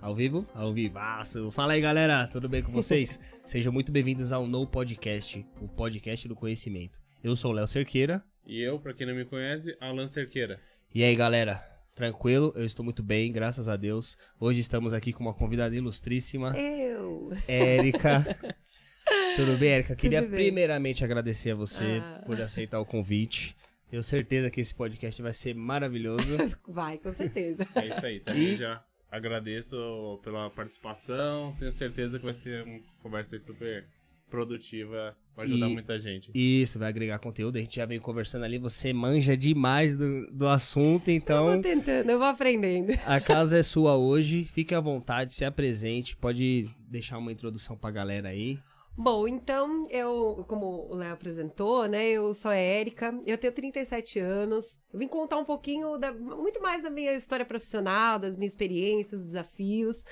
Ao vivo? Ao vivaço. Fala aí, galera. Tudo bem com vocês? Sejam muito bem-vindos ao No Podcast, o podcast do conhecimento. Eu sou o Léo Cerqueira. E eu, pra quem não me conhece, Alan Cerqueira. E aí, galera? Tranquilo? Eu estou muito bem, graças a Deus. Hoje estamos aqui com uma convidada ilustríssima, Eu. Érica. Tudo bem, Érica? Queria bem. primeiramente agradecer a você Ah. por aceitar o convite. Tenho certeza que esse podcast vai ser maravilhoso. Vai, com certeza. É isso aí, também E- já agradeço pela participação. Tenho certeza que vai ser uma conversa super produtiva, vai ajudar E- muita gente. Isso, vai agregar conteúdo. A gente já veio conversando ali. Você manja demais do, do assunto, Eu então vou tentando, eu vou aprendendo. a casa é sua hoje. Fique à vontade, se apresente. Pode deixar uma introdução pra galera aí. Bom, então, eu, como o Léo apresentou, né, eu sou a Érica, eu tenho 37 anos, eu vim contar um pouquinho, da, muito mais da minha história profissional, das minhas experiências, dos desafios.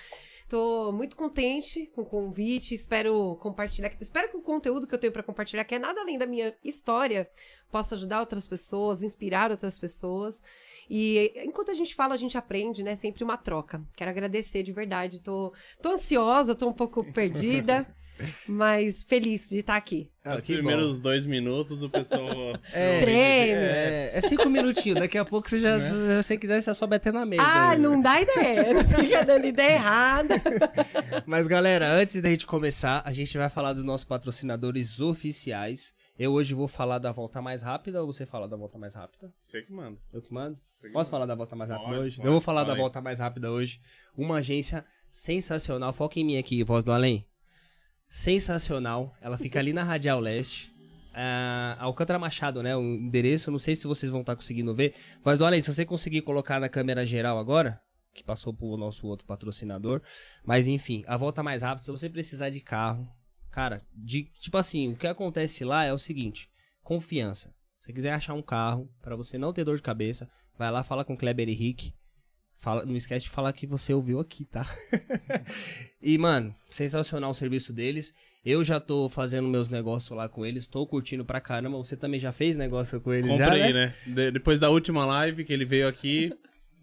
Tô muito contente com o convite, espero compartilhar, espero que o conteúdo que eu tenho para compartilhar, que é nada além da minha história, possa ajudar outras pessoas, inspirar outras pessoas. E enquanto a gente fala, a gente aprende, né? Sempre uma troca. Quero agradecer de verdade. Tô, tô ansiosa, tô um pouco perdida, mas feliz de estar aqui. Ah, Os que bom. primeiros dois minutos o pessoal. É, Treme. É, é cinco minutinhos. Daqui a pouco você já, Né? se você quiser, você sobe até na mesa. Ah, não dá ideia. Não fica dando ideia errada. Mas galera, antes da gente começar, a gente vai falar dos nossos patrocinadores oficiais. Eu hoje vou falar da volta mais rápida ou você fala da volta mais rápida? Você que manda. Eu que mando? Que Posso manda. falar da volta mais rápida Pode, hoje? pode, eu vou falar fala da aí. volta mais rápida hoje. Uma agência sensacional. Foca em mim aqui, voz do além. Sensacional. Ela fica ali na Radial Leste. Ah, Alcântara Machado, né? O endereço, não sei se vocês vão estar conseguindo ver. Voz do além, se você conseguir colocar na câmera geral agora, que passou pro nosso outro patrocinador. Mas enfim, a volta mais rápida, se você precisar de carro, cara, de, tipo assim, o que acontece lá é o seguinte: confiança. Se você quiser achar um carro pra você não ter dor de cabeça, vai lá, fala com o Kleber Henrique. Fala, não esquece de falar que você ouviu aqui, tá? e, mano, sensacional o serviço deles. Eu já tô fazendo meus negócios lá com eles, tô curtindo pra caramba. Você também já fez negócio com eles, já, Comprei, né? né? De- depois da última live que ele veio aqui,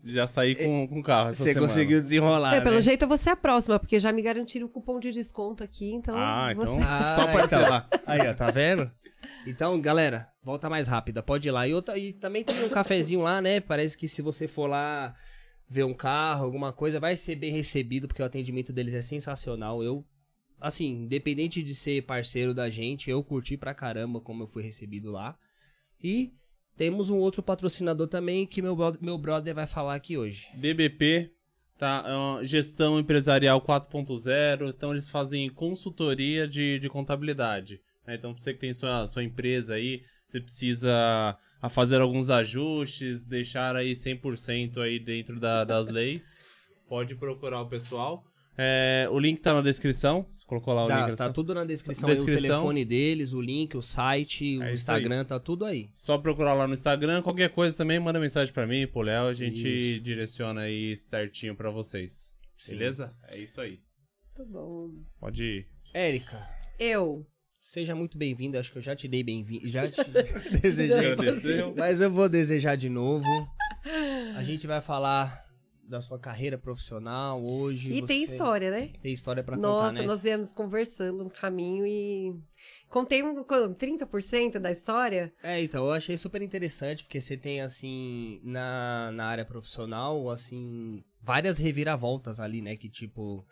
já saí com, com o carro. essa Você semana. conseguiu desenrolar, É, pelo né? jeito eu vou ser a próxima, porque já me garantiram o cupom de desconto aqui, então. Ah, você- então. Ah, Só então. parcelar. Aí, ó, tá vendo? Então, galera, volta mais rápida, pode ir lá. E, outra, e também tem um cafezinho lá, né? Parece que se você for lá ver um carro, alguma coisa, vai ser bem recebido, porque o atendimento deles é sensacional. Eu, assim, independente de ser parceiro da gente, eu curti pra caramba como eu fui recebido lá. E temos um outro patrocinador também que meu, meu brother vai falar aqui hoje. DBP, tá? É gestão empresarial 4.0. Então eles fazem consultoria de, de contabilidade. né? Então você que tem sua, sua empresa aí, você precisa a fazer alguns ajustes, deixar aí 100% aí dentro da- das leis. Pode procurar o pessoal. É, o link tá na descrição. Você colocou lá o link Tá, na tá descrição? tudo na descrição, aí, o Descrição. telefone deles, o link, o site, o É isso Instagram, tá tudo aí. Só procurar lá no Instagram. Qualquer coisa também, manda mensagem pra mim, pro Léo. A gente Isso. direciona aí certinho pra vocês. Sim. Beleza? É isso aí. Muito bom. Pode ir. Érica, Eu. Seja muito bem-vindo, acho que eu já te dei bem-vindo, já te desejei, mas eu vou desejar de novo. A gente vai falar da sua carreira profissional hoje. E tem história, né? Tem história pra Nossa, contar, né? nós viemos conversando no caminho e. Contei um, quanto? 30% da história? É, então, eu achei super interessante, porque você tem, assim, na, na área profissional, assim, várias reviravoltas ali, né? Que, tipo,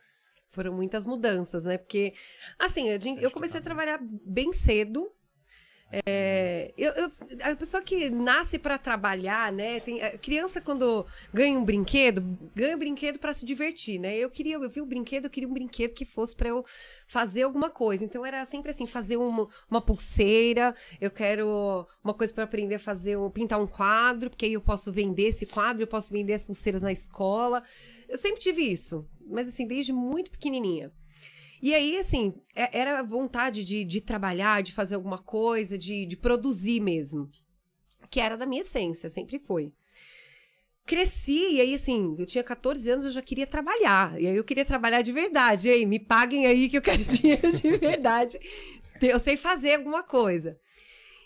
Foram muitas mudanças, né? Porque, assim, eu comecei a trabalhar bem cedo. É, eu, eu- a pessoa que nasce pra trabalhar, né? Tem, a criança, quando ganha um brinquedo, ganha um brinquedo pra se divertir, né? Eu queria, eu vi o brinquedo, eu queria um brinquedo que fosse pra eu fazer alguma coisa. Então era sempre assim, fazer uma, uma pulseira, eu quero uma coisa pra aprender a fazer, um, pintar um quadro, porque aí eu posso vender esse quadro, eu posso vender as pulseiras na escola. Eu sempre tive isso, mas assim, desde muito pequenininha. E aí, assim, é- era vontade de, de trabalhar, de fazer alguma coisa, de, de produzir mesmo. Que era da minha essência, sempre foi. Cresci, e aí, assim, eu tinha 14 anos, eu já queria trabalhar. E aí eu queria trabalhar de verdade. Ei, me paguem aí que eu quero dinheiro de verdade. Eu sei fazer alguma coisa.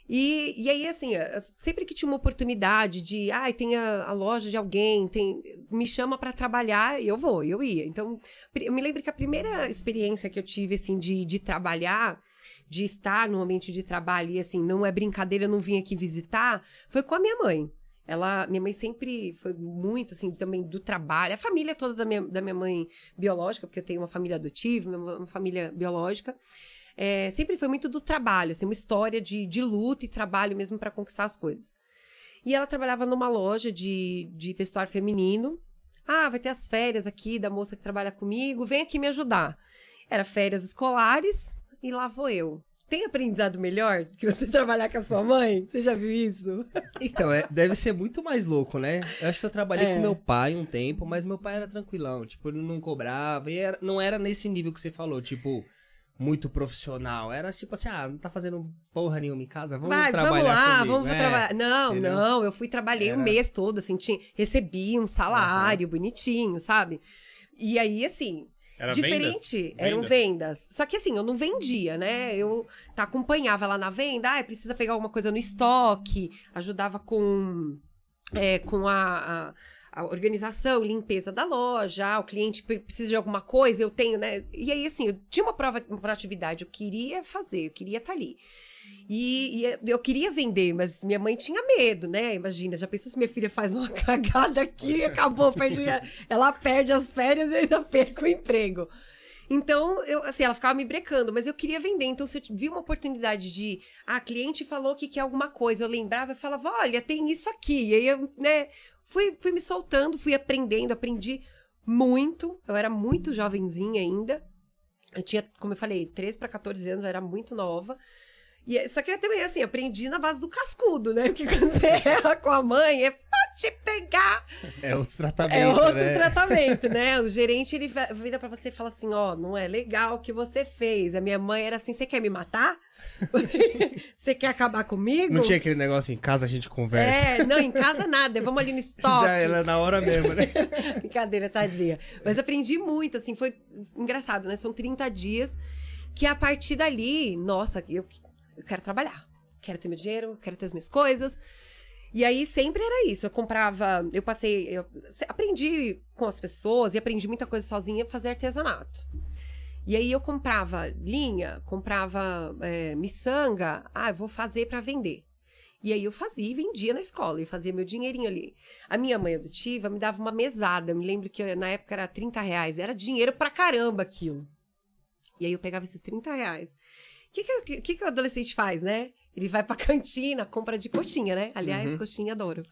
E, e aí, assim, sempre que tinha uma oportunidade de, ai, ah, tem a, a, loja de alguém, tem, me chama para trabalhar, eu vou, eu ia. Então, eu me lembro que a primeira experiência que eu tive, assim, de, de trabalhar, de estar no ambiente de trabalho e, assim, não é brincadeira, eu não vim aqui visitar, foi com a minha mãe. Ela, minha mãe sempre foi muito, assim, também do trabalho. A família toda da minha, da minha mãe biológica, porque eu tenho uma família adotiva, uma família biológica é, sempre foi muito do trabalho, assim, uma história de, de luta e trabalho mesmo para conquistar as coisas. E ela trabalhava numa loja de, de vestuário feminino. Ah, vai ter as férias aqui da moça que trabalha comigo, vem aqui me ajudar. Era férias escolares e lá vou eu. Tem aprendizado melhor que você trabalhar com a sua mãe? Você já viu isso? Então, é, deve ser muito mais louco, né? Eu acho que eu trabalhei é. com meu pai um tempo, mas meu pai era tranquilão. Tipo, ele não cobrava. E era, não era nesse nível que você falou. Tipo, muito profissional. Era tipo assim, ah, não tá fazendo porra nenhuma em casa, vamos Vai, trabalhar vamos lá, comigo. vamos é, trabalhar. Não, entendeu? não, eu fui, trabalhei Era... um mês todo, assim, tinha, recebi um salário uhum. bonitinho, sabe? E aí, assim, era diferente, vendas? eram vendas. vendas. Só que assim, eu não vendia, né? Eu tá, acompanhava lá na venda, ah, precisa pegar alguma coisa no estoque, ajudava com, é, com a, a a organização, limpeza da loja, o cliente precisa de alguma coisa, eu tenho, né? E aí, assim, eu tinha uma prova, uma proatividade, eu queria fazer, eu queria estar tá ali. E, e, eu queria vender, mas minha mãe tinha medo, né? Imagina, já pensou se minha filha faz uma cagada aqui acabou, perde, ela perde as férias e ainda perco o emprego. Então, eu, assim, ela ficava me brecando, mas eu queria vender. Então, se eu vi uma oportunidade de. Ah, cliente falou que quer alguma coisa, eu lembrava e falava, olha, tem isso aqui. E aí, eu, né, fui, fui me soltando, fui aprendendo, aprendi muito. Eu era muito jovenzinha ainda. Eu tinha, como eu falei, 13 para 14 anos, eu era muito nova. E, é, só que eu também, assim, aprendi na base do cascudo, né? Porque quando você erra com a mãe, é pra te pegar. É outro tratamento, É outro né? tratamento, né? O gerente, ele vira pra você e fala assim, ó, oh, não é legal o que você fez. A minha mãe era assim, você quer me matar? Você quer acabar comigo? Não tinha aquele negócio, em casa a gente conversa. É, não, em casa nada, vamos ali no estoque. Já era na hora mesmo, né? Brincadeira, tadinha. Mas aprendi muito, assim, foi engraçado, né? São 30 dias que a partir dali, nossa, eu eu quero trabalhar. Quero ter meu dinheiro, quero ter as minhas coisas. E aí sempre era isso. Eu comprava, eu passei, eu aprendi com as pessoas e aprendi muita coisa sozinha fazer artesanato. E aí eu comprava linha, comprava é, miçanga, ah, eu vou fazer para vender. E aí eu fazia e vendia na escola, e fazia meu dinheirinho ali. A minha mãe adotiva me dava uma mesada, eu me lembro que na época era 30 reais, era dinheiro pra caramba aquilo. E aí eu pegava esses 30 reais que, que, que, que o adolescente faz, né? Ele vai pra cantina, compra de coxinha, né? Aliás, uhum. coxinha adoro.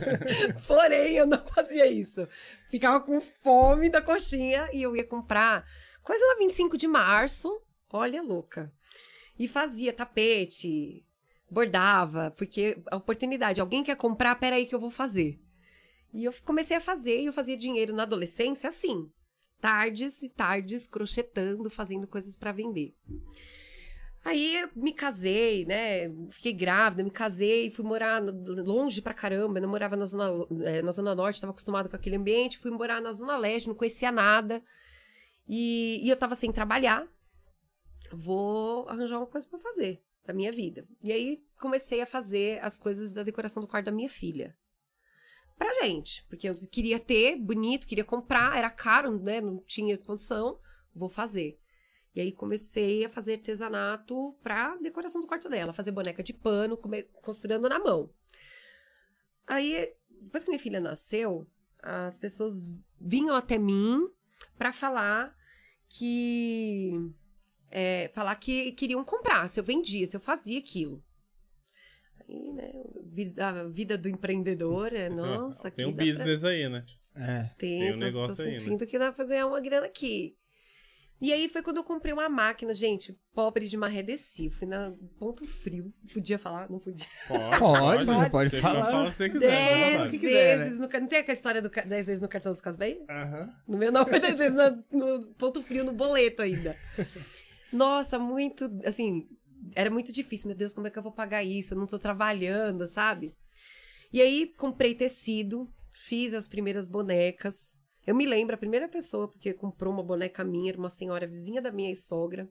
Porém, eu não fazia isso. Ficava com fome da coxinha e eu ia comprar coisa na 25 de março. Olha, louca. E fazia tapete, bordava, porque a oportunidade, alguém quer comprar, peraí que eu vou fazer. E eu comecei a fazer e eu fazia dinheiro na adolescência assim. Tardes e tardes crochetando, fazendo coisas para vender. Aí me casei, né? Fiquei grávida, me casei, fui morar longe pra caramba. Eu não morava na zona, é, na zona norte, estava acostumado com aquele ambiente. Fui morar na zona leste, não conhecia nada. E, e eu tava sem trabalhar. Vou arranjar uma coisa para fazer da minha vida. E aí comecei a fazer as coisas da decoração do quarto da minha filha. Pra gente, porque eu queria ter, bonito, queria comprar, era caro, né? Não tinha condição. Vou fazer. E aí comecei a fazer artesanato pra decoração do quarto dela, fazer boneca de pano, costurando na mão. Aí, depois que minha filha nasceu, as pessoas vinham até mim para falar que é, falar que queriam comprar, se eu vendia, se eu fazia aquilo. Aí, né, a vida do empreendedor é, nossa, Tem um business pra... aí, né? É. Tem, tem um tô, negócio tô aí, sentindo né? que dá pra ganhar uma grana aqui. E aí foi quando eu comprei uma máquina, gente, pobre de marredeci. Fui na ponto frio. Podia falar? Não podia. Pode, pode, pode, pode falar. Fala o que você quiser. Dez vezes no, Não tem aquela história do dez vezes no cartão dos Casbay? Aham. Uhum. No meu não foi dez vezes no, no ponto frio, no boleto ainda. Nossa, muito, assim, era muito difícil. Meu Deus, como é que eu vou pagar isso? Eu não tô trabalhando, sabe? E aí comprei tecido, fiz as primeiras bonecas. Eu me lembro, a primeira pessoa, porque comprou uma boneca minha, era uma senhora vizinha da minha sogra.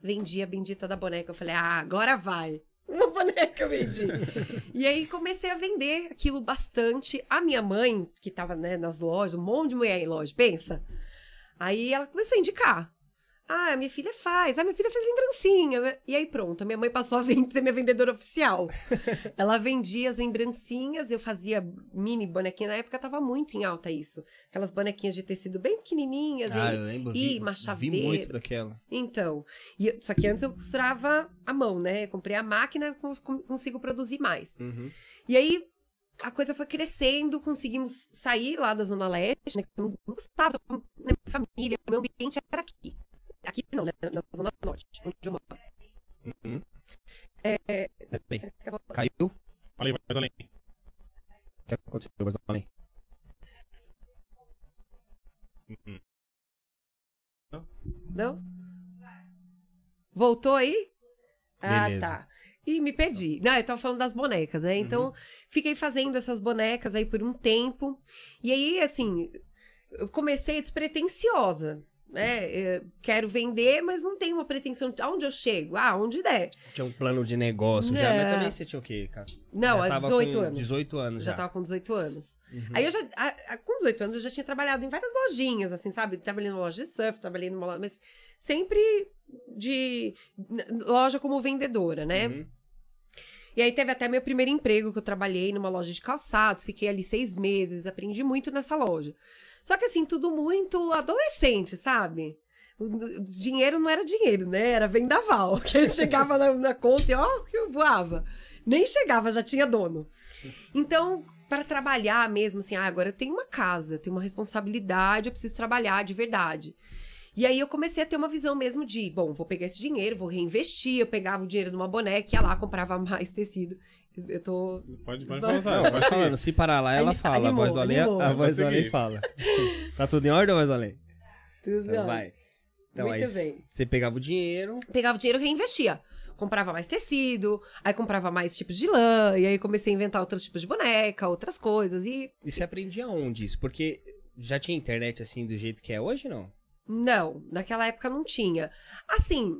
Vendia a bendita da boneca. Eu falei, ah, agora vai. Uma boneca eu vendi. e aí comecei a vender aquilo bastante. A minha mãe, que tava né, nas lojas, um monte de mulher em loja, pensa. Aí ela começou a indicar. Ah, minha filha faz. Ah, minha filha fez lembrancinha. E aí pronto, minha mãe passou a ser minha vendedora oficial. Ela vendia as lembrancinhas, eu fazia mini bonequinha. Na época tava muito em alta isso. Aquelas bonequinhas de tecido bem pequenininhas. Ah, e, eu lembro. e vi, machaveiro. vi muito daquela. Então, e só que antes eu costurava à mão, né? Eu comprei a máquina, cons- consigo produzir mais. Uhum. E aí a coisa foi crescendo, conseguimos sair lá da Zona Leste, né? Eu não gostava, né, minha família, meu ambiente era aqui. Aqui não, né? Na Zona Norte, onde eu moro. Uhum. É, Bem, caiu? O Falei, mais além. que aconteceu? Do além? Não? Voltou aí? Ah, Beleza. tá. E me perdi. Não, eu tava falando das bonecas, né? Então, Uhum. fiquei fazendo essas bonecas aí por um tempo. E aí, assim, eu comecei despretensiosa. Né? Eu quero vender, mas não tenho uma pretensão. Aonde eu chego? Ah, onde der. Tinha um plano de negócio já, mas também você tinha o quê, cara? Não, Já há tava 18 com anos. 18 anos Já já. tava com 18 anos. Uhum. Aí eu já, a- a- com 18 anos, eu já tinha trabalhado em várias lojinhas, assim, sabe? Trabalhei numa loja de surf, trabalhei numa loja, mas sempre de loja como vendedora, né? Uhum. E aí teve até meu primeiro emprego, que eu trabalhei numa loja de calçados, fiquei ali seis meses, aprendi muito nessa loja. Só que assim, tudo muito adolescente, sabe? O, dinheiro não era dinheiro, né? Era vendaval. Que chegava na, na conta e ó, eu voava. Nem chegava, já tinha dono. Então, para trabalhar mesmo, assim, ah, agora eu tenho uma casa, eu tenho uma responsabilidade, eu preciso trabalhar de verdade. E aí eu comecei a ter uma visão mesmo de, bom, vou pegar esse dinheiro, vou reinvestir. Eu pegava o dinheiro numa boneca, ia lá, comprava mais tecido. Eu tô. Pode, pode voltar. Não, pode falando, se parar lá, ela Ani- fala. a voz do animou, além, a animou. voz do além fala. tá tudo em ordem, voz do além? Tudo Então bem. vai. Então Muito aí bem. você pegava o dinheiro. Pegava o dinheiro e reinvestia. Comprava mais tecido, aí comprava mais tipos de lã, e aí comecei a inventar outros tipos de boneca, outras coisas. E E você aprendia onde isso? Porque já tinha internet assim do jeito que é hoje, não? não, naquela época não tinha. Assim,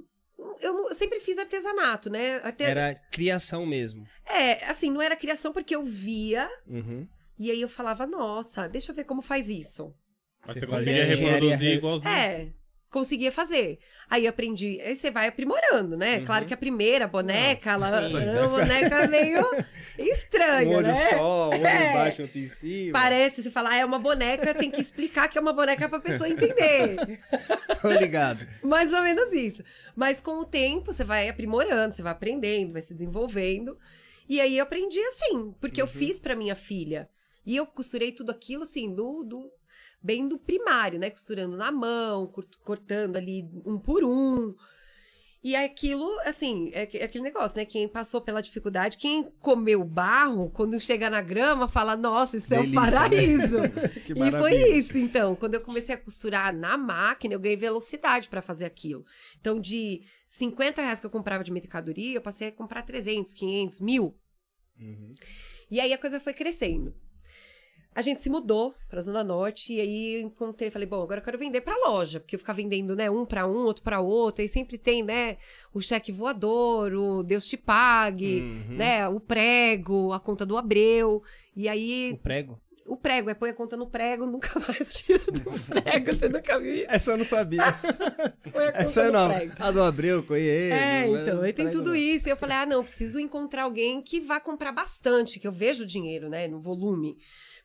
eu, sempre fiz artesanato, né? Arte- Era criação mesmo. É, assim, não era criação porque eu via, Uhum. e aí eu falava, nossa, deixa eu ver como faz isso. Mas Você você conseguia reproduzir re- igualzinho. É, conseguia fazer. Aí aprendi, aí você vai aprimorando, né? Uhum. Claro que a primeira boneca, ela sim. era uma boneca meio estranha, Um olho né? só, um olho É. embaixo, outro em cima. Parece, se falar, é uma boneca, tem que explicar que é uma boneca pra pessoa entender. Tô ligado. Mais ou menos isso. Mas com o tempo, você vai aprimorando, você vai aprendendo, vai se desenvolvendo. E aí eu aprendi assim, porque eu fiz pra minha filha. E eu costurei tudo aquilo assim, do, do bem do primário, né? Costurando na mão, cort- cortando ali um por um. E aquilo, assim, é é aquele negócio, né? Quem passou pela dificuldade, quem comeu barro, quando chega na grama, fala: Nossa, isso é um Delícia, né? paraíso. Que E foi isso, então. Quando eu comecei a costurar na máquina, eu ganhei velocidade para fazer aquilo. Então, de 50 reais que eu comprava de mercadoria, eu passei a comprar 300, 500, mil. Uhum. E aí a coisa foi crescendo. A gente se mudou pra Zona Norte e aí eu encontrei, falei, bom, agora eu quero vender pra loja, porque eu ficar vendendo, né, um pra um, outro pra outro, e sempre tem, né, o cheque voador, o Deus te pague, Uhum. né, o prego, a conta do Abreu. E aí O prego? o prego, é põe a conta no prego, nunca mais tira do prego, você nunca viu. Essa eu não sabia. Põe a conta Essa no não. prego. A do Abreu, conheço. É, então, aí tem tudo não. isso. E eu falei, ah, não, preciso encontrar alguém que vá comprar bastante, que eu vejo o dinheiro, né, no volume.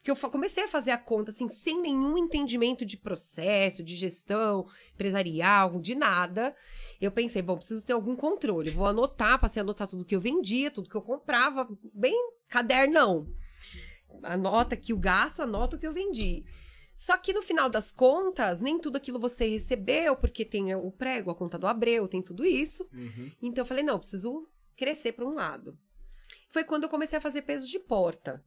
Porque eu comecei a fazer a conta, assim, sem nenhum entendimento de processo, de gestão empresarial, de nada. Eu pensei, bom, preciso ter algum controle. Vou anotar, passei a anotar tudo que eu vendia, tudo que eu comprava, bem cadernão. Anota aqui o gasto, anota o que eu vendi. Só que no final das contas, nem tudo aquilo você recebeu, porque tem o prego, a conta do Abreu, tem tudo isso. Uhum. Então eu falei, não, preciso crescer para um lado. Foi quando eu comecei a fazer pesos de porta.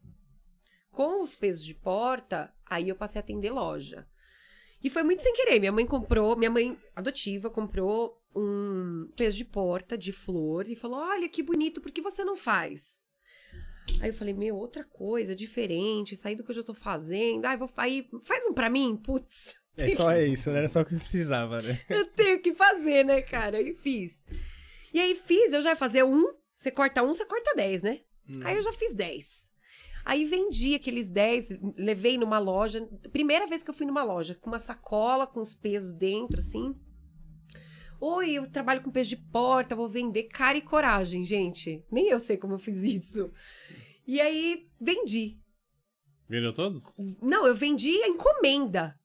Com os pesos de porta, aí eu passei a atender loja. E foi muito sem querer. Minha mãe comprou, minha mãe adotiva comprou um peso de porta de flor e falou: Olha que bonito, por que você não faz? Aí eu falei: Meu, outra coisa, diferente, sair do que eu já tô fazendo. Ai, vou aí, faz um pra mim? Putz. É só isso, né? Era só o que precisava, né? eu tenho que fazer, né, cara? E fiz. E aí fiz, eu já ia fazer um, Você corta um, você corta 10, né? Hum. Aí eu já fiz 10. Aí vendi aqueles 10, levei numa loja. Primeira vez que eu fui numa loja, com uma sacola, com os pesos dentro, assim. Oi, eu trabalho com peso de porta, vou vender cara e coragem, gente. Nem eu sei como eu fiz isso. E aí, vendi. Vendeu todos? Não, eu vendi a encomenda.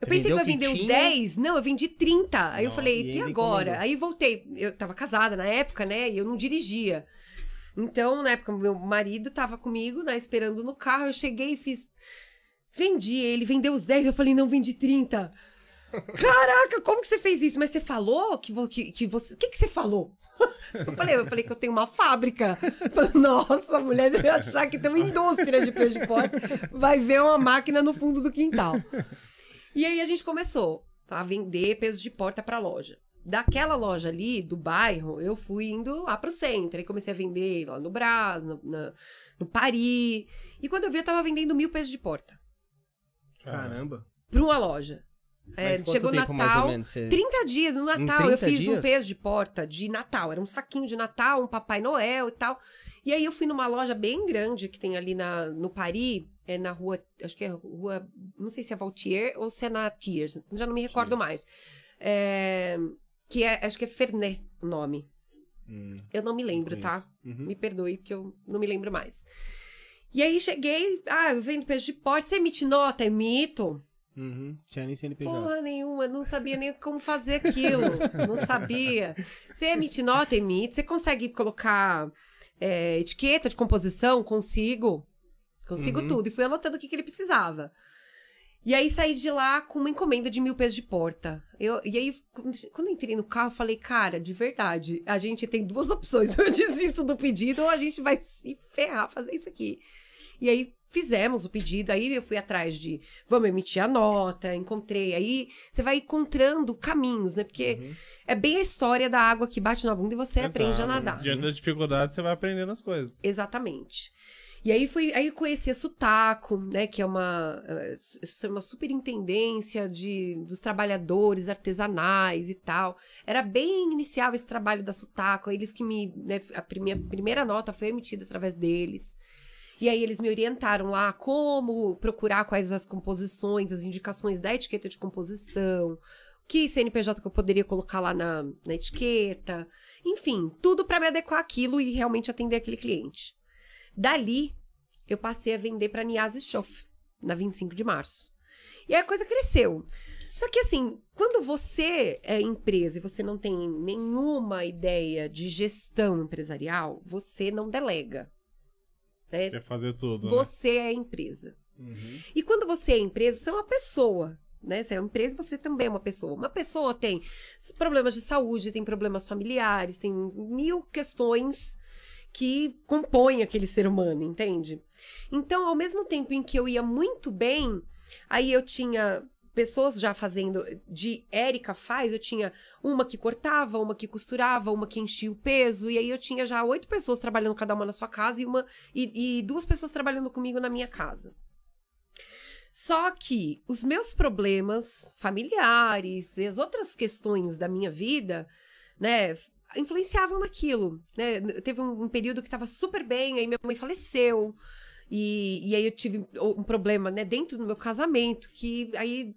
Eu Você pensei que eu ia vender uns tinha? 10. Não, eu vendi 30. Aí eu Nossa, falei, e e agora? encomendou. Aí voltei. Eu tava casada na época, né? E eu não dirigia. Então, na época, meu marido tava comigo, né? Esperando no carro. Eu cheguei e fiz. Vendi ele, vendeu os 10. Eu falei, não, vendi 30. Caraca, como que você fez isso? Mas você falou que, vo- que, que você. O que, que você falou? Eu falei, eu falei que eu tenho uma fábrica. Falei, Nossa, a mulher deve achar que tem uma indústria de peixe de porta. Vai ver uma máquina no fundo do quintal. E aí a gente começou a vender peso de porta para loja. Daquela loja ali, do bairro, eu fui indo lá pro centro. Aí comecei a vender lá no Brás, no, na- no Paris. E quando eu vi, eu tava vendendo mil pesos de porta Caramba. pra uma loja. É, chegou tempo, Natal, menos, você- 30 dias no Natal. eu 30 fiz um dias? peso de porta de Natal. Era um saquinho de Natal, um Papai Noel e tal. E aí eu fui numa loja bem grande que tem ali na, no Paris, é na rua, acho que é rua, não sei se é Valtier ou se é na Tiers, já não me recordo Tiers. mais. É, que é, acho que é Fernet o nome. Hum, Eu não me lembro, tá? Uhum. Me perdoe, porque eu não me lembro mais. E aí cheguei, ah, eu vendo peso de porte, você emite nota? Emito. Uhum. Tinha nem CNPJ. Porra nenhuma, não sabia nem como fazer aquilo. não sabia. Você emite nota, emite. Você consegue colocar é, etiqueta de composição? Consigo. Consigo Uhum. tudo. E fui anotando o que, que ele precisava. E aí saí de lá com uma encomenda de mil pesos de porta. Eu, e aí, quando entrei no carro, eu falei, cara, de verdade, a gente tem duas opções. Ou eu desisto do pedido, ou a gente vai se ferrar fazer isso aqui. E aí fizemos o pedido, aí eu fui atrás de vamos emitir a nota, encontrei. Aí você vai encontrando caminhos, né? Porque Uhum. é bem a história da água que bate na bunda e você aprende a Exato. nadar. Diante das dificuldades, você vai aprendendo as coisas. Exatamente. E aí fui, aí eu conheci a Sutaco, né, que é uma, eh, uma superintendência de, dos trabalhadores artesanais e tal. Era bem inicial esse trabalho da Sutaco, eles que me, né, a prime- primeira nota foi emitida através deles. E aí eles me orientaram lá como procurar quais as composições, as indicações da etiqueta de composição, que CNPJ que eu poderia colocar lá na, na etiqueta, enfim, tudo para me adequar àquilo e realmente atender aquele cliente. Dali, eu passei a vender para Niasa Schoff, na 25 de março. E aí a coisa cresceu. Só que assim, quando você é empresa e você não tem nenhuma ideia de gestão empresarial, você não delega. né? Quer fazer tudo, né? Você é a empresa. Uhum. E quando você é empresa, você é uma pessoa. Né? Você é uma empresa, você também é uma pessoa. Uma pessoa tem problemas de saúde, tem problemas familiares, tem mil questões que compõem aquele ser humano, entende? Então, ao mesmo tempo em que eu ia muito bem, aí eu tinha pessoas já fazendo de Érica faz, eu tinha uma que cortava, uma que costurava, uma que enchia o peso, e aí eu tinha já oito pessoas trabalhando cada uma na sua casa e uma e, e duas pessoas trabalhando comigo na minha casa. Só que os meus problemas familiares e as outras questões da minha vida, né, influenciavam naquilo, né? Teve um, um período que estava super bem, aí minha mãe faleceu, e, e aí eu tive um problema, né, dentro do meu casamento, que aí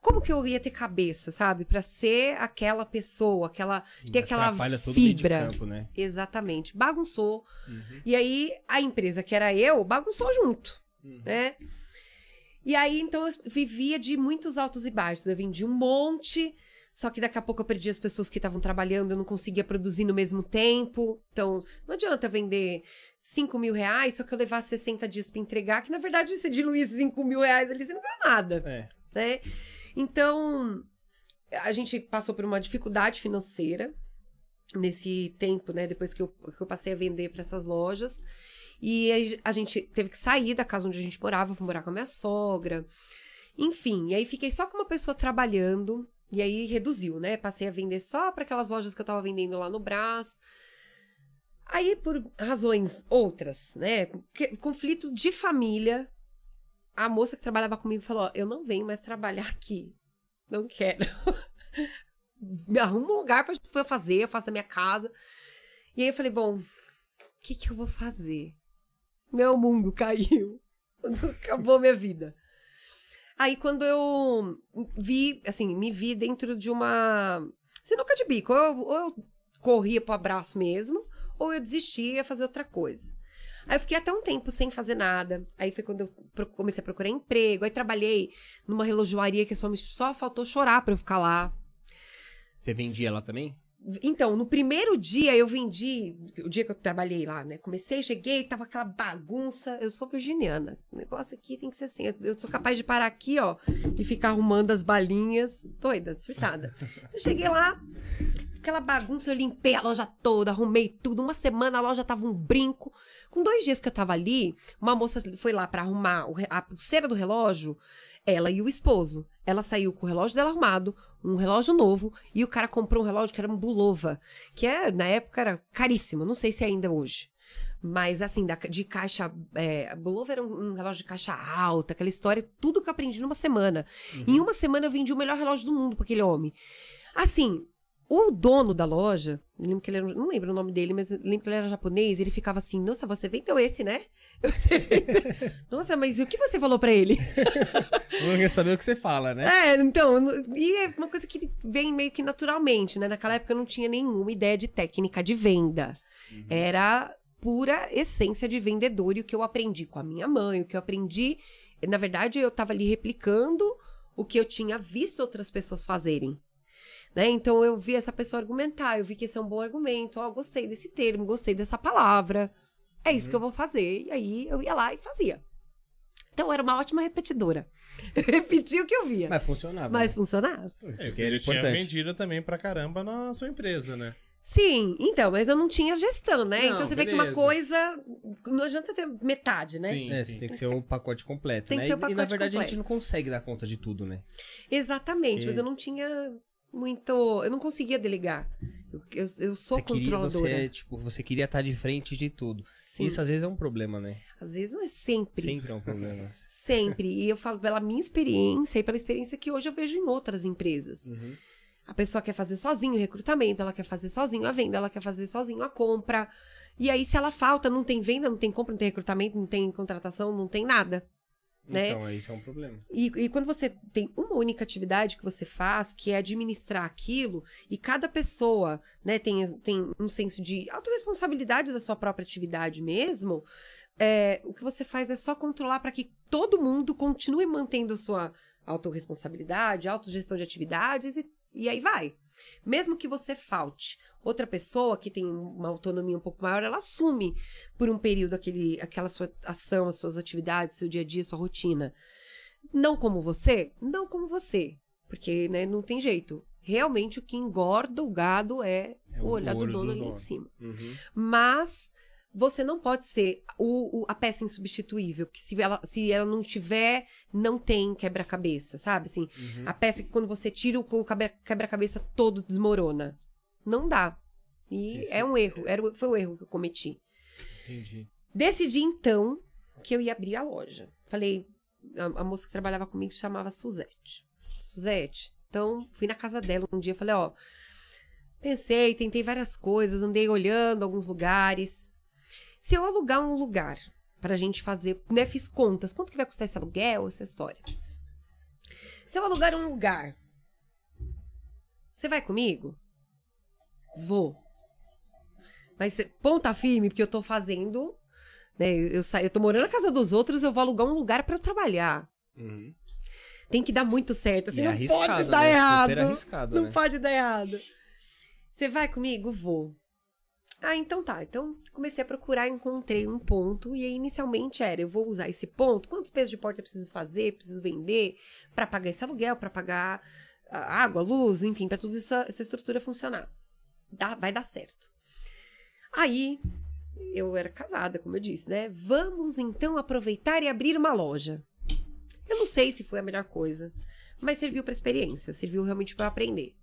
como que eu ia ter cabeça, sabe, para ser aquela pessoa, aquela Sim, ter aquela atrapalha todo o meio de fibra. campo, né? Exatamente, bagunçou. Uhum. E aí a empresa que era eu bagunçou junto, Uhum. né? E aí então eu vivia de muitos altos e baixos. Eu vendi um monte, só que daqui a pouco eu perdi as pessoas que estavam trabalhando, eu não conseguia produzir no mesmo tempo. Então não adianta vender 5 mil reais, só que eu levar 60 dias para entregar, que na verdade você diluir esses 5 mil reais ali, você não ganha nada É. né? Então, a gente passou por uma dificuldade financeira nesse tempo, né? Depois que eu, que eu passei a vender para essas lojas. E a gente teve que sair da casa onde a gente morava, fui morar com a minha sogra. Enfim, e aí fiquei só com uma pessoa trabalhando. E aí reduziu, né? Passei a vender só para aquelas lojas que eu tava vendendo lá no Brás. Aí, por razões outras, né? Conflito de família, a moça que trabalhava comigo falou: Eu não venho mais trabalhar aqui. Não quero. Arruma um lugar pra eu fazer, eu faço na minha casa. E aí eu falei, bom, o que que eu vou fazer? Meu mundo caiu. Acabou minha vida. Aí quando eu vi, assim, me vi dentro de uma sinuca de bico, ou eu, ou eu corria pro abraço mesmo, ou eu desistia e ia fazer outra coisa. Aí eu fiquei até um tempo sem fazer nada. Aí foi quando eu comecei a procurar emprego. Aí trabalhei numa relojoaria que só, me, só faltou chorar pra eu ficar lá. Você vendia lá também? Então, no primeiro dia eu vendi, o dia que eu trabalhei lá, né? Comecei, cheguei, tava aquela bagunça. Eu sou virginiana. O negócio aqui tem que ser assim. Eu, sou capaz de parar aqui, ó, e ficar arrumando as balinhas. Doida, surtada. Eu cheguei lá, aquela bagunça, eu limpei a loja toda, arrumei tudo. Uma semana a loja tava um brinco. Com dois dias que eu tava ali, uma moça foi lá pra arrumar a pulseira do relógio, ela e o esposo. Ela saiu com o relógio dela arrumado, um relógio novo, e o cara comprou um relógio que era um Bulova, que é, na época era caríssimo, não sei se é ainda hoje. Mas assim, da- de caixa. É, Bulova era um, um relógio de caixa alta, aquela história, tudo que eu aprendi numa semana. Em uma semana eu vendi o melhor relógio do mundo pra aquele homem. Assim, o dono da loja, lembro que ele era, não lembro o nome dele, mas lembro que ele era japonês, ele ficava assim, nossa, você vendeu esse, né? Vendeu- Nossa, mas o que você falou pra ele? Eu quero saber o que você fala, né? É, então, e é uma coisa que vem meio que naturalmente, né? Naquela época eu não tinha nenhuma ideia de técnica de venda. Era pura essência de vendedor e o que eu aprendi com a minha mãe, o que eu aprendi, na verdade, eu tava ali replicando o que eu tinha visto outras pessoas fazerem. Né? Então eu vi essa pessoa argumentar, eu vi que esse é um bom argumento, ó, gostei desse termo, gostei dessa palavra. É isso que eu vou fazer. E aí eu ia lá e fazia. Então era uma ótima repetidora. Repetia o que eu via. Mas funcionava. Mas né? funcionava. É, você era já tinha vendido também pra caramba na sua empresa, né? Sim, então, mas eu não tinha gestão, né? Não, então você vê que uma beleza. coisa. Não adianta ter metade, né? Sim, É, sim. tem que ser um pacote completo, Tem que né? ser o E- e, na pacote verdade a completo. gente não consegue dar conta de tudo, né? Exatamente, mas Porque- eu não tinha muito. Eu não conseguia delegar. Eu, eu, eu sou você queria, controladora. você, tipo, você queria estar de frente de tudo. Sim. Isso às vezes é um problema, né? Às vezes não é sempre. Sempre é um problema. Sempre. E eu falo pela minha experiência e pela experiência que hoje eu vejo em outras empresas. Uhum. A pessoa quer fazer sozinho o recrutamento, ela quer fazer sozinho a venda, ela quer fazer sozinho a compra. E aí, se ela falta, não tem venda, não tem compra, não tem recrutamento, não tem contratação, não tem nada. Né? Então, isso é um problema. E, e quando você tem uma única atividade que você faz, que é administrar aquilo, e cada pessoa né, tem, tem um senso de autorresponsabilidade da sua própria atividade mesmo, é, o que você faz é só controlar para que todo mundo continue mantendo sua autorresponsabilidade, autogestão de atividades, e, e aí vai. Mesmo que você falte, outra pessoa que tem uma autonomia um pouco maior, ela assume por um período aquele, aquela sua ação, as suas atividades, seu dia a dia, sua rotina. Não como você? Não como você. Porque, né, não tem jeito. Realmente o que engorda o gado é, É o olhar do dono ali em cima. Uhum. Mas você não pode ser o, o- a peça insubstituível, porque se ela, se ela não tiver, não tem quebra-cabeça, sabe? Assim, Uhum. a peça que quando você tira o o quebra- quebra-cabeça todo desmorona. Não dá. E Sim, sim. é um erro. Era, foi o erro que eu cometi. Entendi. Decidi então que eu ia abrir a loja. Falei, a, a moça que trabalhava comigo se chamava Suzete. Suzete. Então, fui na casa dela um dia, falei, ó, pensei, tentei várias coisas, andei olhando alguns lugares. Se eu alugar um lugar pra gente fazer, né, fiz contas, quanto que vai custar esse aluguel, essa história. Se eu alugar um lugar, você vai comigo? Vou. Mas ponta firme, porque eu tô fazendo né? Eu, saio, eu tô morando na casa dos outros, eu vou alugar um lugar pra eu trabalhar. Uhum. Tem que dar muito certo. Assim, é não arriscado, pode dar né? errado. Super arriscado, não né? pode dar errado. Você vai comigo? Vou. Ah, então tá. Então comecei a procurar, encontrei um ponto. E aí, inicialmente era: eu vou usar esse ponto. Quantos pesos de porta eu preciso fazer? Preciso vender pra pagar esse aluguel, pra pagar a água, luz, enfim, pra tudo isso, essa estrutura funcionar. Dá, vai dar certo. Aí, eu era casada, como eu disse, né? Vamos então aproveitar e abrir uma loja. Eu não sei se foi a melhor coisa, mas serviu para experiência, serviu realmente para aprender.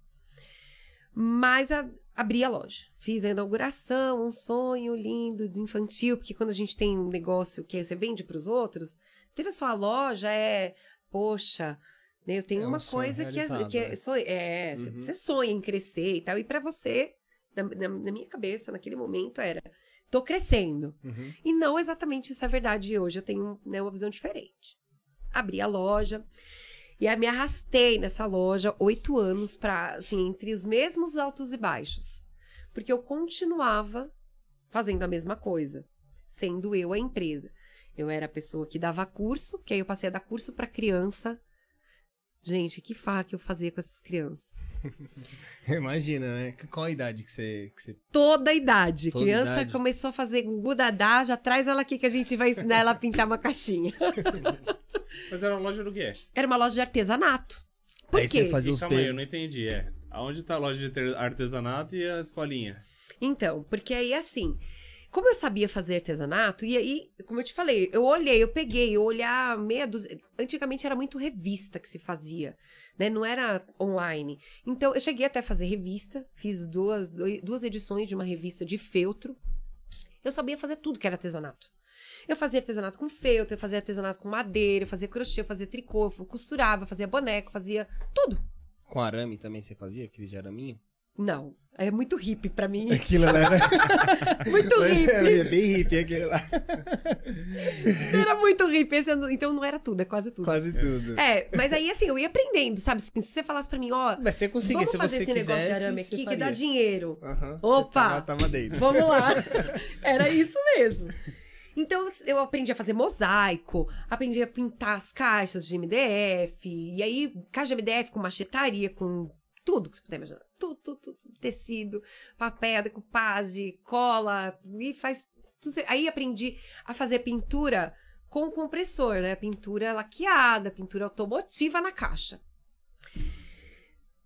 Mas a, abri a loja, fiz a inauguração, um sonho lindo, de infantil, porque quando a gente tem um negócio que você vende para os outros, ter a sua loja é, poxa, né, eu tenho É um uma sonho coisa que é, que é, né? sonho- é, você- Uhum. você sonha em crescer e tal, e para você na, na- na minha cabeça, naquele momento, era: tô crescendo. Uhum. E não exatamente isso é verdade hoje. Eu tenho né, uma visão diferente. Abri a loja e aí me arrastei nessa loja oito anos para assim entre os mesmos altos e baixos, porque eu continuava fazendo a mesma coisa, sendo eu a empresa. Eu era a pessoa que dava curso, que aí eu passei a dar curso para criança. Gente, que farra que eu fazia com essas crianças. Imagina, né? Qual a idade que você. Que você... Toda a idade. Toda criança idade. começou a fazer gugu dadá, já traz ela aqui que a gente vai ensinar ela a pintar uma caixinha. Mas era uma loja do quê? Era uma loja de artesanato. Por Aí quê? você fazia os Calma aí, eu não entendi. É. Aonde tá a loja de artesanato e a escolinha? Então, porque aí assim, como eu sabia fazer artesanato, e aí, como eu te falei, eu olhei, eu peguei, eu olhar meia dúzia. Antigamente era muito revista que se fazia, né? Não era online. Então, eu cheguei até a fazer revista, fiz duas, duas edições de uma revista de feltro. Eu sabia fazer tudo que era artesanato. Eu fazia artesanato com feltro, eu fazia artesanato com madeira, eu fazia crochê, eu fazia tricô, eu costurava, eu fazia boneco, fazia tudo. Com arame também você fazia? Aquele de araminho? Não, é muito hippie pra mim. Aquilo lá era. Muito hippie. Era bem hippie aquele lá. Era muito hippie, esse então não era tudo, é quase tudo. Quase tudo. É, mas aí assim, eu ia aprendendo, sabe? Se você falasse pra mim, ó, Mas você conseguia, se fazer você esse negócio de arame aqui que dá dinheiro. Aham, você Opa! Tava, tava dentro. Vamos lá. Era isso mesmo. Então eu aprendi a fazer mosaico, aprendi a pintar as caixas de MDF, e aí caixa de MDF com machetaria, com tudo que você puder imaginar. Tudo, tudo, tudo, tecido, papel, decupagem, cola, e faz tudo. Aí aprendi a fazer pintura com compressor, né? Pintura laqueada, pintura automotiva na caixa.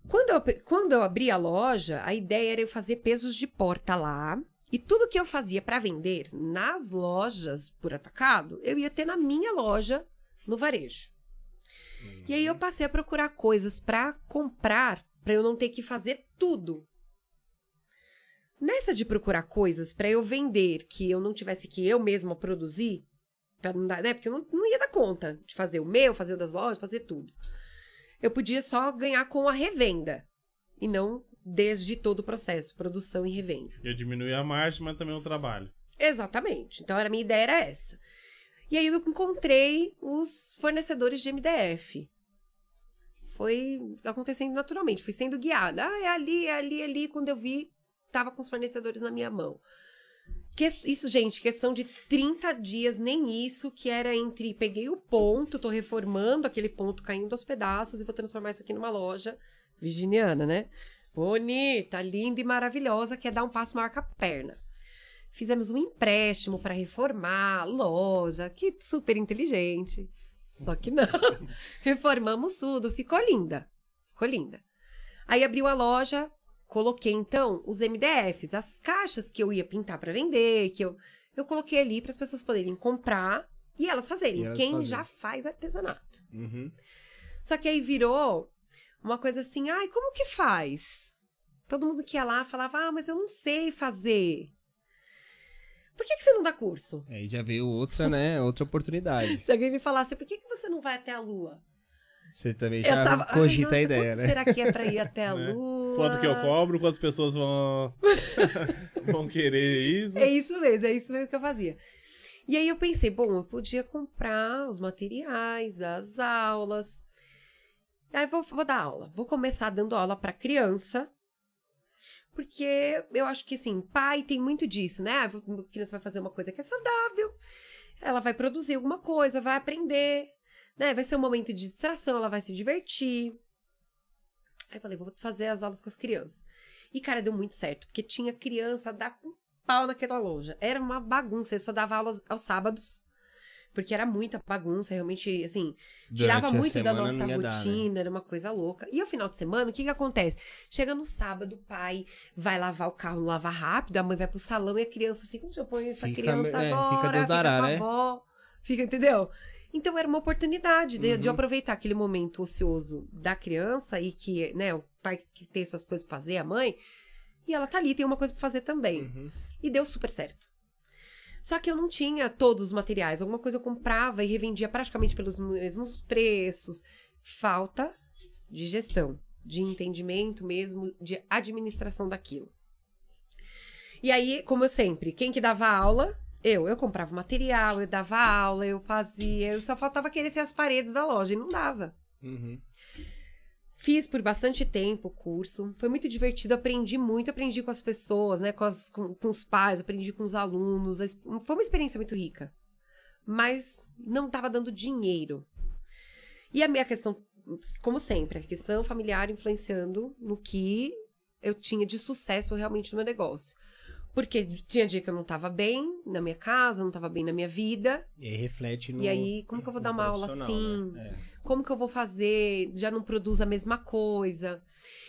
Quando eu, quando eu abri a loja, a ideia era eu fazer pesos de porta lá. E tudo que eu fazia para vender nas lojas por atacado, eu ia ter na minha loja no varejo. E aí eu passei a procurar coisas para comprar, para eu não ter que fazer tudo. Nessa de procurar coisas para eu vender que eu não tivesse que eu mesma produzir, pra não dar, né? Porque eu não, não ia dar conta de fazer o meu, fazer o das lojas, fazer tudo. Eu podia só ganhar com a revenda e não desde todo o processo, produção e revenda. Ia diminuir a margem, mas também o trabalho. Exatamente. Então, a minha ideia era essa. E aí eu encontrei os fornecedores de MDF. Foi acontecendo naturalmente, fui sendo guiada. Ah, é ali, é ali, é ali. Quando eu vi, tava com os fornecedores na minha mão. Que- isso, gente, questão de 30 dias, nem isso, que era entre peguei o ponto, tô reformando aquele ponto caindo aos pedaços e vou transformar isso aqui numa loja virginiana, né? Bonita, linda e maravilhosa, que é dar um passo maior com a perna. Fizemos um empréstimo para reformar a loja, que super inteligente. Só que não. Reformamos tudo, ficou linda. Ficou linda. Aí abriu a loja, coloquei então os MDFs, as caixas que eu ia pintar para vender, que eu eu coloquei ali para as pessoas poderem comprar e elas fazerem. E elas Quem fazerem. já faz artesanato. Uhum. Só que aí virou uma coisa assim, ai, como que faz? Todo mundo que ia lá falava, ah, mas eu não sei fazer. Por que, que você não dá curso? Aí já veio outra, né? Outra oportunidade. Se alguém me falasse, por que, que você não vai até a lua? Você também já tava, cogita nossa, a ideia, né? será que é pra ir até a Né? lua? Quanto que eu cobro, quantas pessoas vão, vão querer isso. É isso mesmo, é isso mesmo que eu fazia. E aí eu pensei, bom, eu podia comprar os materiais das aulas. Aí vou, vou dar aula. Vou começar dando aula para criança. Porque eu acho que, assim, pai tem muito disso, né? Ah, A criança vai fazer uma coisa que é saudável. Ela vai produzir alguma coisa, vai aprender. Né? Vai ser um momento de distração, ela vai se divertir. Aí falei, vou fazer as aulas com as crianças. E, cara, deu muito certo, porque tinha criança a dar com pau naquela loja. Era uma bagunça. Eu só dava aula aos, aos sábados, porque era muita bagunça, realmente, assim, tirava Durante muito da nossa não ia dar, né? rotina, era uma coisa louca. E o final de semana, o que que acontece? Chega no sábado, o pai vai lavar o carro lava rápido, a mãe vai pro salão e a criança fica, onde eu ponho essa Fica- criança é, fica agora? Deus dará, né? avó, fica, entendeu? Então era uma oportunidade de, de eu Uhum. aproveitar aquele momento ocioso da criança e que, né, o pai que tem suas coisas pra fazer, a mãe, e ela tá ali, tem uma coisa pra fazer também. Uhum. E deu super certo. Só que eu não tinha todos os materiais. Alguma coisa eu comprava e revendia praticamente pelos mesmos preços. Falta de gestão, de entendimento mesmo, de administração daquilo. E aí, como eu sempre, quem que dava aula? Eu. Eu comprava material, eu dava aula, eu fazia. Eu só faltava querer ser as paredes da loja e não dava. Uhum. Fiz por bastante tempo o curso. Foi muito divertido, aprendi muito, aprendi com as pessoas, né? Com, as- com- com os pais, aprendi com os alunos. Foi uma experiência muito rica. Mas não estava dando dinheiro. E a minha questão, como sempre, a questão familiar influenciando no que eu tinha de sucesso realmente no meu negócio. Porque tinha dia que eu não estava bem na minha casa, não estava bem na minha vida. E aí reflete no. E aí, como que eu vou dar uma aula profissional, assim? né? Como que eu vou fazer? Já não produz a mesma coisa.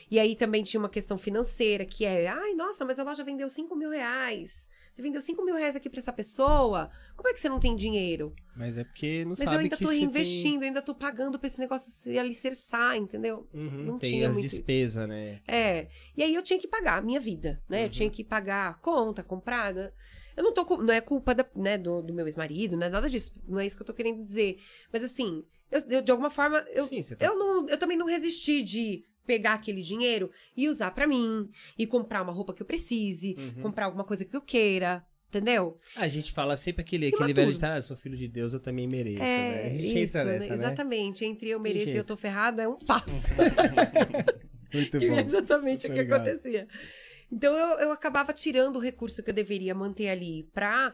E aí também tinha uma questão financeira, que é, ai, nossa, mas a loja vendeu 5 mil reais. Você vendeu 5 mil reais aqui pra essa pessoa? Como é que você não tem dinheiro? Mas é porque não Mas sabe eu ainda que tô você reinvestindo, ainda tô pagando pra esse negócio se alicerçar, entendeu? Tem... Uhum, Não tem tinha as despesas, né? É. E aí eu tinha que pagar a minha vida, né? Eu tinha que pagar a conta, comprar. né? Eu não tô. Não é culpa da- né, do, do meu ex-marido, não é nada disso. Não é isso que eu tô querendo dizer. Mas assim, eu, eu, de alguma forma, eu, Sim, tá... eu, não, eu também não resisti de pegar aquele dinheiro e usar pra mim, e comprar uma roupa que eu precise, Uhum. comprar alguma coisa que eu queira, entendeu? A gente fala sempre aquele, aquele velho de ah, sou filho de Deus, eu também mereço, né? A gente isso, né? nessa, né? exatamente. Entre eu mereço e eu tô ferrado é um passo. Muito E bom. é exatamente Tô o que ligado. acontecia. Então eu, eu acabava tirando o recurso que eu deveria manter ali pra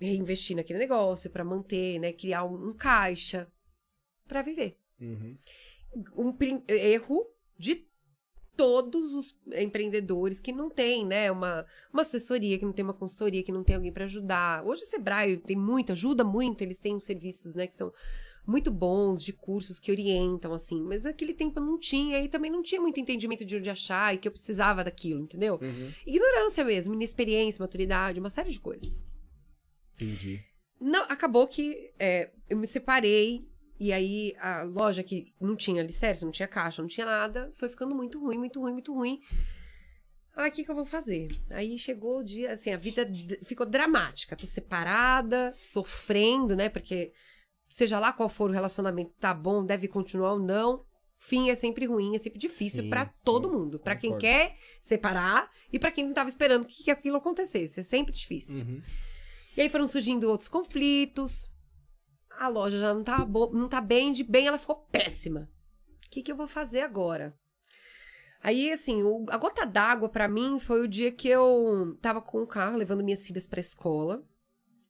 reinvestir naquele negócio, pra manter, né, criar um, um caixa pra viver. Uhum. Um erro de todos os empreendedores que não tem, né, uma, uma assessoria, que não tem uma consultoria, que não tem alguém pra ajudar. Hoje o Sebrae tem muito, ajuda muito, eles têm uns serviços, né, que são muito bons, de cursos que orientam, assim. Mas naquele tempo eu não tinha, e também não tinha muito entendimento de onde achar e que eu precisava daquilo, entendeu? Uhum. Ignorância mesmo, inexperiência, maturidade, uma série de coisas. Entendi. Não, acabou que é, eu me separei, e aí a loja que não tinha alicerce, não tinha caixa, não tinha nada, foi ficando muito ruim, muito ruim, muito ruim. Ah, o que, que eu vou fazer? Aí chegou o dia, assim, a vida ficou dramática. Tô separada, sofrendo, né? Porque seja lá qual for o relacionamento, tá bom, deve continuar ou não. Fim é sempre ruim, é sempre difícil pra todo mundo. Pra quem quer separar e pra quem não tava esperando que, que aquilo acontecesse. É sempre difícil. Uhum. E aí foram surgindo outros conflitos. A loja já não tá, bo- não tá bem, de bem ela ficou péssima. O que, que eu vou fazer agora? Aí, assim, o- a gota d'água pra mim foi o dia que eu tava com o carro levando minhas filhas pra escola.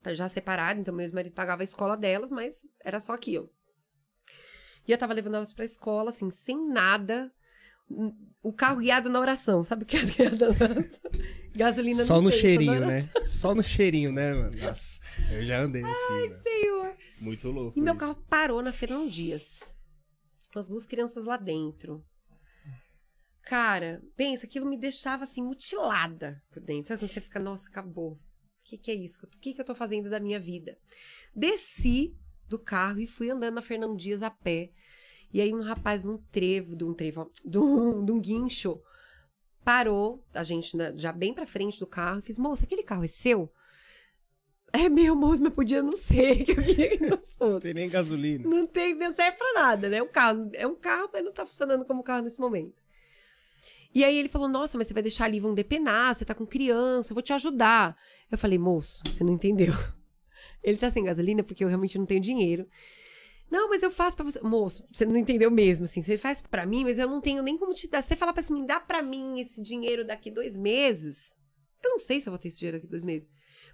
Tá já separada, então meu ex-marido pagava a escola delas, mas era só aquilo. E eu tava levando elas pra escola, assim, sem nada. O carro guiado na oração, sabe o que é guiado na oração? Gasolina Só no cheirinho, né? Só no cheirinho, né, mano? Nossa, eu já andei assim. Ai, Senhor. Muito louco. E meu isso. carro parou na Fernão Dias. Com as duas crianças lá dentro. Cara, pensa, aquilo me deixava assim, mutilada por dentro. Sabe quando você fica, nossa, acabou. O que, que é isso? O que, que eu tô fazendo da minha vida? Desci do carro e fui andando na Fernão Dias a pé. E aí um rapaz num trevo, de um trevo, de um, de um guincho, parou a gente na- já bem pra frente do carro e fez, moça, aquele carro é seu? É meu, moço, mas podia não ser, que eu queria que não Não fosse. tem nem gasolina. Não tem, não serve pra nada, né? Um carro, é um carro, mas não tá funcionando como carro nesse momento. E aí ele falou: Nossa, mas você vai deixar ali, vão depenar, você tá com criança, eu vou te ajudar. Eu falei: Moço, você não entendeu. Ele tá sem gasolina porque eu realmente não tenho dinheiro. Não, mas eu faço pra você. Moço, você não entendeu mesmo, assim. Você faz pra mim, mas eu não tenho nem como te dar. Você fala pra mim, dá pra mim esse dinheiro daqui dois meses. Eu não sei se eu vou ter esse dinheiro daqui dois meses.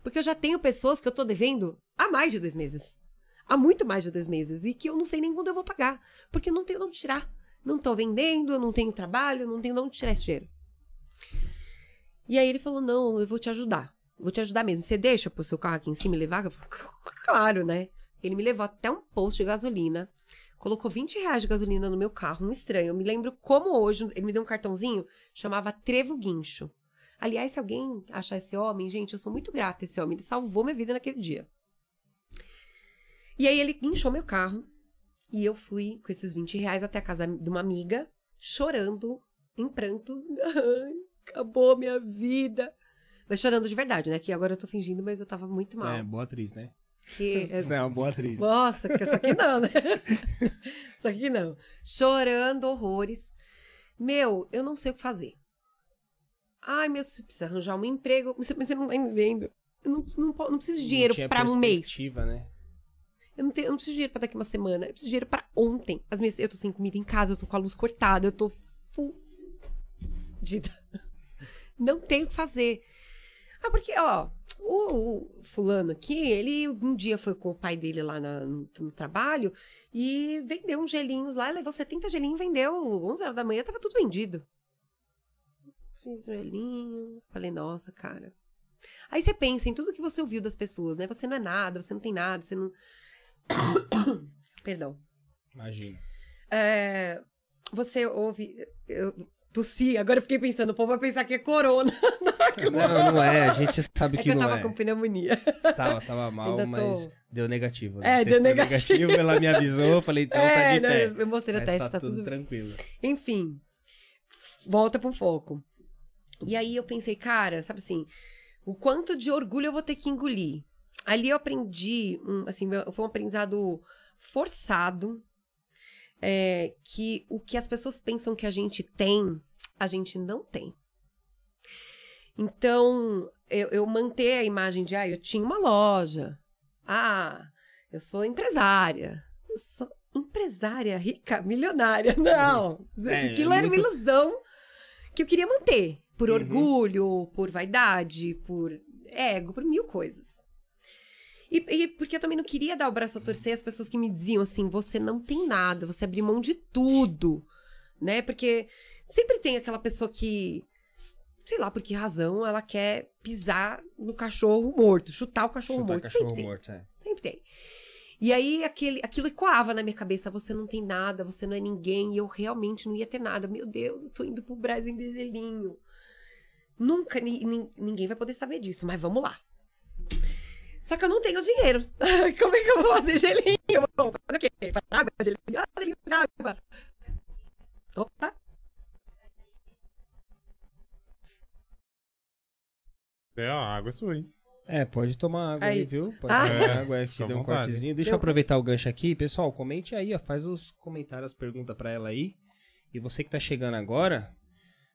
Porque eu já tenho pessoas que eu tô devendo há mais de dois meses. Há muito mais de dois meses. E que eu não sei nem quando eu vou pagar. Porque eu não tenho de onde tirar. Não tô vendendo, eu não tenho trabalho, eu não tenho de onde tirar esse dinheiro. E aí ele falou: Não, eu vou te ajudar. Vou te ajudar mesmo. Você deixa pôr seu carro aqui em cima e levar? Eu falei, claro, né? Ele me levou até um posto de gasolina. Colocou 20 reais de gasolina no meu carro, um estranho. Eu me lembro como hoje, ele me deu um cartãozinho, chamava Trevo Guincho. Aliás, se alguém achar esse homem, gente, eu sou muito grata a esse homem. Ele salvou minha vida naquele dia. E aí ele guinchou meu carro. E eu fui com esses 20 reais até a casa de uma amiga, chorando, em prantos. Acabou minha vida. Mas chorando de verdade, né? Que agora eu tô fingindo, mas eu tava muito mal. É, boa atriz, né? Que, Você é uma boa atriz. nossa, que isso aqui não, né? isso aqui não. Chorando horrores. Meu, eu não sei o que fazer. Ai, meu, você precisa arranjar um emprego. Mas você não tá entendendo. Eu não, não, não preciso de dinheiro pra um mês. né? Eu não, tenho, eu não preciso de dinheiro pra daqui uma semana. Eu preciso de dinheiro pra ontem. As minhas, eu tô sem comida em casa, eu tô com a luz cortada, eu tô fudida. Não tenho o que fazer. Ah, porque, ó, o, o fulano aqui, ele um dia foi com o pai dele lá na- no, no trabalho e vendeu uns gelinhos lá, levou 70 gelinhos, vendeu 11 horas da manhã, tava tudo vendido. Fiz gelinho, falei, nossa, cara. Aí você pensa em tudo que você ouviu das pessoas, né? Você não é nada, você não tem nada, você não. Perdão. Imagina. É, você ouve. Eu tossi, agora eu fiquei pensando, o povo vai pensar que é corona. Não, não é. A gente sabe É que, que eu não tava é. com pneumonia. Tava, tava mal, tô- mas deu negativo. É, deu Testou negativo. Ela me avisou, eu falei, então tá é, de não, pé. eu mostrei Mas teste, tá, tá, tudo, tudo. tranquilo. Enfim, volta pro foco. E aí eu pensei, cara, sabe assim, o quanto de orgulho eu vou ter que engolir. Ali eu aprendi, um, assim, foi um aprendizado forçado, é, que o que as pessoas pensam que a gente tem, a gente não tem. Então, eu, eu manter a imagem de, ah, eu tinha uma loja. Ah, eu sou empresária. Eu sou empresária rica, milionária. Não, É, aquilo é era uma muito- ilusão que eu queria manter. Por Uhum. orgulho, por vaidade, por ego, por mil coisas. E, e porque eu também não queria dar o braço a torcer às pessoas que me diziam assim: você não tem nada, você abriu mão de tudo. Né? Porque sempre tem aquela pessoa que, sei lá por que razão, ela quer pisar no cachorro morto, chutar o cachorro Chutar morto. cachorro sempre tem. morto, é. Sempre tem. E aí aquele, aquilo ecoava na minha cabeça: você não tem nada, você não é ninguém, e eu realmente não ia ter nada. Meu Deus, eu tô indo pro Brasil de gelinho. Nunca ni- nin- ninguém vai poder saber disso, mas vamos lá. Só que eu não tenho dinheiro. Como é que eu vou fazer gelinho? Eu vou fazer o quê? Fazer água, gelinho, ah, gelinho de água. Opa, É, a água é sua, hein? É, pode tomar água aí, Aí. viu? Pode Ah. tomar É, água aí que deu um vontade. cortezinho. Deixa eu aproveitar o gancho aqui. Pessoal, comente aí, ó. Faz os comentários, pergunta pra ela aí. E você que tá chegando agora,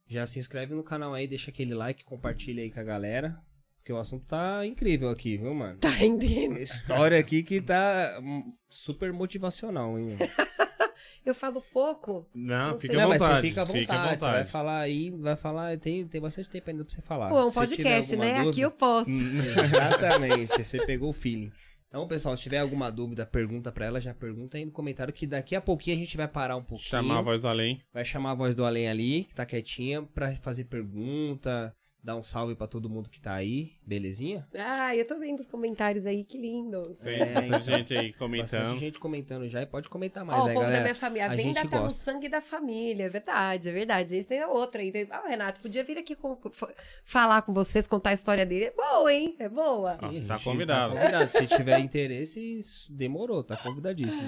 já se inscreve no canal aí, deixa aquele like, compartilha aí com a galera. Porque o assunto tá incrível aqui, viu, mano? tá entendendo? História aqui que tá hum, super motivacional, hein? Eu falo pouco. Não, Não fica à Não, mas vontade. você fica à vontade, Fica à Você vai vontade. falar aí, vai falar, tem, tem bastante tempo ainda pra você falar. Pô, é um podcast, né? Aqui dúvida- eu posso. Exatamente, você pegou o feeling. Então, pessoal, se tiver alguma dúvida, pergunta pra ela, já pergunta aí no comentário que daqui a pouquinho a gente vai parar um pouquinho. Chamar a voz do além. Vai chamar a voz do além ali, que tá quietinha, pra fazer pergunta, dar um salve pra todo mundo que tá aí, belezinha? Ah, eu tô vendo os comentários aí, que lindos. Tem É, bastante então. gente aí Bastante comentando. gente comentando já e pode comentar mais o aí, povo da galera. minha família. A, a venda gente tá gosta. no sangue da família. É verdade, é verdade. Esse tem outro aí. Tem- Ah, o Renato, podia vir aqui com- fa- falar com vocês, contar a história dele. É boa, hein? É boa. Sim. Ih, a tá convidado. Tá convidado. Se tiver interesse, demorou, tá convidadíssimo.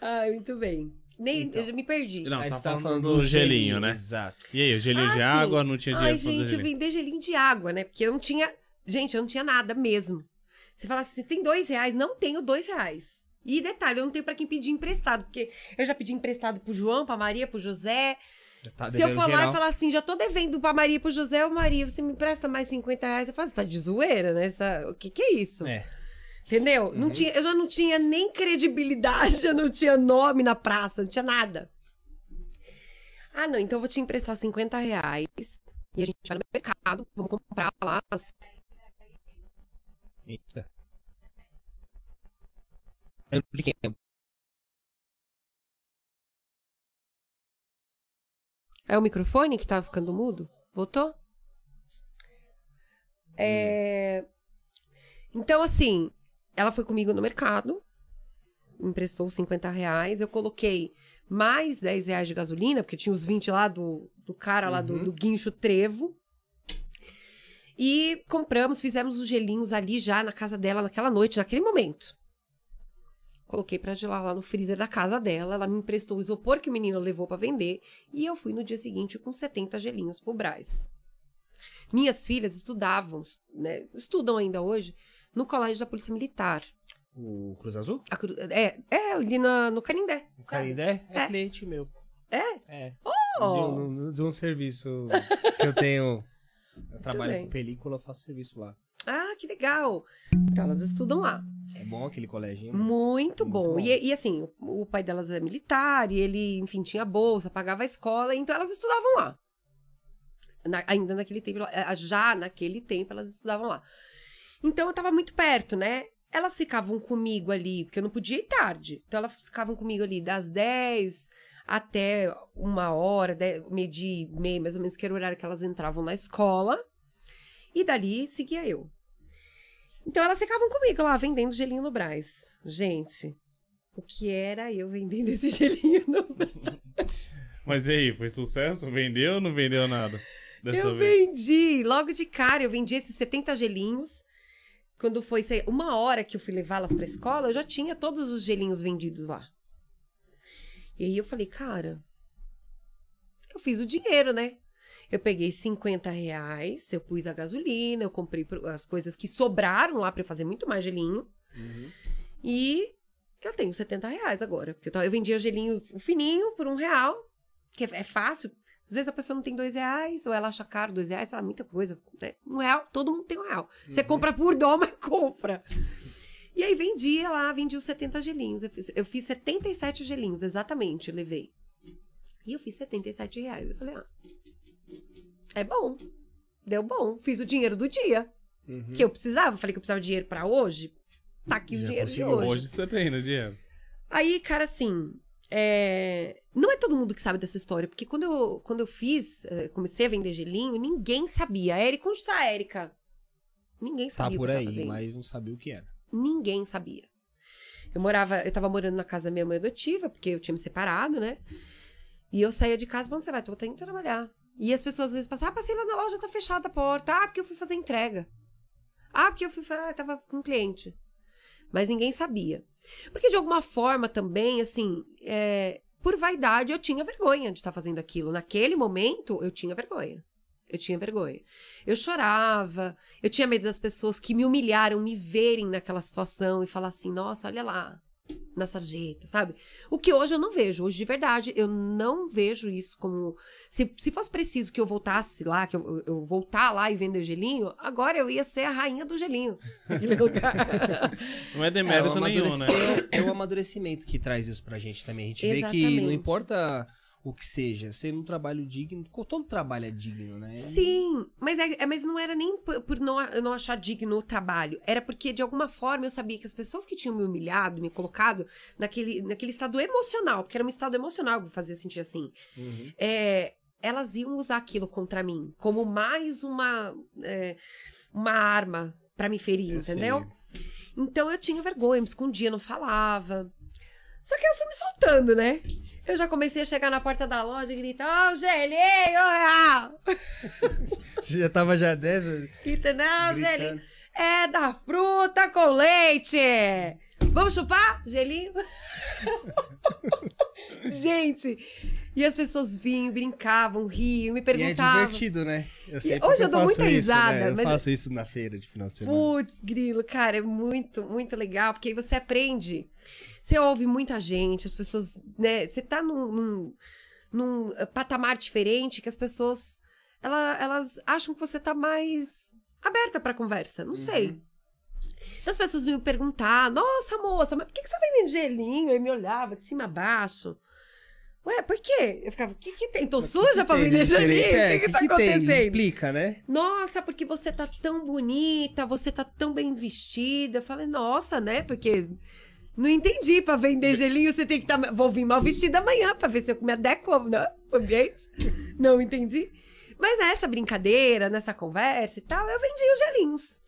Ai, muito bem. Nem, Então. eu já me perdi. Não, Aí você você tá tava falando do gelinho, né? Exato. E aí, o gelinho Ah, de sim. água, não tinha dinheiro Ai, pra fazer gente, eu gelinho. vender gelinho de água, né? Porque eu não tinha. Gente, eu não tinha nada mesmo. Você fala assim, tem dois reais? Não tenho dois reais. E detalhe, eu não tenho pra quem pedir emprestado, porque eu já pedi emprestado pro João, pra Maria, pro José. Tá Se eu for lá e falar assim, já tô devendo pra Maria e pro José, ô Maria, você me empresta mais 50 reais? Eu falo, você tá de zoeira, né? Essa... O que que é isso? É. Entendeu? Uhum. Não tinha, eu já não tinha nem credibilidade, eu não tinha nome na praça, não tinha nada. Ah, não, então eu vou te emprestar 50 reais e a gente vai no mercado, vamos comprar lá. Eita. É de quem? É o microfone que tava ficando mudo? Voltou? É... Então, assim, ela foi comigo no mercado, me emprestou 50 reais, eu coloquei mais 10 reais de gasolina, porque tinha os 20 lá do, do cara lá do, Uhum. do guincho trevo. E compramos, fizemos os gelinhos ali já na casa dela naquela noite, naquele momento. Coloquei pra gelar lá no freezer da casa dela. Ela me emprestou o isopor que o menino levou pra vender. E eu fui no dia seguinte com 70 gelinhos pro Braz. Minhas filhas estudavam, né, estudam ainda hoje, no colégio da Polícia Militar. O Cruz Azul? A cru- é, é, ali na- no Canindé. O? Canindé? É, É. cliente meu. É? É. Oh! De, um, de um serviço que eu tenho Eu trabalho com película, eu faço serviço lá. Ah, que legal. Então elas estudam lá. É bom aquele colégio, hein? Muito Muito bom. bom. E, e, assim, o, o pai delas é militar e ele, enfim, tinha bolsa, pagava a escola, então elas estudavam lá. Na- ainda naquele tempo, eh, já naquele tempo, elas estudavam lá. Então eu tava muito perto, né? Elas ficavam comigo ali, porque eu não podia ir tarde. Então elas ficavam comigo ali das 10 até uma hora, de- meio-dia meia, mais ou menos, que era o horário que elas entravam na escola. E dali seguia eu. Então elas ficavam comigo lá, vendendo gelinho no Brás. Gente, o que era eu vendendo esse gelinho no Brás? Mas e aí, foi sucesso? Vendeu ou não vendeu nada? Dessa eu vez? vendi, logo de cara, eu vendi esses 70 gelinhos. Quando foi sei, uma hora que eu fui levá-las pra escola, eu já tinha todos os gelinhos vendidos lá. E aí eu falei, cara, eu fiz o dinheiro, né? Eu peguei 50 reais, eu pus a gasolina, eu comprei as coisas que sobraram lá eu fazer muito mais gelinho. Uhum. E eu tenho 70 reais agora. Porque eu, eu vendia gelinho fininho por um real, que é, é fácil. Às vezes a pessoa não tem dois reais, ou ela acha caro dois reais, sei lá, muita coisa. Né? Um real, todo mundo tem um real. Você compra por dó, mas compra. E aí vendia lá, vendi os 70 gelinhos. Eu fiz, eu fiz 77 gelinhos, exatamente, eu levei. E eu fiz 77 reais. Eu falei, ah, é bom. Deu bom. Fiz o dinheiro do dia Uhum. que eu precisava. Falei que eu precisava de dinheiro pra hoje. Tá aqui o Já dinheiro conseguiu. de hoje. Hoje você tem, né, dinheiro? Aí, cara, assim, é, não é todo mundo que sabe dessa história, porque quando eu, quando eu fiz, eh, comecei a vender gelinho, ninguém sabia. Érica, onde está a Érica? Ninguém Tá sabia o por que aí, mas não sabia o que era. Ninguém sabia. Eu morava, eu tava morando na casa da minha mãe adotiva, porque eu tinha me separado, né? E eu saía de casa, pra onde você vai? Tô indo trabalhar. E as pessoas às vezes passavam, ah, passei lá na loja, tá fechada a porta. Ah, porque eu fui fazer entrega. Ah, porque eu fui, ah, tava com um cliente. Mas ninguém sabia. Porque de alguma forma também, assim, é, por vaidade, eu tinha vergonha de estar fazendo aquilo. Naquele momento, eu tinha vergonha. Eu tinha vergonha. Eu chorava, eu tinha medo das pessoas que me humilharam me verem naquela situação e falar assim: nossa, olha lá, na sarjeta, sabe? O que hoje eu não vejo. Hoje, de verdade, eu não vejo isso como. Se, se fosse preciso que eu voltasse lá, que eu, eu voltar lá e vender gelinho, agora eu ia ser a rainha do gelinho. naquele lugar. Não é É, demérito o nenhum, né? é o- é o amadurecimento que traz isso pra gente também. A gente vê que Exatamente. não importa o que seja, sendo um trabalho digno, todo trabalho é digno, né? Sim, mas, é, é- mas não era nem por, por não, eu não achar digno o trabalho. Era porque, de alguma forma, eu sabia que as pessoas que tinham me humilhado, me colocado naquele, naquele estado emocional, porque era um estado emocional que me fazia sentir assim, Uhum. é, elas iam usar aquilo contra mim como mais uma, é, uma arma pra me ferir, Eu entendeu? sei. Então eu tinha vergonha, me escondia, não falava. Só que eu fui me soltando, né? Eu já comecei a chegar na porta da loja e gritar, ó, gelinho, real! Você já tava já dessa? Entendeu, gelinho? É da fruta com leite! Vamos chupar? Gelinho? Gente, e as pessoas vinham, brincavam, riam, me E é perguntavam. divertido, né? Eu sei hoje eu dou faço muita isso, risada, né? Eu mas- faço isso na feira de final de semana. Putz, grilo, cara, é muito, muito legal, porque aí você aprende. Você ouve muita gente, as pessoas, né? Você tá num, num, num, eh, patamar diferente que as pessoas, ela- elas acham que você tá mais aberta pra conversa, não sei. Então as pessoas vinham me perguntar, nossa, moça, mas por que, que você tá vendendo gelinho? Aí me olhava de cima a baixo. Ué, por quê? Eu ficava, o que que tem? Tô suja pra Tem de vender gelinho? diferente? O É, que que tá tem? Acontecendo? Explica, né? Nossa, porque você tá tão bonita, você tá tão bem vestida. Eu falei, nossa, né? Porque não entendi. Pra vender gelinho, você tem que estar. Vou vir mal vestida amanhã pra ver se eu me adequo né? ao ambiente. Não entendi. Mas nessa brincadeira, nessa conversa e tal, eu vendi os gelinhos.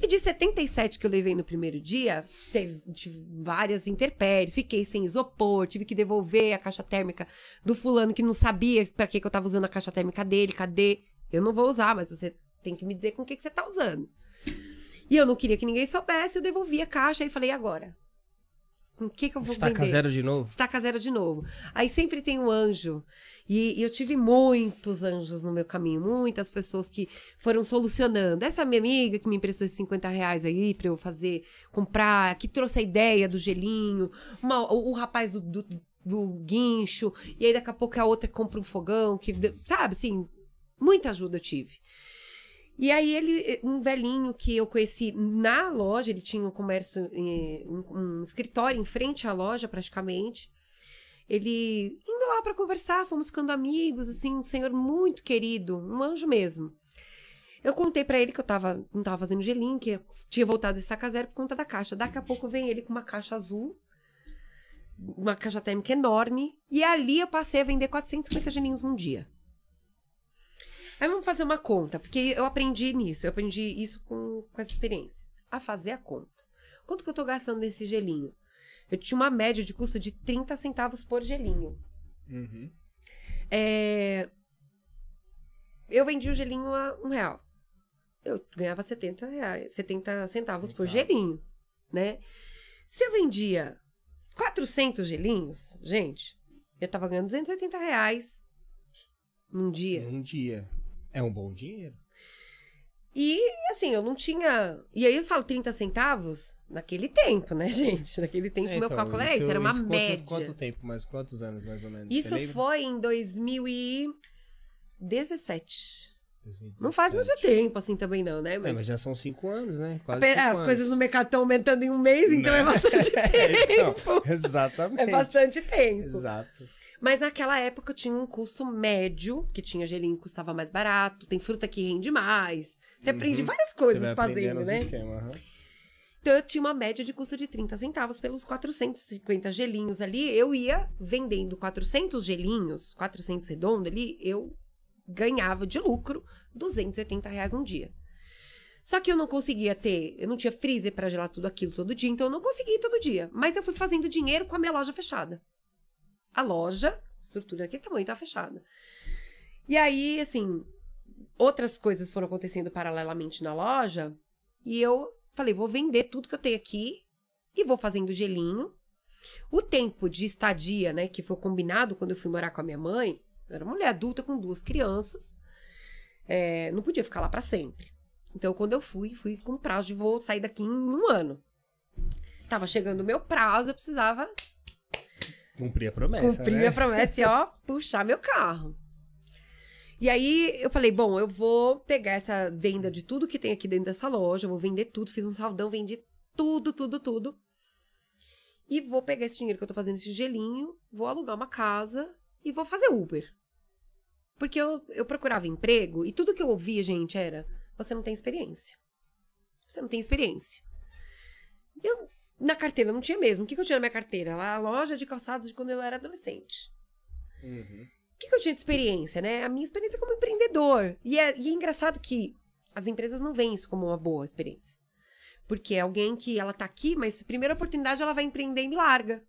E de 77 que eu levei no primeiro dia, teve, várias intempéries, fiquei sem isopor, tive que devolver a caixa térmica do fulano que não sabia pra que, que eu tava usando a caixa térmica dele, cadê? Eu não vou usar, mas você tem que me dizer com o que, que você tá usando. E eu não queria que ninguém soubesse, eu devolvi a caixa e falei, agora? Com o que, que eu vou Estaca vender? zero de novo. Estaca zero de novo. Aí sempre tem um anjo. E, e eu tive muitos anjos no meu caminho, muitas pessoas que foram solucionando. Essa minha amiga que me emprestou esses 50 reais aí pra eu fazer, comprar, que trouxe a ideia do gelinho, uma- o, o rapaz do, do, do guincho, e aí daqui a pouco a outra compra um fogão, que, sabe, assim, muita ajuda eu tive. E aí ele, um velhinho que eu conheci na loja, ele tinha um comércio, eh, um, escritório em frente à loja praticamente. Ele indo lá para conversar, fomos ficando amigos, assim, um senhor muito querido, um anjo mesmo. Eu contei para ele que eu tava, não tava fazendo gelinho, que eu tinha voltado de estaca zero por conta da caixa. Daqui a pouco vem ele com uma caixa azul, uma caixa térmica enorme, e ali eu passei a vender 450 gelinhos num dia. Aí vamos fazer uma conta, porque eu aprendi nisso, eu aprendi isso com, com essa experiência. A fazer a conta. Quanto que eu tô gastando nesse gelinho? Eu tinha uma média de custo de 30 centavos por gelinho. Uhum. É, Eu vendi o gelinho a um real. Eu ganhava 70, reais, 70 centavos por gelinho, né? Se eu vendia 400 gelinhos, gente, eu tava ganhando 280 reais num dia. Um dia. É um bom dinheiro. E, assim, eu não tinha... E aí eu falo 30 centavos naquele tempo, né, gente? Naquele tempo, É, meu então, cálculo é isso, era uma quanto- média. Quanto, tempo, mais quantos anos mais ou menos? Isso foi em 2017. 2017. Não faz muito tempo, assim, também não, né? É, Mas, mas já são cinco anos, né? Quase as anos. coisas no mercado estão aumentando em um mês, então é bastante É, então, tempo. exatamente. É bastante tempo. Exato. Mas naquela época tinha um custo médio, que tinha gelinho que custava mais barato, tem fruta que rende mais. Você aprende várias Uhum. Coisas fazendo, né? esquemas, aham. Então eu tinha uma média de custo de 30 centavos pelos 450 gelinhos ali. Eu ia vendendo 400 gelinhos, 400 redondo ali, eu ganhava de lucro 280 reais num dia. Só que eu não conseguia ter, eu não tinha freezer para gelar tudo aquilo todo dia, então eu não conseguia ir todo dia. Mas eu fui fazendo dinheiro com a minha loja fechada. A loja, a estrutura daquele tamanho, tá fechada. E aí, assim, outras coisas foram acontecendo paralelamente na loja, e eu falei, vou vender tudo que eu tenho aqui e vou fazendo gelinho. O tempo de estadia, né, que foi combinado quando eu fui morar com a minha mãe, eu era uma mulher adulta com duas crianças, é, não podia ficar lá para sempre. Então, quando eu fui, fui com prazo de vou sair daqui em um ano. Tava chegando o meu prazo, eu precisava Cumprir a promessa, cumprir né? minha promessa e, ó, puxar meu carro. E aí eu falei, bom, eu vou pegar essa venda de tudo que tem aqui dentro dessa loja, vou vender tudo, fiz um saldão, vendi tudo, tudo, tudo. E vou pegar esse dinheiro que eu tô fazendo esse gelinho, vou alugar uma casa e vou fazer Uber. Porque eu, eu procurava emprego e tudo que eu ouvia, gente, era: você não tem experiência. Você não tem experiência. Eu, na carteira, não tinha mesmo. O que, que eu tinha na minha carteira? Lá, a loja de calçados de quando eu era adolescente. Uhum. O que, que eu tinha de experiência, né? A minha experiência como empreendedor. E é, e é engraçado que as empresas não veem isso como uma boa experiência. Porque é alguém que ela tá aqui, mas primeira oportunidade ela vai empreender e me larga.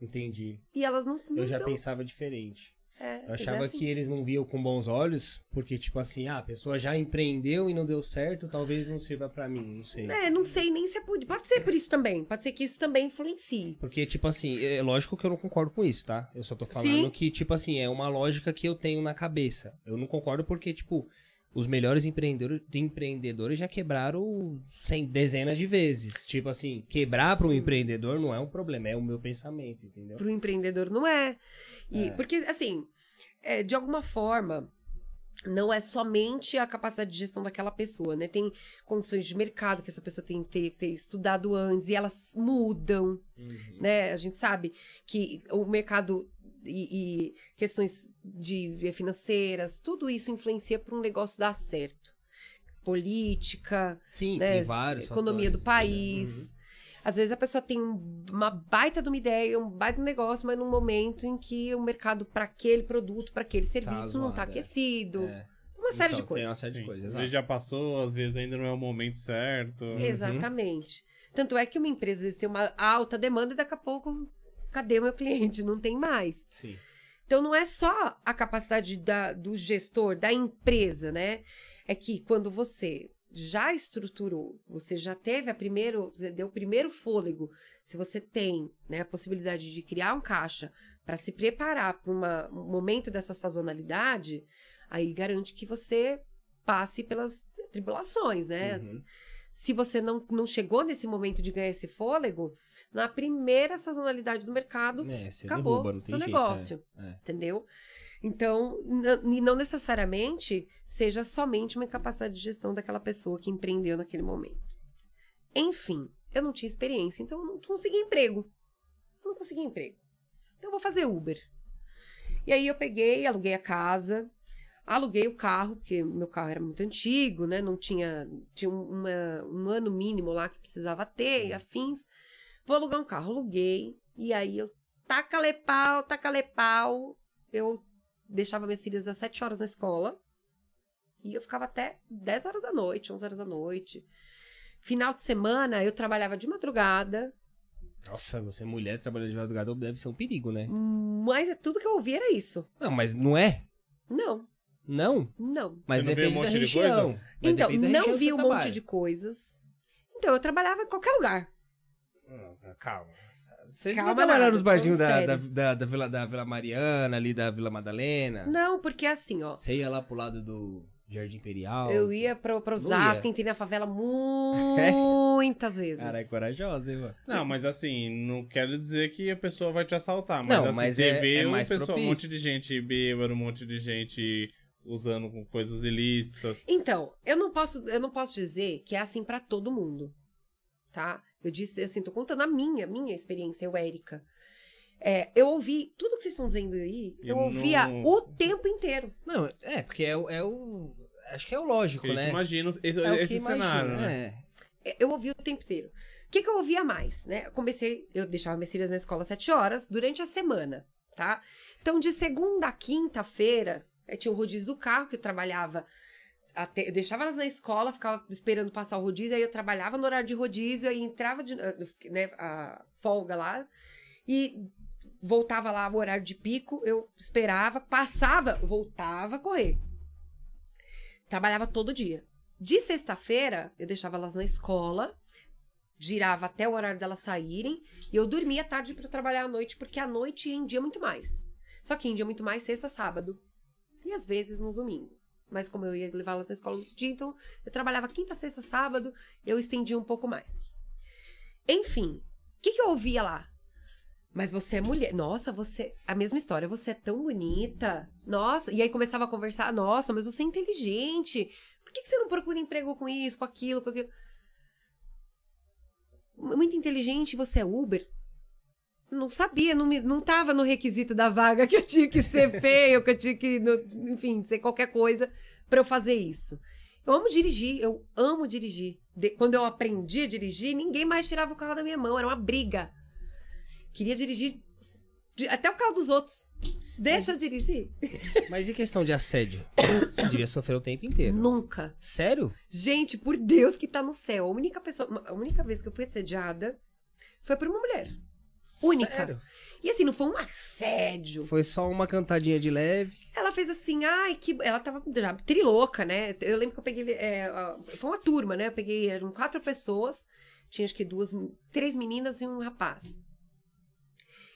Entendi. E elas não. não Eu já dão- pensava diferente. É, Eu achava é assim. que eles não viam com bons olhos, porque, tipo assim, ah, a pessoa já empreendeu e não deu certo, talvez não sirva pra mim, não sei. É, não sei nem se é por. Pode ser por isso também. Pode ser que isso também influencie. Porque, tipo assim, é lógico que eu não concordo com isso, tá? Eu só tô falando Sim. que, tipo assim, é uma lógica que eu tenho na cabeça. Eu não concordo porque, tipo, os melhores empreendedores, empreendedores já quebraram sem dezenas de vezes. Tipo assim, quebrar para um empreendedor não é um problema, é o meu pensamento, entendeu? Para o empreendedor não é. E, É. Porque, assim, é, de alguma forma, não é somente a capacidade de gestão daquela pessoa, né? Tem condições de mercado que essa pessoa tem que ter, ter estudado antes e elas mudam, Uhum. né? A gente sabe que o mercado e, e questões de financeiras, tudo isso influencia para um negócio dar certo. Política, Sim, né, tem vários economia do fatores, país. Às vezes a pessoa tem um- uma baita de uma ideia, um baita de um negócio, mas num momento em que o mercado para aquele produto, para aquele serviço não zoado, tá é. aquecido. Uhum. É. Uma série Então, de coisas. Tem uma série de Sim, coisas, às vezes já passou, às vezes ainda não é o momento certo. Exatamente. Tanto é que uma empresa às vezes tem uma alta demanda e daqui a pouco, cadê o meu cliente? Não tem mais. Sim. Então não é só a capacidade da- do gestor, da empresa, né? É que quando você já estruturou, você já teve a primeiro, deu o primeiro fôlego, se você tem né, a possibilidade de criar um caixa para se preparar para um momento dessa sazonalidade, aí garante que você passe pelas tribulações, né? Uhum. se você não, não chegou nesse momento de ganhar esse fôlego, na primeira sazonalidade do mercado, É, acabou derruba, seu jeito, negócio. é, é. Entendeu? Então, e não necessariamente seja somente uma incapacidade de gestão daquela pessoa que empreendeu naquele momento. Enfim, eu não tinha experiência, então eu não consegui emprego. Eu não consegui emprego. Então eu vou fazer Uber. E aí eu peguei, aluguei a casa, aluguei o carro, porque meu carro era muito antigo, né? Não tinha. Tinha um- uma- um ano mínimo lá que precisava ter, e afins. Vou alugar um carro, aluguei. E aí eu taca-lhe pau, taca-lhe pau. Eu deixava minhas filhas às 7 horas na escola. E eu ficava até 10 horas da noite, 11 horas da noite. Final de semana, eu trabalhava de madrugada. Nossa, você é mulher trabalhando de madrugada deve ser um perigo, né? Mas tudo que eu ouvia era isso. Não, mas não é? Não, Não? não. Mas Você não vê um depende da monte de região. coisas? Mas então, depende não vi um trabalha. monte de coisas. Então, eu trabalhava em qualquer lugar. Ah, Calma. Você Calma trabalhar nada, nos barzinhos da, da, da, da Vila, da Vila Mariana, ali da Vila Madalena. Não, porque assim, ó. Você ia lá pro lado do Jardim Imperial. Eu ia pra, pra Não Osasco, ia? entrei na favela muitas vezes. Cara, é corajosa, hein, mano? Não, mas assim, não quero dizer que a pessoa vai te assaltar, mas Não, assim, mas você é- vê é um, mais pessoa, um propício. monte de gente bêbado, um monte de gente usando com coisas ilícitas. Então, eu não posso, eu não posso dizer que é assim pra todo mundo, tá? Eu disse, assim, tô contando a minha, minha experiência, eu, Érica. É, eu ouvi tudo que vocês estão dizendo aí, eu Eu ouvia não- o tempo inteiro. Não, é, porque é, o- é o. Acho que é o lógico, né? imagina esse, é o esse cenário, né? é. É, Eu ouvia o tempo inteiro. O que, que eu ouvia mais, né? Eu comecei, eu deixava minhas filhas na escola às sete horas durante a semana, tá? Então, de segunda a quinta-feira, eh, tinha o rodízio do carro, que eu trabalhava até, eu deixava elas na escola, ficava esperando passar o rodízio, aí eu trabalhava no horário de rodízio, aí entrava de, eh, né, a folga lá, e voltava lá o horário de pico, eu esperava, passava, voltava a correr. Trabalhava todo dia. De sexta-feira, eu deixava elas na escola, girava até o horário delas saírem, e eu dormia tarde para trabalhar à noite, porque à noite rendia muito mais. Só que rendia muito mais sexta, sábado. E às vezes no domingo. Mas como eu ia levá-las na escola no dia, então eu trabalhava quinta, sexta, sábado, eu estendia um pouco mais. Enfim, o que, que eu ouvia lá? Mas você é mulher. Nossa, você. A mesma história. Você é tão bonita. Nossa. E aí começava a conversar. Nossa, mas você é inteligente. Por que, que você não procura emprego com isso, com aquilo, com aquilo? Muito inteligente, você é Uber? Não sabia, não, me, não tava no requisito da vaga que eu tinha que ser feio, que eu tinha que, no- enfim, ser qualquer coisa pra eu fazer isso. Eu amo dirigir, eu amo dirigir. De- quando eu aprendi a dirigir, ninguém mais tirava o carro da minha mão, era uma briga. Queria dirigir de- até o carro dos outros. Deixa eu dirigir. Mas e questão de assédio? Você devia sofrer o tempo inteiro. Nunca. Sério? Gente, por Deus que tá no céu. A única pessoa, a única vez que eu fui assediada foi por uma mulher. Única. Sério? E assim, não foi um assédio. Foi só uma cantadinha de leve. Ela fez assim, ai, que. Ela tava já trilouca, né? Eu lembro que eu peguei. é, foi uma turma, né? Eu peguei, eram quatro pessoas. Tinha acho que duas, três meninas e um rapaz.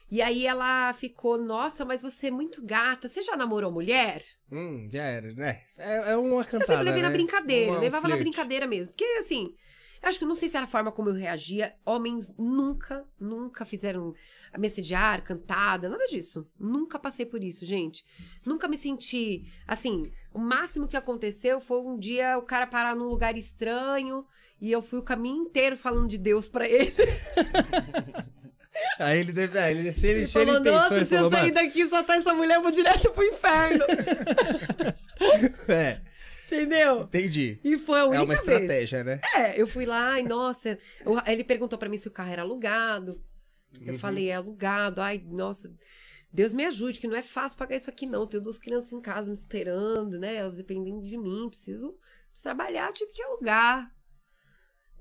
E aí ela ficou, nossa, mas você é muito gata. Você já namorou mulher? Hum, já era, né? É, é uma Eu cantada, sempre levei na né? brincadeira, Uma- um levava na brincadeira mesmo. Porque, assim, eu acho que não sei se era a forma como eu reagia. Homens nunca, nunca fizeram me assediar, cantada, nada disso. Nunca passei por isso, gente. Nunca me senti. Assim, o máximo que aconteceu foi um dia o cara parar num lugar estranho e eu fui o caminho inteiro falando de Deus pra ele. Aí ele deve. ah, ele- se ele, Ele se ele falou: pensou, Nossa, ele se eu sair daqui e soltar essa mulher, eu vou direto pro inferno. É, Entendeu? entendi. E foi a única É uma vez. estratégia, né? É, eu fui lá e, nossa, eu- ele perguntou pra mim se o carro era alugado. Uhum. Eu falei, é alugado. Ai, nossa, Deus me ajude, que não é fácil pagar isso aqui, não. Tenho duas crianças em casa me esperando, né? Elas dependem de mim, preciso, preciso trabalhar, tive que alugar.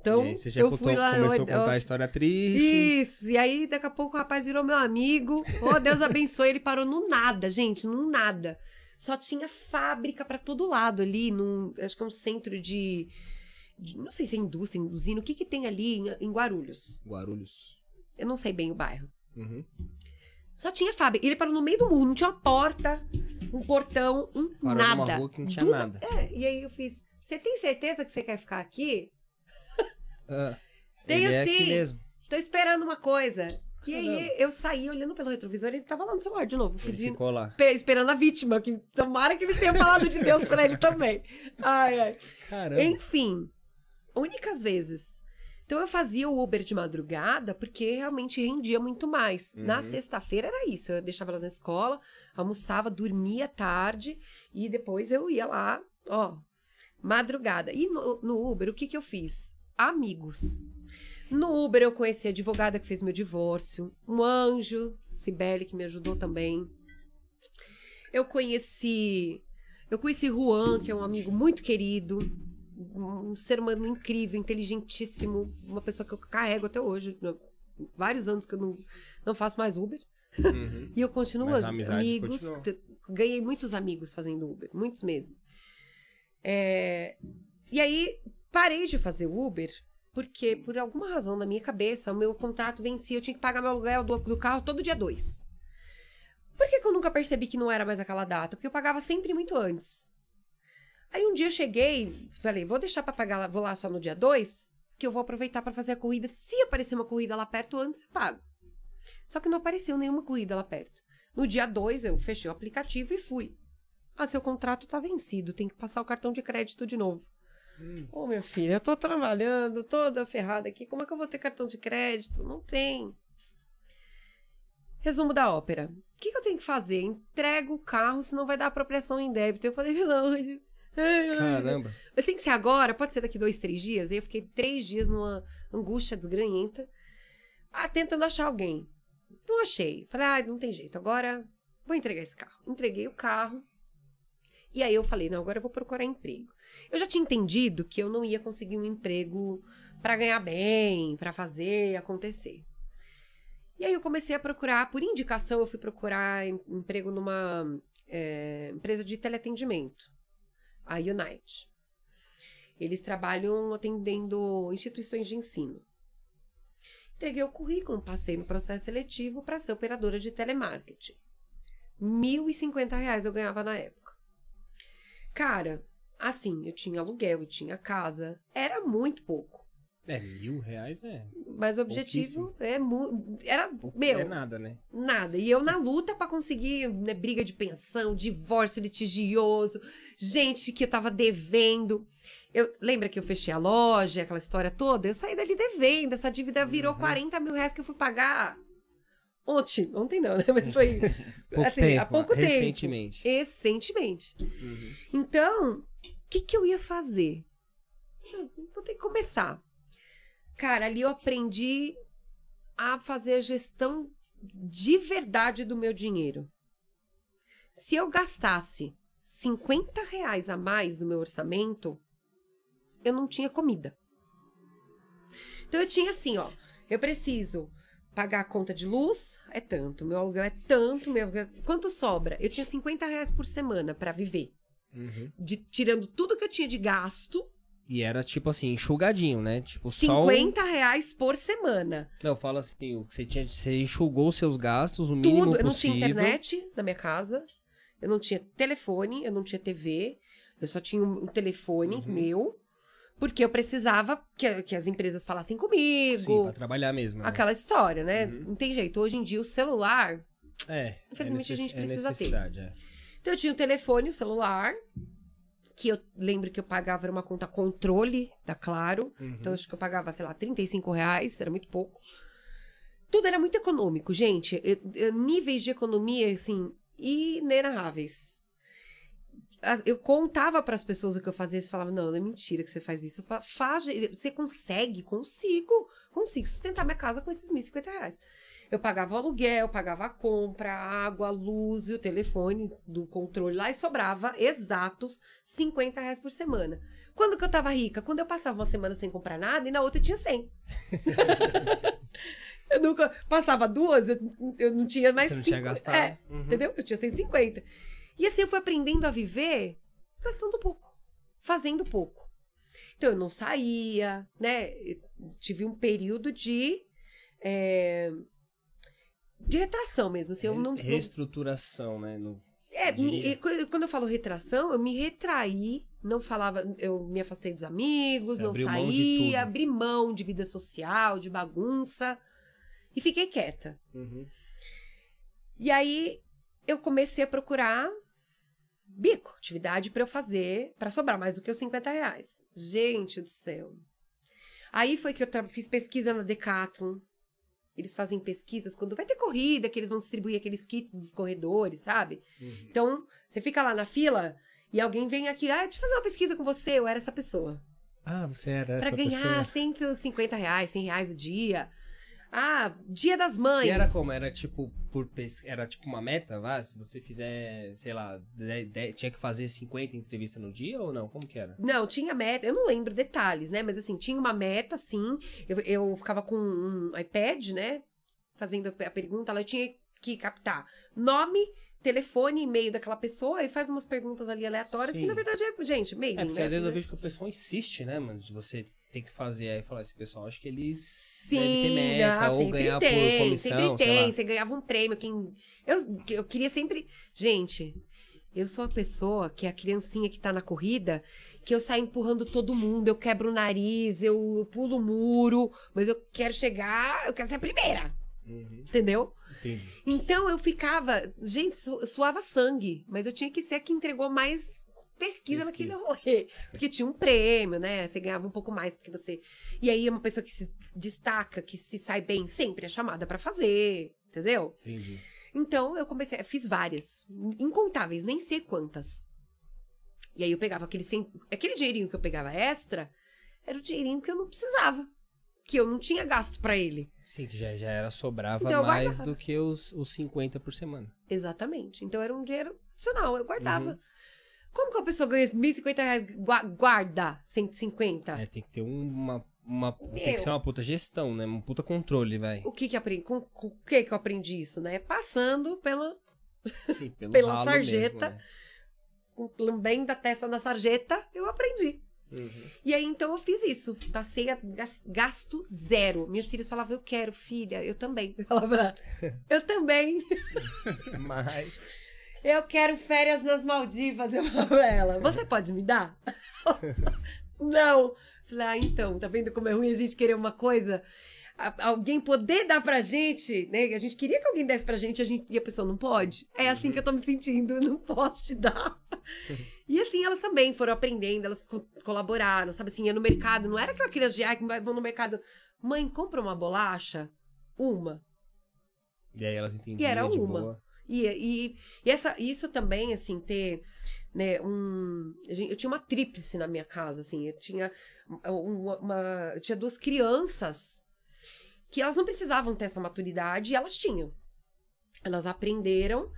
Então, aí você já eu contou- fui lá. começou eu- a contar a eu- história triste. Isso, e aí daqui a pouco o rapaz virou meu amigo. Oh, Deus abençoe, ele parou no nada, gente, no nada. Só tinha fábrica pra todo lado ali, num, acho que é um centro de, de- não sei se é indústria, usina, o que que tem ali em, em Guarulhos? Guarulhos. Eu não sei bem o bairro. Uhum. Só tinha fábrica. Ele parou no meio do muro, não tinha uma porta, um portão, um Parou nada. numa rua que não tinha Do- nada. É, e aí eu fiz, você tem certeza que você quer ficar aqui? Ah, ele é aqui assim. mesmo. Tô esperando uma coisa. E aí eu saí olhando pelo retrovisor e ele tava lá no celular de novo, Ele pedindo. ficou lá. pe- Esperando a vítima, que tomara que ele tenha falado de Deus pra ele também. Ai, ai. Caramba. Enfim, únicas vezes. Então eu fazia o Uber de madrugada porque realmente rendia muito mais. Na Uhum. sexta-feira era isso. Eu deixava elas na escola, almoçava, dormia tarde e depois eu ia lá, ó, madrugada. E no, no Uber, o que que eu fiz? Amigos. No Uber eu conheci a advogada que fez meu divórcio, um anjo, Cibele, que me ajudou também. Eu conheci. Eu conheci Juan, que é um amigo muito querido, um ser humano incrível, inteligentíssimo, uma pessoa que eu carrego até hoje. né? Vários anos que eu não, não faço mais Uber. Uhum. E eu continuo amigos. continua. Ganhei muitos amigos fazendo Uber, muitos mesmo. É, E aí, parei de fazer Uber porque, por alguma razão na minha cabeça, o meu contrato vencia, eu tinha que pagar meu aluguel do, do carro todo dia 2. Por que, que eu nunca percebi que não era mais aquela data? Porque eu pagava sempre muito antes. Aí um dia eu cheguei, falei, vou deixar pra pagar, vou lá só no dia 2, que eu vou aproveitar pra fazer a corrida. Se aparecer uma corrida lá perto antes, eu pago. Só que não apareceu nenhuma corrida lá perto. No dia 2, eu fechei o aplicativo e fui. Ah, seu contrato tá vencido, tem que passar o cartão de crédito de novo. Ô, minha filha, eu tô trabalhando toda ferrada aqui, como é que eu vou ter cartão de crédito? Não tem. Resumo da ópera. O que, que eu tenho que fazer? Entrego o carro, senão vai dar apropriação em débito. Eu falei, não. Caramba. Mas tem que ser agora, pode ser daqui dois, três dias. Aí eu fiquei três dias numa angústia desgranhenta, ah, tentando achar alguém. Não achei. Falei, ah, não tem jeito, agora vou entregar esse carro. Entreguei o carro. E aí eu falei, não, agora eu vou procurar emprego. Eu já tinha entendido que eu não ia conseguir um emprego para ganhar bem, para fazer acontecer. E aí eu comecei a procurar, por indicação, eu fui procurar em- emprego numa é, empresa de teleatendimento, a Unite. Eles trabalham atendendo instituições de ensino. Entreguei o currículo, passei no processo seletivo para ser operadora de telemarketing. 1.050 reais eu ganhava na época. Cara, assim, eu tinha aluguel, eu tinha casa. Era muito pouco. É, mil reais é. Mas o objetivo é era meu, É nada, né? nada. E eu na luta pra conseguir né, briga de pensão, divórcio litigioso, gente que eu tava devendo. Eu, lembra que eu fechei a loja, aquela história toda? Eu saí dali devendo. Essa dívida virou Uhum. 40 mil reais que eu fui pagar ontem. Ontem não, né? Mas foi Pouco assim, tempo, há pouco tempo. recentemente. Recentemente. Uhum. Então, o que, que eu ia fazer? Eu Vou ter que começar. Cara, ali eu aprendi a fazer a gestão de verdade do meu dinheiro. Se eu gastasse 50 reais a mais no meu orçamento, eu não tinha comida. Então eu tinha assim, ó, eu preciso pagar a conta de luz, é tanto, meu aluguel é tanto, meu quanto sobra? Eu tinha 50 reais por semana para viver Uhum. de, tirando tudo que eu tinha de gasto, E era tipo assim, enxugadinho, né? Tipo, só. o- 50 reais por semana. Não, eu falo assim, o que você tinha. Você enxugou os seus gastos, o mínimo Tudo. Eu não possível. tinha internet na minha casa, eu não tinha telefone, eu não tinha TV, eu só tinha um, um telefone Uhum. meu, porque eu precisava que, que as empresas falassem comigo. Sim, pra trabalhar mesmo. né? Aquela história, né? Uhum. Não tem jeito. Hoje em dia, o celular. É. Infelizmente, é a gente necess- precisa é ter. É. Então, eu tinha o telefone, o celular, que eu lembro que eu pagava era uma conta controle da Claro. Uhum. Então, acho que eu pagava, sei lá, 35 reais, era muito pouco. Tudo era muito econômico, gente. Eu- eu- níveis de economia, assim, inenarráveis. Eu contava para as pessoas o que eu fazia, eles falavam, não, não é mentira que você faz isso. Faz, você consegue? Consigo. Consigo sustentar minha casa com esses 1.050 reais. Eu pagava o aluguel, pagava a compra, a água, a luz e o telefone do controle lá e sobrava exatos 50 reais por semana. Quando que eu tava rica? Quando eu passava uma semana sem comprar nada e na outra eu tinha 100. eu nunca passava duas, eu, eu não tinha mais Você não cinco- tinha gastado. É, Uhum. entendeu? Eu tinha 150. E assim eu fui aprendendo a viver gastando pouco, fazendo pouco. Então eu não saía, né? Eu tive um período de. é, de retração mesmo. Assim, eu não, não- Reestruturação, né? No É, me- qu- quando eu falo retração, eu me retraí, não falava, eu me afastei dos amigos, Você não abriu mão de tudo. saía, abri mão de vida social, de bagunça e fiquei quieta. Uhum. E aí eu comecei a procurar bico, atividade pra eu fazer, pra sobrar mais do que os 50 reais. Gente do céu. Aí foi que eu fiz pesquisa na Decathlon. Eles fazem pesquisas quando vai ter corrida, que eles vão distribuir aqueles kits dos corredores, sabe? Uhum. Então, você fica lá na fila e alguém vem aqui, ah, deixa eu fazer uma pesquisa com você, eu era essa pessoa. Ah, você era Pra essa ganhar pessoa. 150 reais, 100 reais o dia. Ah, dia das mães. E era como? Era tipo por pes... era tipo uma meta, vá? Se você fizer, sei lá, de- de- tinha que fazer 50 entrevistas no dia ou não? Como que era? Não, tinha meta, eu não lembro detalhes, né? Mas assim, tinha uma meta, sim. Eu, eu ficava com um iPad, né? Fazendo a pergunta, ela tinha que captar nome, telefone, e-mail daquela pessoa e faz umas perguntas ali aleatórias, Sim. que na verdade é, gente, e-mail. É, porque né? às vezes eu vejo que o pessoal insiste, né, mano? De você ter que fazer. Aí falar, esse pessoal, acho que eles devem ter Sim, meta não, ou sempre ganhar tem, por comissão, sempre tem. Você ganhava um prêmio. Quem... Eu, eu queria sempre. Gente, eu sou a pessoa que é a criancinha que tá na corrida, que eu saio empurrando todo mundo, eu quebro o nariz, eu pulo o muro, mas eu quero chegar, eu quero ser a primeira. Uhum, Entendeu? entendi. Então eu ficava. Gente, su- suava sangue, mas eu tinha que ser a que entregou mais pesquisa, naquele Pesquisa. rolê. Porque tinha um prêmio, né? Você ganhava um pouco mais porque você. E aí, uma pessoa que se destaca, que se sai bem, sempre é chamada pra fazer, entendeu? Entendi. Então eu comecei, fiz várias, incontáveis, nem sei quantas. E aí eu pegava aquele, aquele dinheirinho que eu pegava extra, era o dinheirinho que eu não precisava, que eu não tinha gasto pra ele. Sim, que já, já era, sobrava Então, mais do que os, os 50 por semana. Exatamente. Então era um dinheiro adicional, eu guardava. Uhum. Como que uma pessoa ganha 1.050 reais gua- guarda 150? É, tem que ter uma. uma tem Meu. que ser uma puta gestão, né? Um puta controle, vai. O que que aprendi? Com, com o que que eu aprendi isso, né? Passando pela Sim, pelo Pela sarjeta. mesmo, né? lambendo a testa na sarjeta, eu aprendi. Uhum. E aí, então, eu fiz isso. Passei a gas- gasto zero. Minhas filhas falavam, eu quero, filha. Eu também. Eu falava, eu também. Mas. Eu quero férias nas Maldivas. Eu falava pra ela, você pode me dar? Não. Falei, ah, então, tá vendo como é ruim a gente querer uma coisa? Alguém poder dar pra gente, né? A gente queria que alguém desse pra gente, a gente e a pessoa não pode. É assim que eu tô me sentindo, eu não posso te dar. E assim, elas também foram aprendendo, elas co- colaboraram, sabe assim, ia no mercado, não era aquela criança de, ai, que vão no mercado, mãe, compra uma bolacha, uma. E aí elas entendiam. E era de uma. boa. E, e, e essa, isso também, assim, ter, né, um... Eu tinha uma tríplice na minha casa, assim, eu tinha uma, uma- eu tinha duas crianças que elas não precisavam ter essa maturidade e elas tinham. Elas aprenderam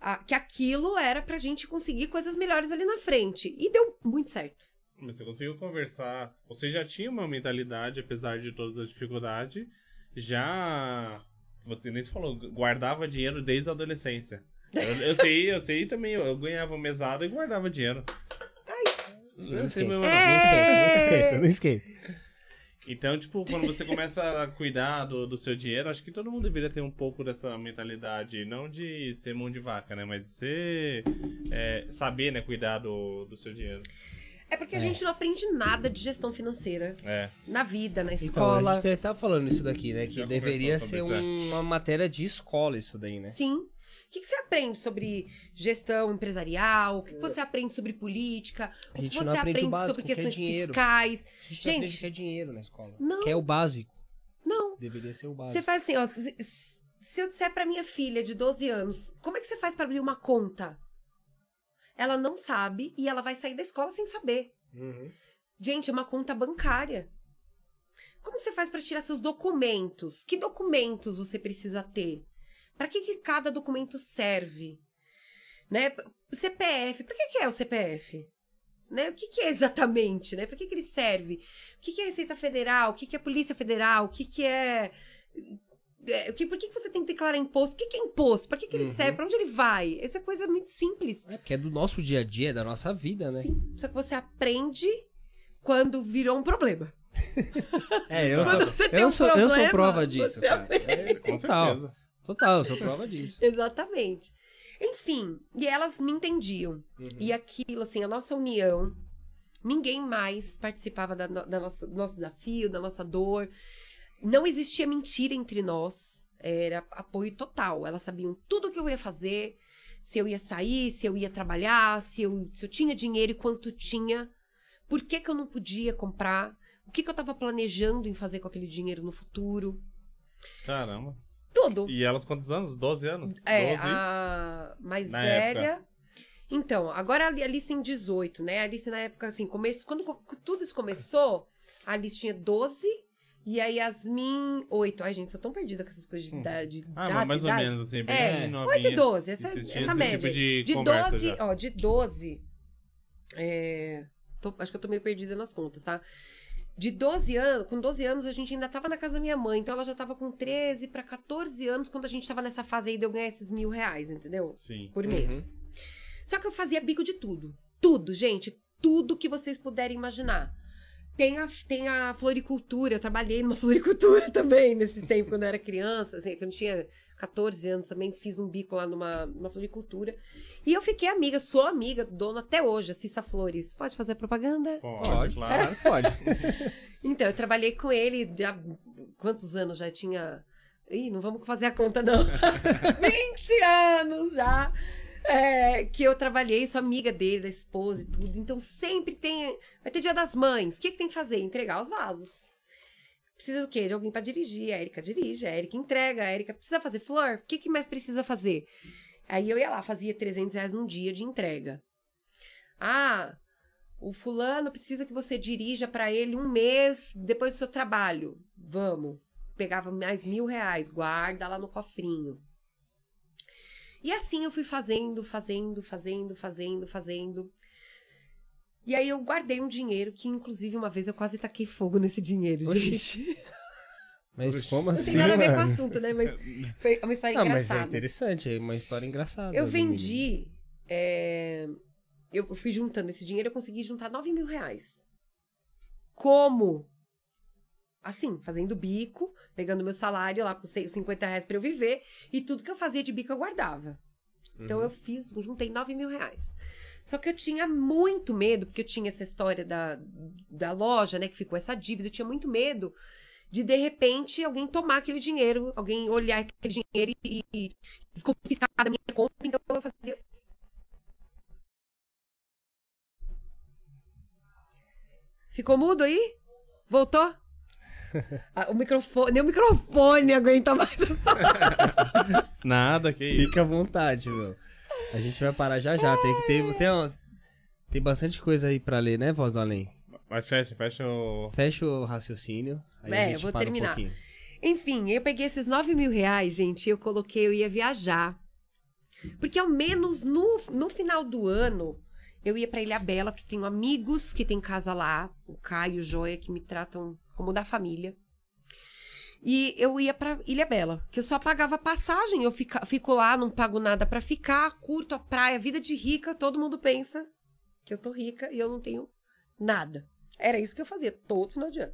a- que aquilo era pra gente conseguir coisas melhores ali na frente. E deu muito certo. Mas você conseguiu conversar. Você já tinha uma mentalidade, apesar de todas as dificuldades. Já. Você nem se falou, guardava dinheiro desde a adolescência. Eu, eu sei, eu sei também, eu ganhava mesada e guardava dinheiro. Não Eu sei esquenta, mesmo, não não. esquenta, não esquenta, não esquenta. Então, tipo, quando você começa a cuidar do, do seu dinheiro, acho que todo mundo deveria ter um pouco dessa mentalidade, não de ser mão de vaca, né? Mas de ser. é, saber, né, cuidar do, do seu dinheiro. É porque a gente não aprende nada de gestão financeira É. na vida, na Então, escola. a gente tá falando isso daqui, né? Que Já deveria ser um- uma matéria de escola isso daí, né? Sim. O que, que você aprende sobre gestão empresarial? O que, que você aprende sobre política? A O que gente você não aprende o aprende básico, sobre que é questões dinheiro. fiscais? A gente, Gente, aprende que é dinheiro na escola. não. Que é o básico. Não. Deveria ser o Você básico. faz assim, ó. Se, se eu disser pra minha filha de 12 anos, como é que você faz pra abrir uma conta? Ela não sabe e ela vai sair da escola sem saber. Uhum. Gente, é uma conta bancária. Como você faz para tirar seus documentos? Que documentos você precisa ter? Para que, que cada documento serve? Né? CPF, para que, que é o CPF? Né? O que, que é exatamente? Né? Para que, que ele serve? O que, que é Receita Federal? O que, que é Polícia Federal? O que, que é. É, que, por que, que você tem que declarar imposto? O que, que é imposto? Para que, que ele Uhum. serve? Para onde ele vai? Essa é coisa muito simples. É porque é do nosso dia a dia, é da nossa vida, né? Sim. Só que você aprende quando virou um problema. É, eu Quando sou, você tem eu um sou, eu sou problema, prova disso, você cara. É, Com total, certeza. total, eu sou prova disso. Exatamente. Enfim, e elas me entendiam. E aquilo, assim, a nossa união, ninguém mais participava da, no- da nossa- do nosso desafio, da nossa dor. Não existia mentira entre nós. Era apoio total. Elas sabiam tudo o que eu ia fazer, se eu ia sair, se eu ia trabalhar, se eu, se eu tinha dinheiro e quanto tinha, por que, que eu não podia comprar, o que, que eu estava planejando em fazer com aquele dinheiro no futuro. Caramba. Tudo. E elas quantos anos? 12 anos? É, 12? a mais Na velha. Então, agora a Alice tem 18, né? A Alice na época, assim, começo, quando tudo isso começou, a Alice tinha 12 e a Yasmin 8. Ai, gente, sou tão perdida com essas coisas de idade. Ah, data, mas mais ou menos, assim, bem É, novinha. 8 e 12, essa, essa esse média. tipo de conversa 12, já. ó, de 12. É, tô- acho que eu tô meio perdida nas contas, tá? De 12 anos, com 12 anos a gente ainda tava na casa da minha mãe, então ela já tava com 13 pra 14 anos quando a gente tava nessa fase aí de eu ganhar esses mil reais, entendeu? Sim. Por mês. Só que eu fazia bico de tudo. Tudo, gente. Tudo que vocês puderem imaginar. Tem a, tem a floricultura, eu trabalhei numa floricultura também nesse tempo, quando eu era criança, assim, quando eu tinha 14 anos também, fiz um bico lá numa, numa floricultura. E eu fiquei amiga, sou amiga do dono até hoje, a Cissa Flores. Pode fazer propaganda? Pode, claro. pode. Então, eu trabalhei com ele já. Quantos anos já tinha? Ih, não vamos fazer a conta, não. 20 anos já. É, que eu trabalhei, sou amiga dele, da esposa e tudo. Então, sempre tem. Vai ter dia das mães. O que, que tem que fazer? Entregar os vasos. Precisa do quê? De alguém pra dirigir. A Erika dirige, a Erika entrega, a Erika precisa fazer flor? O que, que mais precisa fazer? Aí eu ia lá, fazia 300 reais um dia de entrega. Ah, o fulano precisa que você dirija pra ele um mês depois do seu trabalho. Vamos. Pegava mais mil reais, guarda lá no cofrinho. E assim eu fui fazendo, fazendo, fazendo, fazendo, fazendo. E aí eu guardei um dinheiro que, inclusive, uma vez eu quase taquei fogo nesse dinheiro, Oxi. gente. Mas Oxi. como Não assim, tem nada a ver com o mano? assunto, né? Mas foi uma história Ah, mas é engraçada. interessante, é uma história engraçada. Eu vendi. é, Eu fui juntando esse dinheiro, eu consegui juntar 9 mil reais. Como? Assim, fazendo bico, pegando meu salário lá com 50 reais pra eu viver, e tudo que eu fazia de bico eu guardava. Então Uhum. eu fiz, juntei 9 mil reais. Só que eu tinha muito medo, porque eu tinha essa história da, da loja, né, que ficou essa dívida, eu tinha muito medo de, de repente, alguém tomar aquele dinheiro, alguém olhar aquele dinheiro e, e, e confiscar da minha conta. Então eu fazia. Ficou mudo aí? Voltou? Ah, o microfone, nem o microfone aguenta mais. Nada, que isso. Fica à vontade, meu. A gente vai parar já já. Tem que ter. Tem, uma- tem bastante coisa aí pra ler, né, Voz do Além? Mas fecha, fecha o. Fecha o raciocínio. Aí É, a gente eu vou para terminar. Um pouquinho. Enfim, eu peguei esses 9 mil reais, gente, eu coloquei, eu ia viajar. Porque ao menos no, no final do ano, eu ia pra Ilha Bela, porque tenho amigos que têm casa lá, o Caio e o Joia, que me tratam como da família. E eu ia pra Ilha Bela, que eu só pagava passagem, eu fica, fico lá, não pago nada pra ficar, curto a praia, vida de rica, todo mundo pensa que eu tô rica e eu não tenho nada. Era isso que eu fazia todo final de ano.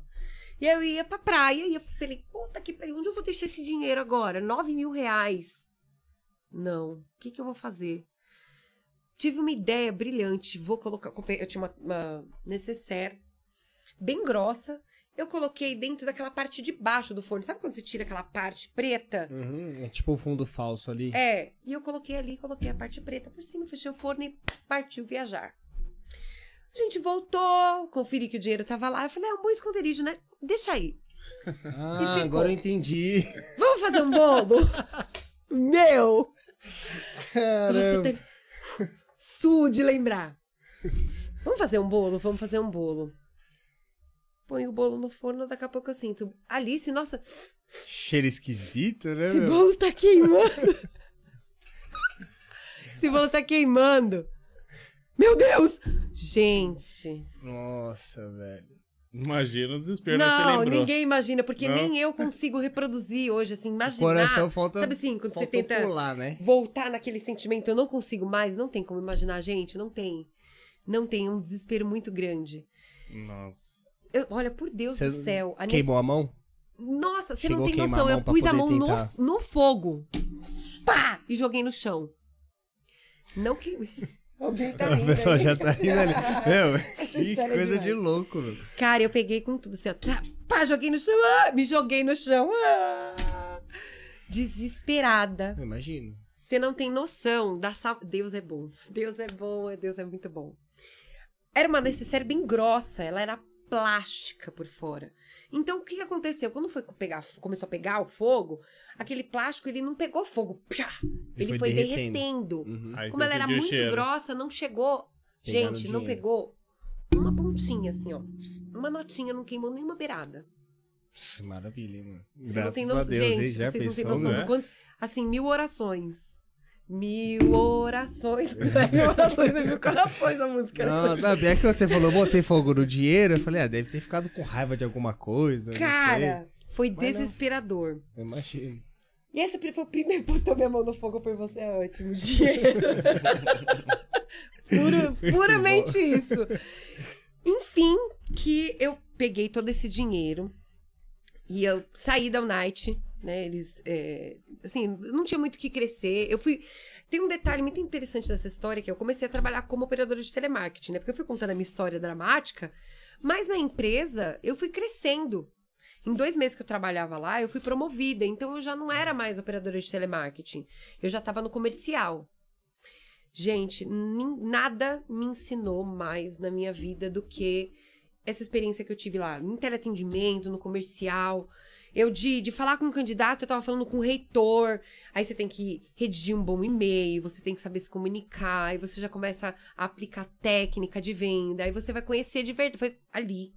E aí eu ia pra praia e eu falei, puta que pariu, onde eu vou deixar esse dinheiro agora? 9 mil reais. Não, o que que eu vou fazer? Tive uma ideia brilhante, vou colocar, eu tinha uma, uma necessaire bem grossa, eu coloquei dentro daquela parte de baixo do forno, sabe quando você tira aquela parte preta? Uhum, é tipo o fundo falso ali. É, e eu coloquei ali, coloquei a parte preta por cima, fechei o forno e partiu viajar. A gente voltou, conferi que o dinheiro tava lá. Eu falei, é um bom esconderijo, né? Deixa aí. Ah, ficou. agora eu entendi. Vamos fazer um bolo? Meu! Você Caramba. tem... Su de lembrar. Vamos fazer um bolo? Vamos fazer um bolo. Põe o bolo no forno, daqui a pouco eu sinto. Alice, nossa, Cheiro esquisito, né, esse meu? bolo tá queimando. esse bolo tá queimando. Meu Deus! Gente. Nossa, velho. Imagina o desespero você Não, ninguém imagina, porque Não? nem eu consigo reproduzir hoje, assim, O imaginar. coração falta. Sabe assim, quando você tenta pular, né? voltar naquele sentimento, eu não consigo mais, não tem como imaginar, gente, não tem. Não tem, é um desespero muito grande. Nossa. Eu- olha, por Deus Você do céu. a Queimou a nece- mão? Nossa, você não a tem noção. a Eu pus a mão no, tentar. no fogo. Pá! E joguei no chão. Não que. Alguém tá O rindo. pessoal aí. já tá rindo ali. Meu, que é coisa de louco, meu. Cara, eu peguei com tudo assim, ó. Tá, pá, joguei no chão. ah, me joguei no chão. ah. desesperada. Eu imagino. Você não tem noção da sal... Deus é bom. Deus é bom, Deus é muito bom. Era uma necessaire bem grossa, ela era plástica por fora. Então, o que que aconteceu? Quando foi pegar, começou a pegar o fogo, aquele plástico, ele não pegou fogo. Pá! Ele, foi foi, derretendo. derretendo. Uhum. Como ela era muito cheiro. grossa, não chegou. No Gente, não pegou uma pontinha, assim, ó. Uma notinha, não queimou nenhuma beirada. Maravilha, hein, mano. Você Graças não tem a noção. Deus, Gente, hein? Já vocês não têm pensou, noção né? do quanto. Assim, mil orações. Mil orações. Não mil orações, é mil corações a música. Não, sabe, é que você falou, botei fogo no dinheiro. Eu falei, ah, deve ter ficado com raiva de alguma coisa. não Cara, foi Mas não. desesperador. sei. Eu imagino. E esse foi o primeiro que botou minha mão no fogo por você, é ótimo. Dinheiro. Puro- puramente isso. Enfim, que eu peguei todo esse dinheiro e eu saí da Unite, né? Eles, é, assim, não tinha muito o que crescer. Eu fui. Tem um detalhe muito interessante dessa história que eu comecei a trabalhar como operadora de telemarketing, né? Porque eu fui contando a minha história dramática, mas na empresa eu fui crescendo. Em dois meses que eu trabalhava lá, eu fui promovida, então eu já não era mais operadora de telemarketing. Eu já estava no comercial. Gente, nada me ensinou mais na minha vida do que essa experiência que eu tive lá, no teleatendimento, no comercial. Eu, de, de falar com um candidato, eu tava falando com o reitor. Aí você tem que redigir um bom e-mail, você tem que saber se comunicar, aí você já começa a aplicar técnica de venda, aí você vai conhecer de verdade. Foi ali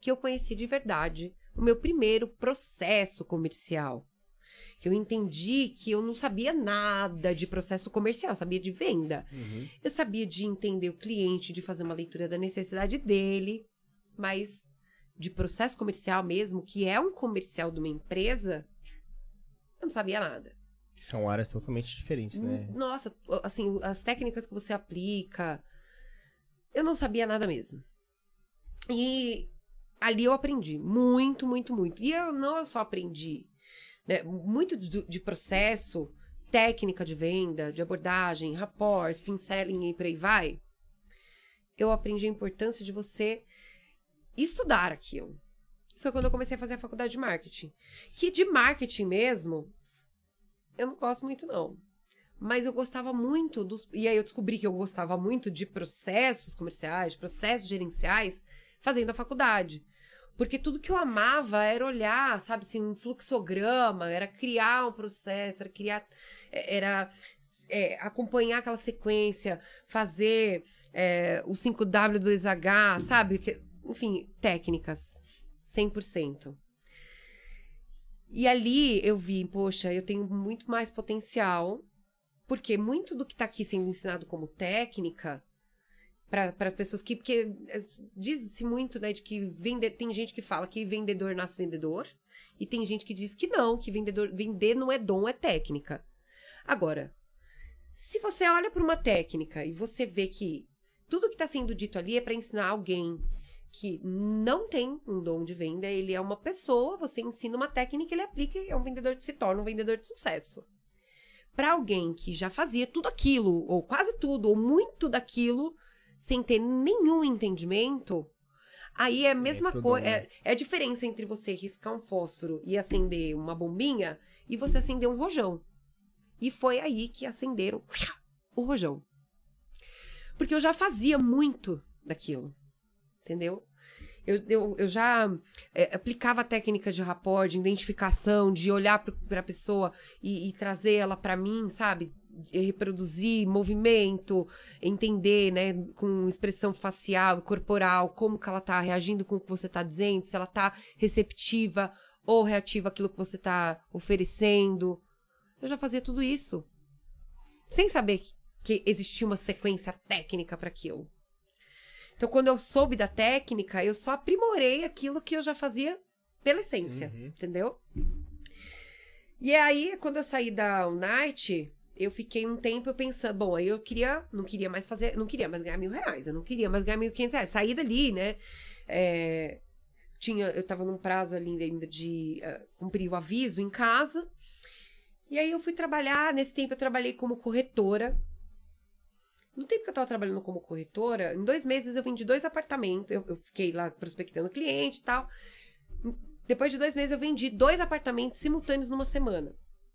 que eu conheci de verdade o meu primeiro processo comercial. Que eu entendi que eu não sabia nada de processo comercial, eu sabia de venda. Uhum. Eu sabia de entender o cliente, de fazer uma leitura da necessidade dele, mas de processo comercial mesmo, que é um comercial de uma empresa, eu não sabia nada. São áreas totalmente diferentes, né? Nossa, assim, as técnicas que você aplica, eu não sabia nada mesmo. E ali eu aprendi muito, muito, muito. E eu não só aprendi, né, muito de, de processo, técnica de venda, de abordagem, rapport, spin selling e por aí vai. Eu aprendi a importância de você estudar aquilo. Foi quando eu comecei a fazer a faculdade de marketing. Que de marketing mesmo, eu não gosto muito, não. Mas eu gostava muito dos. E aí eu descobri que eu gostava muito de processos comerciais, processos gerenciais, fazendo a faculdade. Porque tudo que eu amava era olhar, sabe, assim, um fluxograma, era criar um processo, era criar. Era é, acompanhar aquela sequência, fazer é, o 5W do 2H, sabe? Enfim, técnicas. 100%. E ali eu vi, poxa, eu tenho muito mais potencial, porque muito do que está aqui sendo ensinado como técnica para pessoas que. Porque eh, diz-se muito, né, de que vende, tem gente que fala que vendedor nasce vendedor, e tem gente que diz que não, que vendedor vender não é dom, é técnica. Agora, se você olha para uma técnica e você vê que tudo que está sendo dito ali é para ensinar alguém que não tem um dom de venda, ele é uma pessoa, você ensina uma técnica, ele aplica e é um vendedor que se torna um vendedor de sucesso. Para alguém que já fazia tudo aquilo, ou quase tudo, ou muito daquilo, sem ter nenhum entendimento, aí é a mesma pro coisa. dom, né? É, é a diferença entre você riscar um fósforo e acender uma bombinha e você acender um rojão. E foi aí que acenderam o rojão. Porque eu já fazia muito daquilo. Entendeu? Eu, eu, eu já é, aplicava a técnica de rapport, de identificação, de olhar para a pessoa e, e trazer ela para mim, sabe? Reproduzir movimento, entender, né, com expressão facial corporal, como que ela tá reagindo com o que você tá dizendo, se ela tá receptiva ou reativa àquilo que você tá oferecendo. Eu já fazia tudo isso. Sem saber que existia uma sequência técnica para aquilo. Então, quando eu soube da técnica, eu só aprimorei aquilo que eu já fazia pela essência, Uhum. entendeu? E aí, quando eu saí da Unite, eu fiquei um tempo pensando, bom, aí eu queria, não queria mais fazer, não queria mais ganhar mil reais, eu não queria mais ganhar mil quinhentos reais, saí dali, né? É, tinha, eu tava num prazo ali ainda de eh, cumprir o aviso em casa, e aí eu fui trabalhar, nesse tempo eu trabalhei como corretora, No tempo que eu tava trabalhando como corretora, em dois meses eu vendi dois apartamentos. Eu, eu fiquei lá prospectando cliente e tal. Depois de dois meses eu vendi dois apartamentos simultâneos numa semana.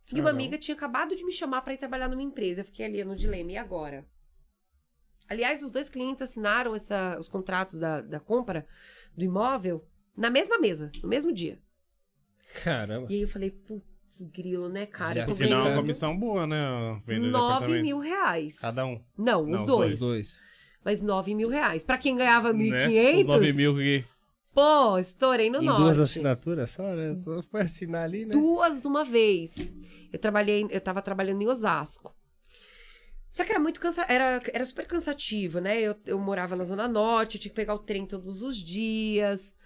E uma Legal. amiga tinha acabado de me chamar para ir trabalhar numa empresa. Eu fiquei ali no dilema, e agora? Aliás, os dois clientes assinaram essa, os contratos da, da compra do imóvel na mesma mesa, no mesmo dia. Caramba. E aí eu falei, putz, grilo, né, cara? Já fica- Afinal, é uma comissão boa, né? a Venda de 9 apartamento. mil reais. Cada um. Não, Não, os dois. Os dois. Mas 9 mil reais. Pra quem ganhava Né? 1.500, Os 9 mil que... pô, estourei no em norte. duas assinaturas só, né? Só foi assinar ali, né? Duas de uma vez. Eu trabalhei, eu tava trabalhando em Osasco. Só que era muito cansa era, era super cansativo, né? Eu, eu morava na Zona Norte, eu tinha que pegar o trem todos os dias.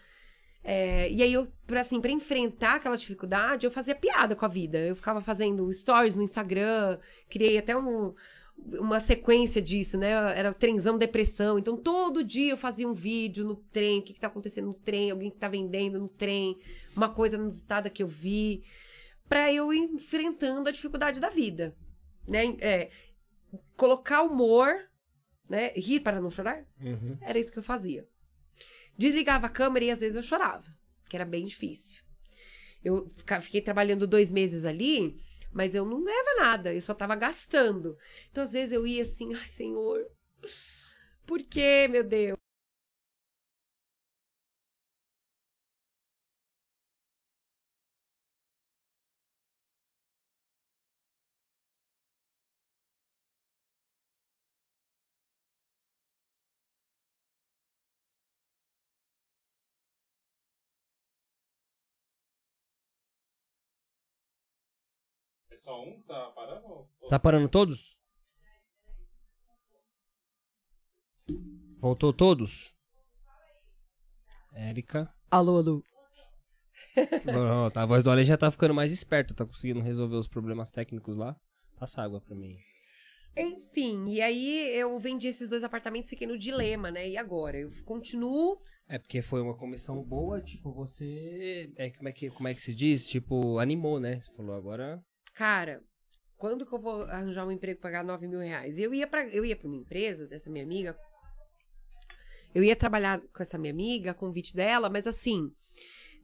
É, e aí, eu, pra, assim, pra enfrentar aquela dificuldade, eu fazia piada com a vida. Eu ficava fazendo stories no Instagram, criei até um- uma sequência disso, né? Era trenzão depressão. Então, todo dia eu fazia um vídeo no trem, o que, que tá acontecendo no trem, alguém que tá vendendo no trem, uma coisa inusitada que eu vi, pra eu ir enfrentando a dificuldade da vida, né? É, colocar humor, né? Rir para não chorar, Uhum. era isso que eu fazia. Desligava a câmera e às vezes eu chorava, que era bem difícil. Eu fiquei trabalhando dois meses ali, mas eu não ganhava nada, eu só tava gastando. Então, às vezes, eu ia assim, ai, senhor, por que, meu Deus? Só um tá parando? Tá parando todos? Voltou todos? Érica. Alô, alô. Tá, a voz do Além já tá ficando mais esperta, tá conseguindo resolver os problemas técnicos lá. Passa água pra mim. Enfim, e aí eu vendi esses dois apartamentos, fiquei no dilema, né? E agora? Eu continuo É porque foi uma comissão boa, tipo, você. É, como, é que, como é que se diz? Tipo, animou, né? Você falou agora. Cara, quando que eu vou arranjar um emprego e pagar 9 mil reais? Eu ia pra, eu ia pra uma empresa dessa minha amiga. Eu ia trabalhar com essa minha amiga, convite dela, mas assim,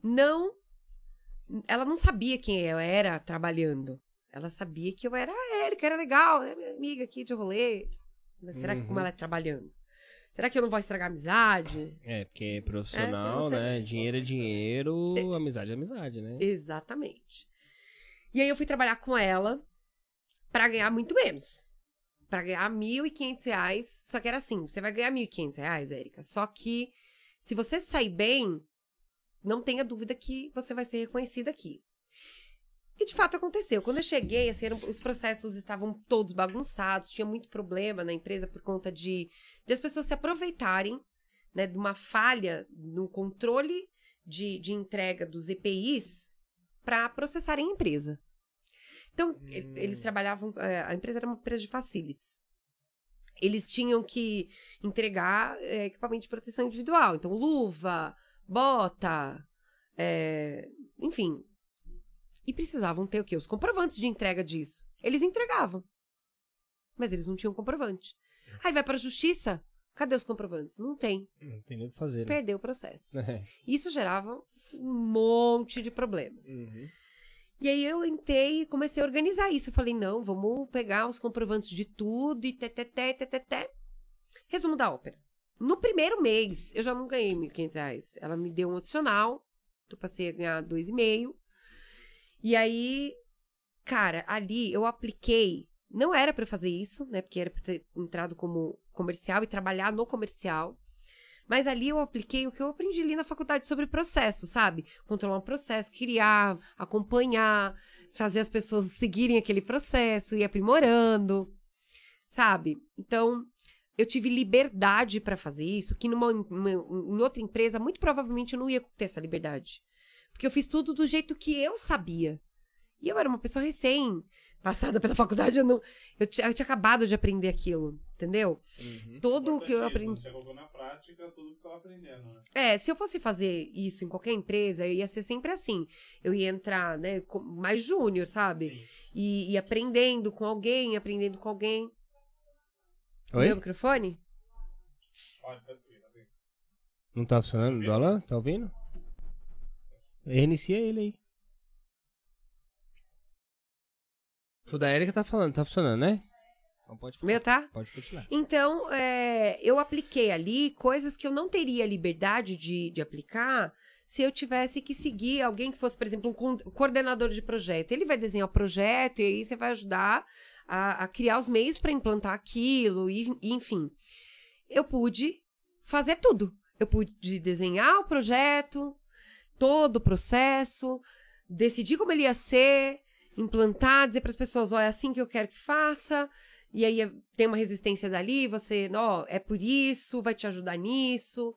não. Ela não sabia quem eu era trabalhando. Ela sabia que eu era a Érica, era legal, é minha amiga aqui de rolê. Mas será que como Uhum. ela é trabalhando? Será que eu não vou estragar a amizade? É, porque é profissional, É, então né? Dinheiro é dinheiro, amizade é amizade, né? Exatamente. E aí eu fui trabalhar com ela pra ganhar muito menos. Pra ganhar 1.500 reais. Só que era assim, você vai ganhar 1.500 reais, Érica. Só que se você sair bem, não tenha dúvida que você vai ser reconhecida aqui. E de fato aconteceu. Quando eu cheguei, assim, eram- os processos estavam todos bagunçados, tinha muito problema na empresa por conta de, de as pessoas se aproveitarem né, de uma falha no controle de, de entrega dos EPIs para processarem a empresa. Então, e- eles trabalhavam. é, A empresa era uma empresa de facilities. Eles tinham que entregar é, equipamento de proteção individual. Então, luva, bota, é, enfim. E precisavam ter o quê? Os comprovantes de entrega disso. Eles entregavam. Mas eles não tinham comprovante. Aí vai para a justiça. Cadê os comprovantes? Não tem. Não tem nem o que fazer, né? Perdeu o processo. É. Isso gerava um monte de problemas. Uhum. E aí eu entrei e comecei a organizar isso. Eu falei, não, vamos pegar os comprovantes de tudo e teteté, teteté. Resumo da ópera. No primeiro mês, eu já não ganhei 1.500 reais. Ela me deu um adicional. Eu passei a ganhar R$ 2,5. E aí, cara, ali eu apliquei. Não era pra eu fazer isso, né? Porque era pra ter entrado como comercial e trabalhar no comercial. Mas ali eu apliquei o que eu aprendi ali na faculdade sobre processo, sabe? Controlar um processo, criar, acompanhar, fazer as pessoas seguirem aquele processo, ir aprimorando, sabe? Então, eu tive liberdade para fazer isso, que numa, numa- em outra empresa, muito provavelmente eu não ia ter essa liberdade. Porque eu fiz tudo do jeito que eu sabia. E eu era uma pessoa recém passada pela faculdade, eu não. Eu, tinha- eu tinha acabado de aprender aquilo, entendeu? Uhum. Tudo o que eu aprendi. Você colocou na prática tudo que você estava aprendendo, né? É, se eu fosse fazer isso em qualquer empresa, eu ia ser sempre assim. Eu ia entrar, né, com- mais júnior, sabe? Sim. E, e aprendendo com alguém, aprendendo com alguém. Oi? Meu microfone? Pode, pode seguir, pode seguir. Não tá funcionando do Alan? Tá ouvindo? Reinicia ele aí. O da Erika tá falando, tá funcionando, né? Então pode falar. Meu, tá? Pode continuar. Então, é, eu apliquei ali coisas que eu não teria liberdade de, de aplicar se eu tivesse que seguir alguém que fosse, por exemplo, um coordenador de projeto. Ele vai desenhar o projeto e aí você vai ajudar a, a criar os meios para implantar aquilo, e, e, enfim. Eu pude fazer tudo. Eu pude desenhar o projeto, todo o processo, decidir como ele ia ser, implantar, dizer para as pessoas, ó, é assim que eu quero que faça. E aí é- tem uma resistência dali, você, ó, é por isso, vai te ajudar nisso.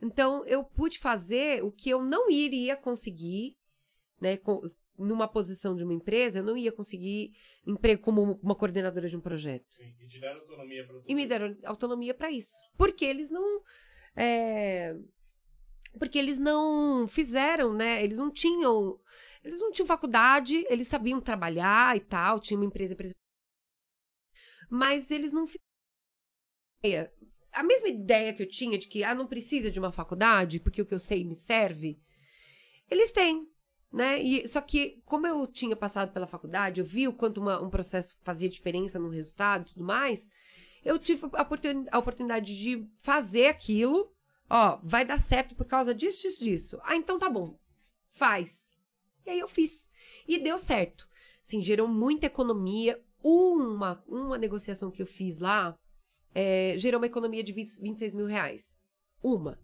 Então, eu pude fazer o que eu não iria conseguir, né, com- numa posição de uma empresa, eu não ia conseguir emprego como uma coordenadora de um projeto. Sim, e te deram autonomia tudo E me deram autonomia para isso. Porque eles não. é, Porque eles não fizeram, né? Eles não tinham. Eles não tinham faculdade, eles sabiam trabalhar e tal, tinha uma empresa. empresa- Mas eles não fizeram. A mesma ideia que eu tinha de que ah, não precisa de uma faculdade, porque o que eu sei me serve, eles têm. Né? E, só que, como eu tinha passado pela faculdade, eu vi o quanto uma- um processo fazia diferença no resultado e tudo mais, eu tive a, oportuni- a oportunidade de fazer aquilo. Ó, vai dar certo por causa disso, disso, disso. Ah, então tá bom. Faz. E aí eu fiz. E deu certo. Assim, gerou muita economia. Uma, uma negociação que eu fiz lá é, gerou uma economia de 20, 26 mil reais. Uma.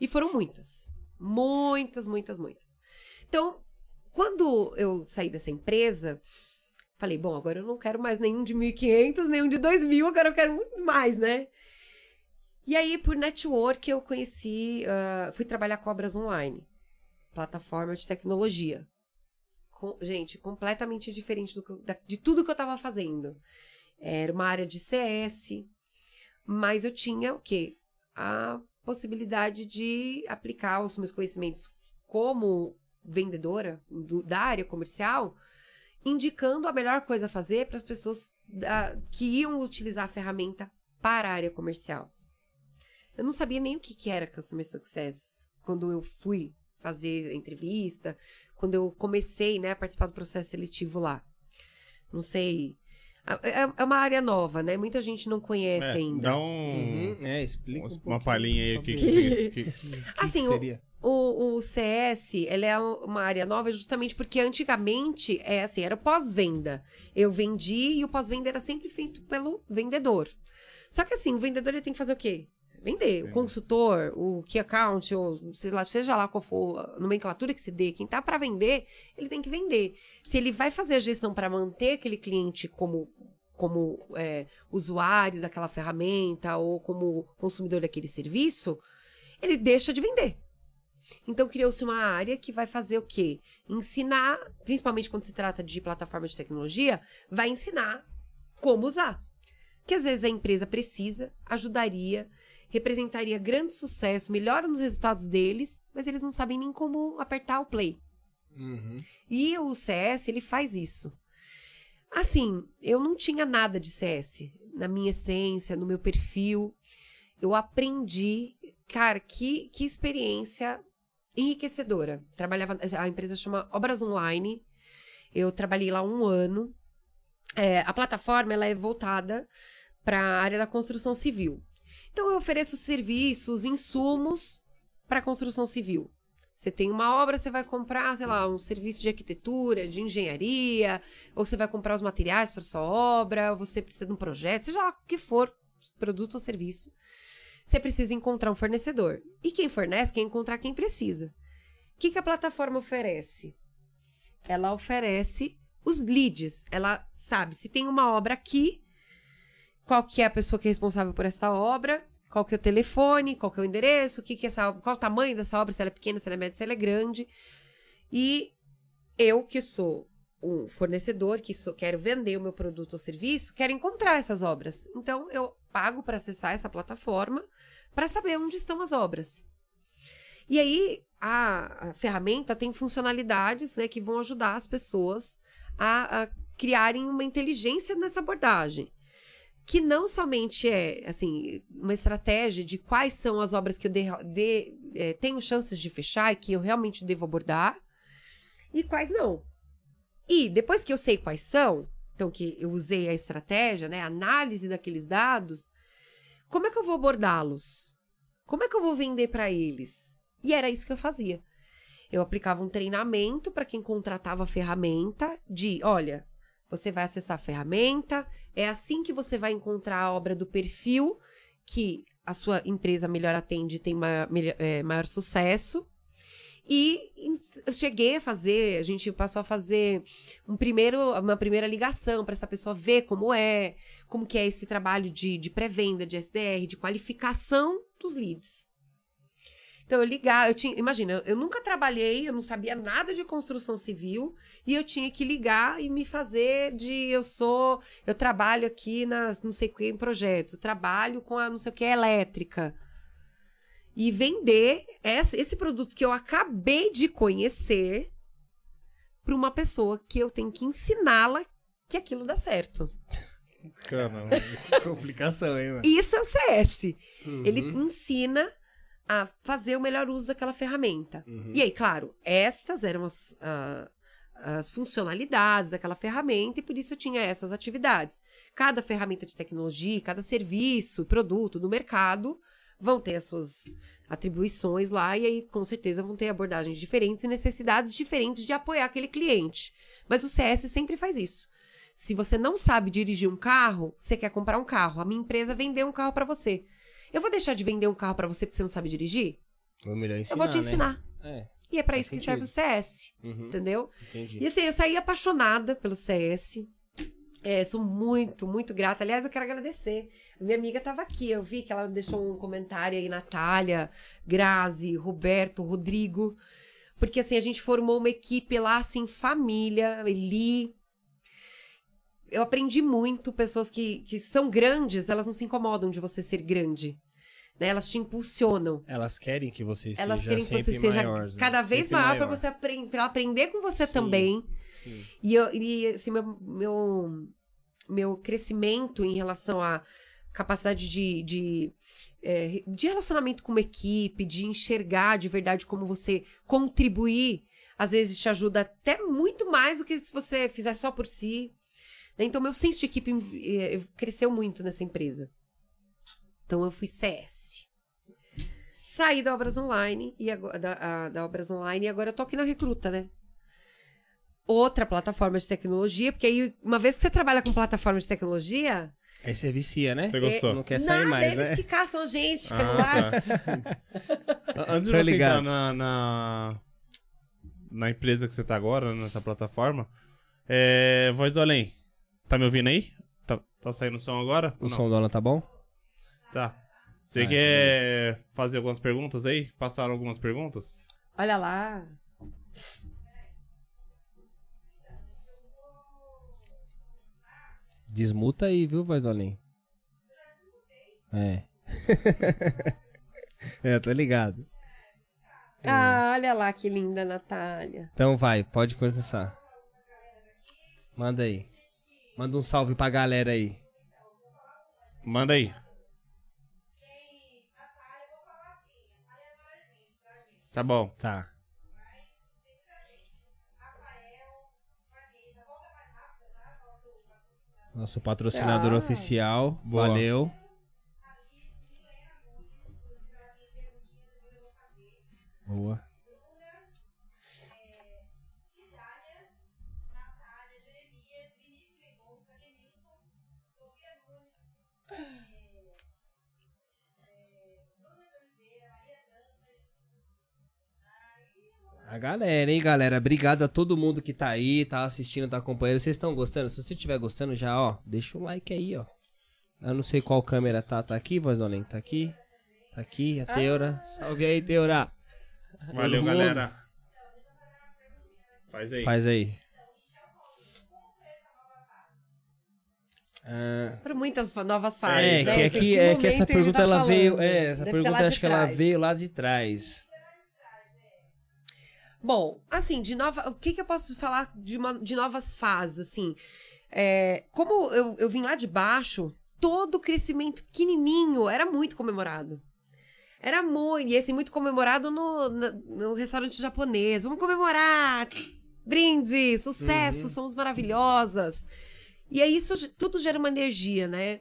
E foram muitas. Muitas, muitas, muitas. Então, quando eu saí dessa empresa, falei, bom, agora eu não quero mais nenhum de 1.500, nenhum de 2.000, agora eu quero muito mais, né? E aí, por network, eu conheci, ah, fui trabalhar com obras online, plataforma de tecnologia. Com- gente, completamente diferente do da- de tudo que eu estava fazendo. Era uma área de CS, mas eu tinha o quê? A possibilidade de aplicar os meus conhecimentos como vendedora do- da área comercial, indicando a melhor coisa a fazer para as pessoas da- que iam utilizar a ferramenta para a área comercial. Eu não sabia nem o que, que era Customer Success quando eu fui fazer entrevista, quando eu comecei né, a participar do processo seletivo lá. Não sei. É, é- é uma área nova, né? Muita gente não conhece É, ainda. Dá um, Uhum, é, explica um uma palhinha aí sobre que, que, que, que- O que Assim, que o- seria? O, o CS, ele é uma área nova justamente porque antigamente, é assim, era pós-venda. Eu vendi e o pós-venda era sempre feito pelo vendedor. Só que assim, o vendedor ele tem que fazer o quê? Vender. O consultor, o key account, ou sei lá, seja lá qual for a nomenclatura que se dê, quem tá para vender, ele tem que vender. Se ele vai fazer a gestão para manter aquele cliente como como é, usuário daquela ferramenta ou como consumidor daquele serviço, ele deixa de vender. Então criou-se uma área que vai fazer o quê? Ensinar, principalmente quando se trata de plataforma de tecnologia, vai ensinar como usar. Que às vezes a empresa precisa, ajudaria, representaria grande sucesso, melhora nos resultados deles, mas eles não sabem nem como apertar o play. Uhum. E o CS, ele faz isso. Assim, eu não tinha nada de CS na minha essência, no meu perfil. Eu aprendi, cara, que, que experiência enriquecedora. Trabalhava, a empresa chama Obras Online. Eu trabalhei lá um ano. É, a plataforma ela é voltada para a área da construção civil. Então eu ofereço serviços, insumos para construção civil. Você tem uma obra, você vai comprar, sei lá, um serviço de arquitetura, de engenharia, ou você vai comprar os materiais para sua obra, ou você precisa de um projeto, seja lá o que for, produto ou serviço. Você precisa encontrar um fornecedor. E quem fornece quer encontrar quem precisa. O que, que a plataforma oferece? Ela oferece os leads. Ela sabe se tem uma obra aqui, qual que é a pessoa que é responsável por essa obra, qual que é o telefone, qual que é o endereço, o que que é essa, qual o tamanho dessa obra, se ela é pequena, se ela é média, se ela é grande. E eu que sou um fornecedor, que sou, quero vender o meu produto ou serviço, quero encontrar essas obras. Então eu pago para acessar essa plataforma para saber onde estão as obras. E aí a, a ferramenta tem funcionalidades né, que vão ajudar as pessoas a, a criarem uma inteligência nessa abordagem. Que não somente é, assim, uma estratégia de quais são as obras que eu de, de- eh, tenho chances de fechar e que eu realmente devo abordar e quais não. E depois que eu sei quais são, então que eu usei a estratégia, né, a análise daqueles dados, como é que eu vou abordá-los? Como é que eu vou vender para eles? E era isso que eu fazia. Eu aplicava um treinamento para quem contratava a ferramenta de, olha, você vai acessar a ferramenta, é assim que você vai encontrar a obra do perfil que a sua empresa melhor atende e tem maior, melhor- é, maior sucesso. E cheguei a fazer, a gente passou a fazer um primeiro, uma primeira ligação para essa pessoa ver como é, como que é esse trabalho de, de pré-venda, de SDR, de qualificação dos leads. Então eu ligar, eu tinha, imagina, eu, eu nunca trabalhei, eu não sabia nada de construção civil e eu tinha que ligar e me fazer de eu sou, eu trabalho aqui na não sei o que em projetos, eu trabalho com a não sei o que elétrica. E vender essa- esse produto que eu acabei de conhecer para uma pessoa que eu tenho que ensiná-la que aquilo dá certo. Caramba. Complicação, hein, mano? Isso é o CS. Ele Uhum. ensina a fazer o melhor uso daquela ferramenta. Uhum. E aí, claro, essas eram as, ah, as funcionalidades daquela ferramenta e por isso eu tinha essas atividades. Cada ferramenta de tecnologia, cada serviço, produto do mercado vão ter as suas atribuições lá e aí com certeza vão ter abordagens diferentes e necessidades diferentes de apoiar aquele cliente. Mas o CS sempre faz isso. Se você não sabe dirigir um carro, você quer comprar um carro, a minha empresa vendeu um carro para você. Eu vou deixar de vender um carro para você porque você não sabe dirigir? Ou melhor ensinar, eu vou te né? ensinar. É, E é pra Faz isso que sentido. serve o CS, uhum, entendeu? entendi. E assim, eu saí apaixonada pelo CS. É, sou muito, muito grata. Aliás, eu quero agradecer. A minha amiga estava aqui, eu vi que ela deixou um comentário aí, Natália, Grazi, Roberto, Rodrigo. Porque assim, a gente formou uma equipe lá, assim, família, Eli. Eu aprendi muito, pessoas que, que são grandes, elas não se incomodam de você ser grande. Né? Elas te impulsionam. Elas querem que você esteja Elas querem que sempre você seja maior, né? cada vez Sempre maior para você aprender, para aprender com você Sim. também. Sim. E, eu, e assim, meu, meu, meu crescimento em relação à capacidade de, de, é, de relacionamento com uma equipe, de enxergar de verdade como você contribuir, às vezes te ajuda até muito mais do que se você fizer só por si. né? Então, meu senso de equipe eh, cresceu muito nessa empresa. Então, eu fui CS. Saí da Obras Online, e agora, da, a- da Obras Online, e agora eu tô aqui na Recruta, né? Outra plataforma de tecnologia, porque aí, uma vez que você trabalha com plataforma de tecnologia, Aí você vicia, né? Você gostou? Não quer sair nada, mais, eles né? que caçam a gente pelo Ah, lado. Antes de Tô você ligado. entrar na, na, na empresa que você tá agora, nessa plataforma, é, Voz do Além, tá me ouvindo aí? Tá, tá saindo o som agora? O não? som do Alan tá bom? Tá. Você Ah, quer fazer algumas perguntas aí? Passaram algumas perguntas? Olha lá. Desmuta aí, viu, voz do além? É. é, tô ligado. Ah, olha lá que linda, Natália. Então vai, pode começar. Manda aí. Manda um salve pra galera aí. Manda aí. Tá bom. Tá. Nosso patrocinador Ah. oficial. Boa. Valeu. Boa. A galera, hein, galera? Obrigado a todo mundo que tá aí, tá assistindo, tá acompanhando. Vocês estão gostando? Se você estiver gostando, já, ó, deixa o like aí, ó. Eu não sei qual câmera tá. Tá aqui, voz do além? Tá aqui? Tá aqui, a Teura. Salve aí, Teura. Valeu, galera. Faz aí. Faz aí. Ah, Foram muitas novas fases. é, né? que aqui é que essa pergunta tá ela falando? veio, é, essa Deve pergunta acho que ela trás. veio lá de trás. Bom, assim, de nova. O que, que eu posso falar de, uma- de novas fases, assim? É, como eu, eu vim lá de baixo, todo crescimento pequenininho era muito comemorado. Era muito, e assim, muito comemorado no, no, restaurante japonês. Vamos comemorar! Brinde! Sucesso! Uhum. Somos maravilhosas! E aí isso tudo gera uma energia, né?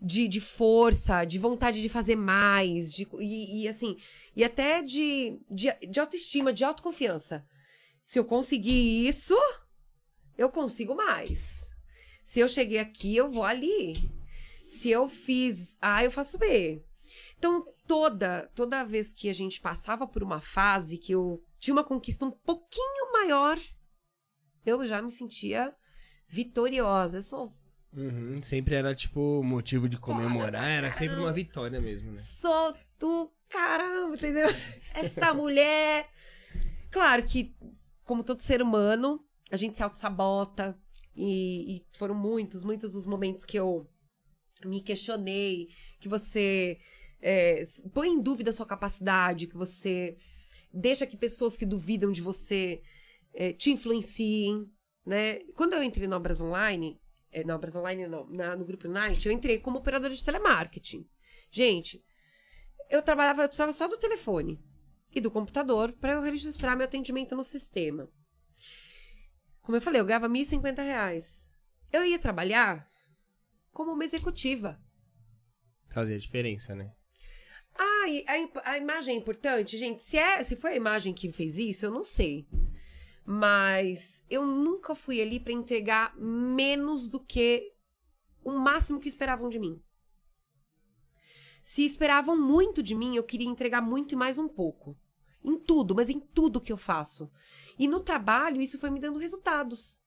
De, de força, de vontade de fazer mais, de, e, e, assim, e até de, de, de autoestima, de autoconfiança. Se eu conseguir isso, eu consigo mais. Se eu cheguei aqui, eu vou ali. Se eu fiz A, eu faço B. Então, toda, toda vez que a gente passava por uma fase que eu tinha uma conquista um pouquinho maior, eu já me sentia vitoriosa. Eu sou, Uhum, Sempre era, tipo, motivo de comemorar, era sempre uma vitória mesmo, né? sou do caramba, entendeu? Essa mulher. Claro que, como todo ser humano, a gente se auto-sabota. E, e foram muitos, muitos os momentos que eu me questionei, que você é, põe em dúvida a sua capacidade, que você deixa que pessoas que duvidam de você é, te influenciem, né? Quando eu entrei no Obras Online, é, na Obras Online não, na- no Grupo Unite, eu entrei como operadora de telemarketing. Gente, eu trabalhava, eu precisava só do telefone e do computador para eu registrar meu atendimento no sistema. Como eu falei, eu ganhava 1.050 reais. Eu ia trabalhar como uma executiva. Fazia diferença, né? Ah, a, a imagem é importante, gente. Se, é, se foi a imagem que fez isso, eu não sei. Mas eu nunca fui ali para entregar menos do que o máximo que esperavam de mim. Se esperavam muito de mim, eu queria entregar muito e mais um pouco. Em tudo, mas em tudo que eu faço. E no trabalho, isso foi me dando resultados.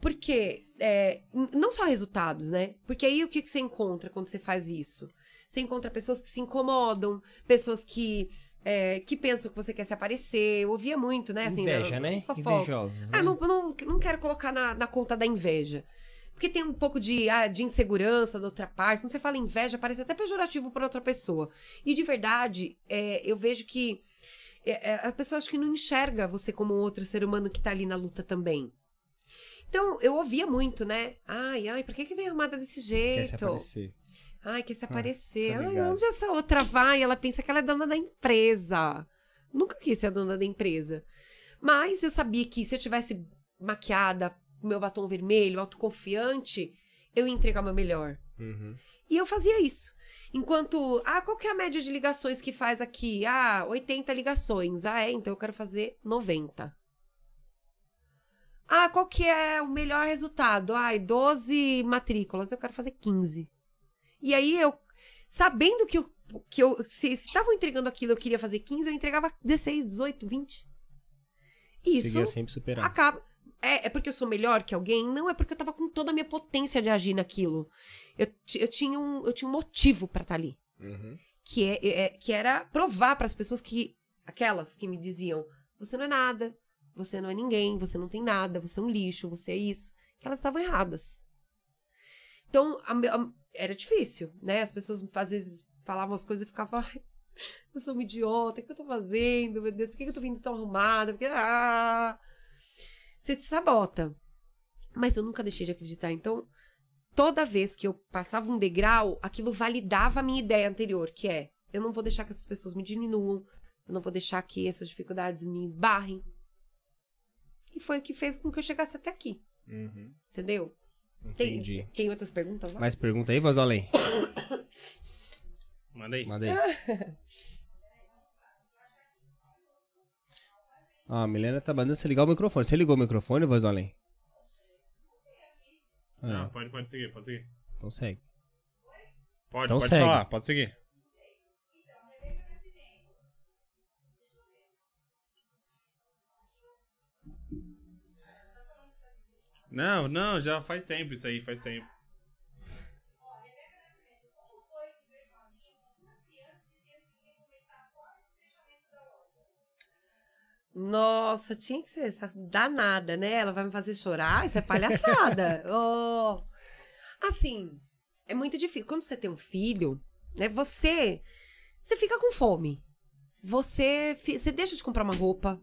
Porque, é, não só resultados, né? Porque aí o que, que você encontra quando você faz isso? Você encontra pessoas que se incomodam, pessoas que, é, que pensam que você quer se aparecer. Eu ouvia muito, né? Assim, Inveja, né? Invejosos, né? Ah, não, não, não quero colocar na, na conta da inveja. Porque tem um pouco de, ah, de insegurança da outra parte. Quando você fala inveja, parece até pejorativo para outra pessoa. E de verdade, é, eu vejo que é, é, a pessoa acho que não enxerga você como um outro ser humano que tá ali na luta também. Então, eu ouvia muito, né? Ai, ai, por que, que vem armada desse jeito? Quer se aparecer. Ai, quer se aparecer. tô Ai, onde essa outra vai? Ela pensa que ela é dona da empresa. Nunca quis ser a dona da empresa. Mas eu sabia que se eu tivesse maquiada, meu batom vermelho, autoconfiante, eu ia entregar o meu melhor. Uhum. E eu fazia isso. Enquanto, ah, qual que é a média de ligações que faz aqui? Ah, 80 ligações. Ah, é, então eu quero fazer 90. Ah, qual que é o melhor resultado? Ai, 12 matrículas, eu quero fazer 15. E aí eu, sabendo que eu, que eu se estavam entregando aquilo, eu queria fazer 15, eu entregava 16, 18, 20. Isso Conseguia sempre superar. acaba. É, é porque eu sou melhor que alguém? Não, é porque eu tava com toda a minha potência de agir naquilo. Eu, eu, tinha, um, eu tinha um motivo pra estar ali. Uhum. Que, é, é- que era provar para as pessoas que. Aquelas que me diziam: você não é nada, você não é ninguém, você não tem nada, você é um lixo, você é isso. Que elas estavam erradas. Então, a a- era difícil, né? As pessoas às vezes falavam as coisas e ficavam. "Ai, eu sou uma idiota, o que eu tô fazendo? Meu Deus, por que que eu tô vindo tão arrumada? Porque, ah! Você se sabota. Mas eu nunca deixei de acreditar. Então, toda vez que eu passava um degrau, aquilo validava a minha ideia anterior, que é: eu não vou deixar que essas pessoas me diminuam, eu não vou deixar que essas dificuldades me barrem. E foi o que fez com que eu chegasse até aqui, Uhum. entendeu? Tem, Entendi. tem outras perguntas lá? Mais pergunta aí, voz do além? Manda aí. Manda aí. Ó, a Milena tá mandando você ligar o microfone. Você ligou o microfone, voz do além? Ah, Não, pode, pode seguir, pode seguir. então segue. Pode, Então pode segue. falar, pode seguir. Não, não, já faz tempo isso aí, faz tempo. Nossa, tinha que ser essa danada, né? Ela vai me fazer chorar? Isso é palhaçada. oh. Assim, é muito difícil. Quando você tem um filho, né? Você, você fica com fome. Você, você deixa de comprar uma roupa.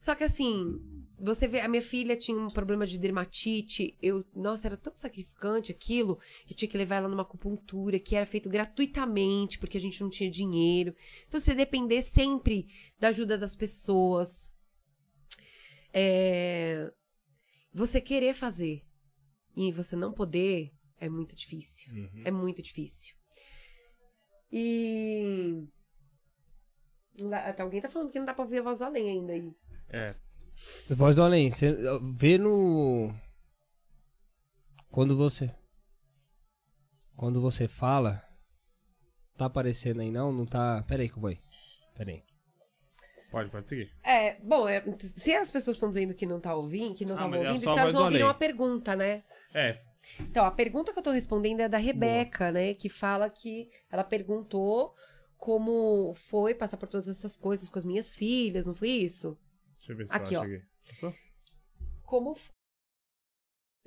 Só que assim, você vê, a minha filha tinha um problema de dermatite. Eu, nossa, era tão sacrificante aquilo. Eu tinha que levar ela numa acupuntura que era feito gratuitamente, porque a gente não tinha dinheiro. Então, você depender sempre da ajuda das pessoas. É, Você querer fazer e você não poder é muito difícil. Uhum. É muito difícil. E. até alguém tá falando que não dá pra ouvir a voz do além ainda aí. É. Voz do além, você vê no. Quando você. Quando você fala. Tá aparecendo aí não? Não tá. Pera aí que eu vou aí. Pera aí. Pode, pode seguir. É, bom, é, se as pessoas estão dizendo que não tá ouvindo, que não Ah, é ouvindo, então elas não ouviram a pergunta, né? É. Então, a pergunta que eu tô respondendo é da Rebeca, né? Que fala que ela perguntou como foi passar por todas essas coisas com as minhas filhas, não foi isso? Deixa eu ver se Aqui, eu ó. cheguei. Passou? Como f-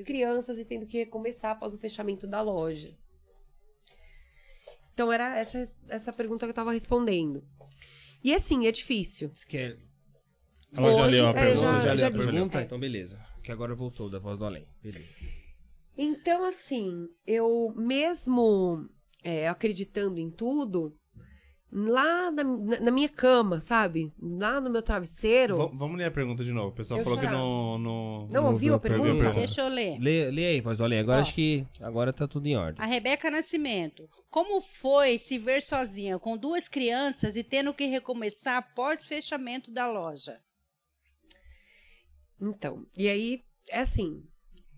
crianças e tendo que recomeçar após o fechamento da loja. Então era essa essa pergunta que eu tava respondendo. E assim, é difícil. Você quer. Ela já Hoje, leu a é, pergunta? já- já, já a pergunta? É. Então beleza. Que agora voltou da voz do além. Beleza. Então, assim, eu mesmo é, acreditando em tudo, lá na, na- minha cama, sabe? Lá no meu travesseiro. V- vamos ler a pergunta de novo. O pessoal Eu falou que no, no. Não ouviu a ouviu pergunta? Deixa eu ler. Lê, lê aí, voz do além. Agora Ó. acho que. Agora tá tudo em ordem. A Rebeca Nascimento. Como foi se ver sozinha com duas crianças e tendo que recomeçar após fechamento da loja? Então, e aí, é assim,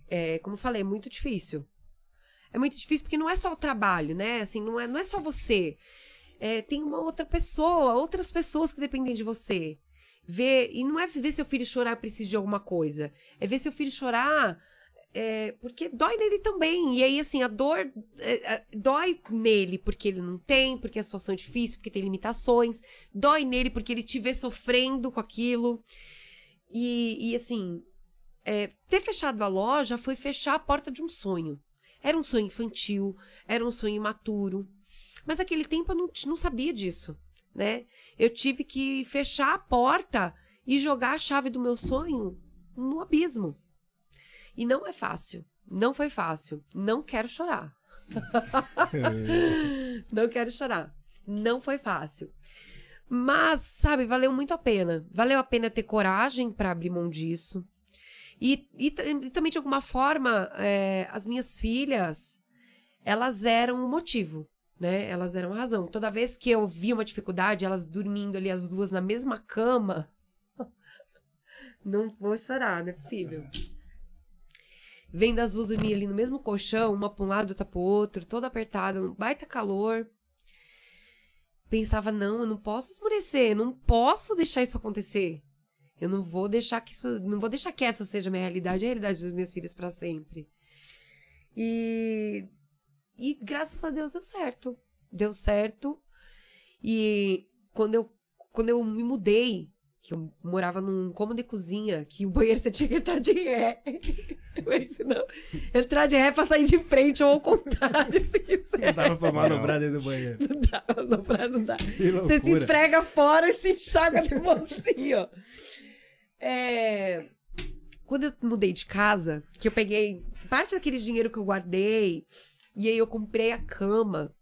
é, como eu falei, é muito difícil. É muito difícil porque não é só o trabalho, né? Assim, não é, não é só você. É, tem uma outra pessoa, outras pessoas que dependem de você. Ver, e não é ver seu filho chorar precisa de alguma coisa. É ver seu filho chorar é, porque dói nele também. E aí, assim, a dor é, é, dói nele porque ele não tem, porque a situação é difícil, porque tem limitações. Dói nele porque ele te vê sofrendo com aquilo. E, e, assim, é, ter fechado a loja foi fechar a porta de um sonho. Era um sonho infantil, era um sonho imaturo. Mas naquele tempo eu não, não sabia disso, né? Eu tive que fechar a porta e jogar a chave do meu sonho no abismo. E não é fácil. Não foi fácil. Não quero chorar. não quero chorar. Não foi fácil. Mas, sabe, valeu muito a pena. Valeu a pena ter coragem para abrir mão disso. E, e, e também, de alguma forma, é, as minhas filhas, elas eram o motivo, né? Elas eram a razão. Toda vez que eu via uma dificuldade, elas dormindo ali as duas na mesma cama, não vou chorar, não é possível. Vendo as duas dormir ali no mesmo colchão, uma pra um lado, outra pro outro, toda apertada, um baita calor. Pensava, não, eu não posso esmorecer, eu não posso deixar isso acontecer. Eu não vou deixar que isso, não vou deixar que essa seja a minha realidade, a realidade das minhas filhas para sempre. E e graças a Deus deu certo. Deu certo. E quando eu quando eu me mudei, que eu morava num cômodo de cozinha, que o banheiro você tinha que entrar de ré. Eu disse, não, entrar de ré pra sair de frente ou ao contrário, se quiser. dava pra manobrar dentro do banheiro. Não não dá, não dá. Você se esfrega fora e se enxaga de assim, ó. É... Quando eu mudei de casa, que eu peguei parte daquele dinheiro que eu guardei, e aí eu comprei a cama.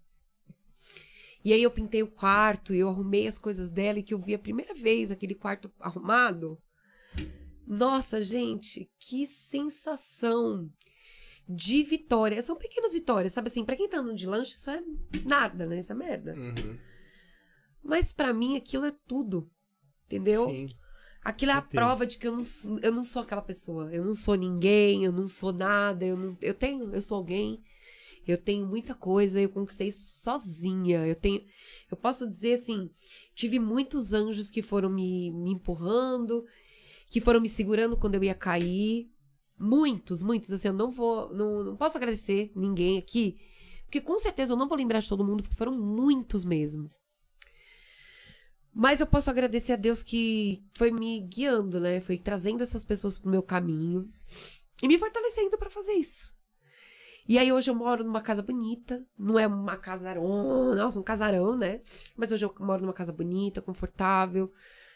E aí eu pintei o quarto, e eu arrumei as coisas dela, e que eu vi a primeira vez aquele quarto arrumado. Nossa, gente, que sensação de vitória. São pequenas vitórias, sabe assim? Pra quem tá andando de lanche, isso é nada, né? Isso é merda. Uhum. Mas pra mim aquilo é tudo. Entendeu? Sim. Aquilo é a prova de que eu não, sou- eu não sou aquela pessoa. Eu não sou ninguém, eu não sou nada. Eu, não, eu tenho, eu sou alguém. Eu tenho muita coisa, eu conquistei sozinha. Eu tenho. Eu posso dizer assim: tive muitos anjos que foram me, me empurrando, que foram me segurando quando eu ia cair. Muitos, muitos. Assim, eu não vou. Não, não posso agradecer ninguém aqui. Porque com certeza eu não vou lembrar de todo mundo, porque foram muitos mesmo. Mas eu posso agradecer a Deus que foi me guiando, né? Foi trazendo essas pessoas pro meu caminho e me fortalecendo pra fazer isso. E aí hoje eu moro numa casa bonita, não é uma casarão, nossa, um casarão, né? Mas hoje eu moro numa casa bonita, confortável,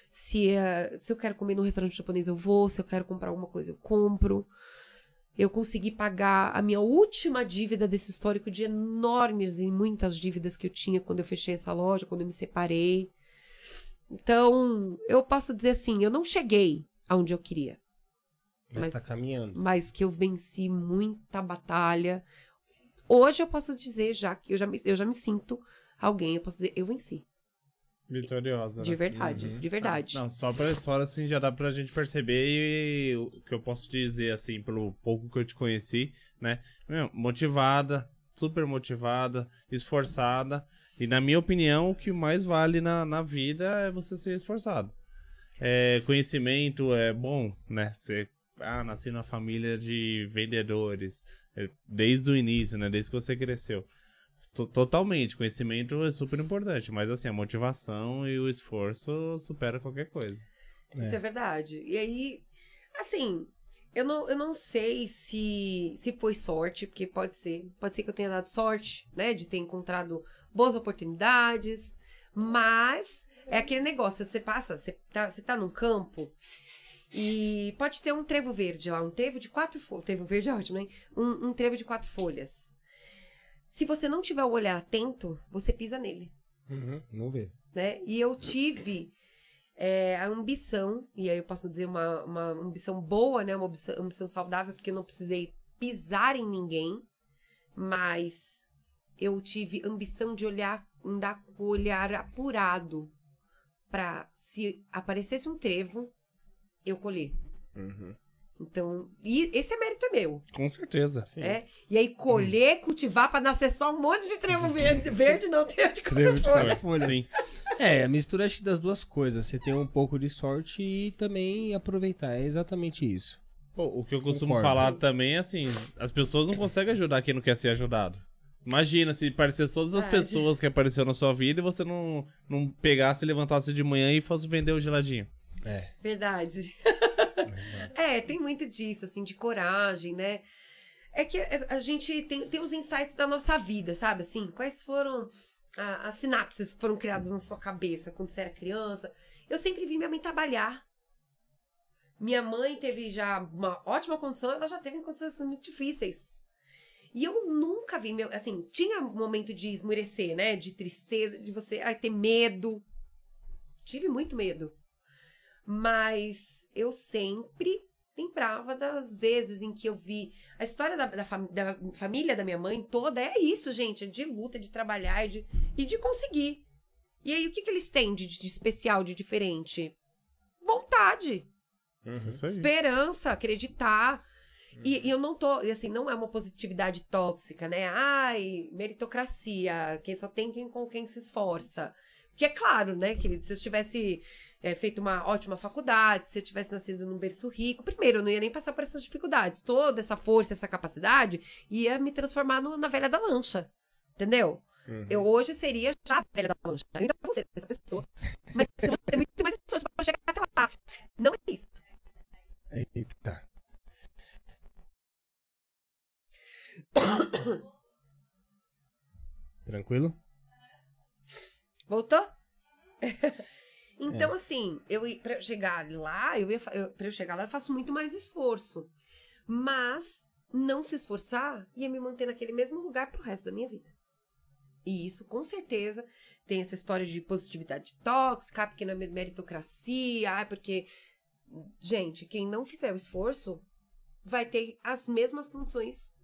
Se, eh, se eu quero comer no restaurante japonês, eu vou. Se eu quero comprar alguma coisa, eu compro. Eu consegui pagar a minha última dívida desse histórico de enormes e muitas dívidas que eu tinha quando eu fechei essa loja, quando eu me separei. Então, eu posso dizer assim, eu não cheguei aonde eu queria, Mas, Mas- tá caminhando. mas que eu venci muita batalha. Hoje eu posso dizer já que eu já me, eu já me sinto alguém, eu posso dizer, eu venci. Vitoriosa, né? De verdade, Uhum. de verdade. Não, só pela história, assim, já dá pra gente perceber e o que eu posso dizer, assim, pelo pouco que eu te conheci, né? Meu, motivada, super motivada, esforçada. E na minha opinião, o que mais vale na, na vida é você ser esforçado. É, conhecimento é bom, né? Você, ah, nasci numa família de vendedores, é, desde o início, né? Desde que você cresceu. To- Totalmente, conhecimento é super importante, mas assim, a motivação e o esforço supera qualquer coisa. Isso é verdade. E aí, assim, eu não, eu não sei se, se foi sorte, porque pode ser. Pode ser que eu tenha dado sorte, né? De ter encontrado boas oportunidades. Mas é aquele negócio, você passa, você tá, você tá num campo e pode ter um trevo verde lá, um trevo de quatro folhas. Trevo verde é ótimo, né? Um, um trevo de quatro folhas. Se você não tiver o olhar atento, você pisa nele Uhum, não vê. né? E eu tive é, a ambição, e aí eu posso dizer uma, uma ambição boa, né? Uma ambição, ambição saudável, porque eu não precisei pisar em ninguém, mas eu tive ambição de olhar, andar com o olhar apurado para se aparecesse um trevo, eu colher. Uhum. Então, e esse é mérito meu. Com certeza. Sim. É? E aí colher, cultivar para nascer só um monte de trevo verde, verde não trevo de Trevo de folha. Sim. É, a mistura acho que das duas coisas. Você tem um pouco de sorte e também aproveitar. É exatamente isso. Pô, o que eu costumo Concordo. falar também é assim, as pessoas não conseguem ajudar quem não quer ser ajudado. Imagina se parecesse todas as Verdade. pessoas que apareceram na sua vida e você não, não pegasse, levantasse de manhã e fosse vender o geladinho. É. Verdade. é, tem muito disso, assim, de coragem, né? É que a a gente tem, tem os insights da nossa vida, sabe? Assim, quais foram a- as sinapses que foram criadas na sua cabeça quando você era criança? Eu sempre vi minha mãe trabalhar. Minha mãe teve já uma ótima condição, ela já teve condições muito difíceis. E eu nunca vi, meu, assim, tinha um momento de esmurecer, né? De tristeza, de você ai, ter medo. Tive muito medo. Mas eu sempre lembrava das vezes em que eu vi. A história da, da, fam- da família da minha mãe toda é isso, gente. É de luta, de trabalhar e de, e de conseguir. E aí, o que, que eles têm de, de especial, de diferente? Vontade Uhum. Esperança, acreditar. E, e eu não tô, e assim, não é uma positividade tóxica, né? Ai, meritocracia, quem só tem quem com quem se esforça. Que é claro, né, querido, se eu tivesse é, feito uma ótima faculdade, se eu tivesse nascido num berço rico, primeiro, eu não ia nem passar por essas dificuldades. Toda essa força, essa capacidade ia me transformar no- na velha da lancha. Entendeu? Uhum. Eu hoje seria já a velha da lancha. Eu ainda vou ser essa pessoa. Mas eu vou ter muito mais esforço pra chegar até lá. Não é isso. Eita. Tranquilo? Voltou? então, assim, eu eu chegar lá, eu eu, pra eu chegar lá, eu faço muito mais esforço. Mas não se esforçar ia me manter naquele mesmo lugar pro resto da minha vida. E isso, com certeza, tem essa história de positividade tóxica, ah, porque não é meritocracia, ah, porque. Gente, quem não fizer o esforço vai ter as mesmas condições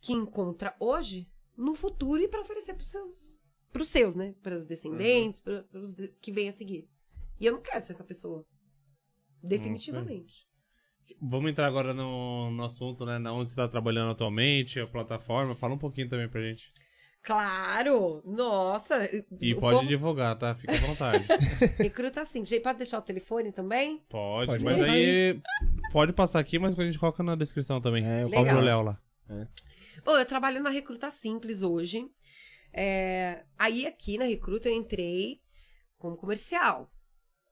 que encontra hoje no futuro e para oferecer pros seus pros seus, né? Para os descendentes, para os que vêm a seguir. E eu não quero ser essa pessoa. Definitivamente. Vamos entrar agora no, no assunto, né? Na onde você tá trabalhando atualmente, a plataforma. Fala um pouquinho também pra gente. Claro! Nossa! E o pode povo divulgar, tá? Fica à vontade. recruta assim. Gente, pode deixar o telefone também? Pode, Pode mas aí. Pode passar aqui, mas a gente coloca na descrição também. É, eu Legal. pro Léo lá. Bom, eu trabalho na Recruta Simples hoje. É, aí aqui na Recruta eu entrei como comercial.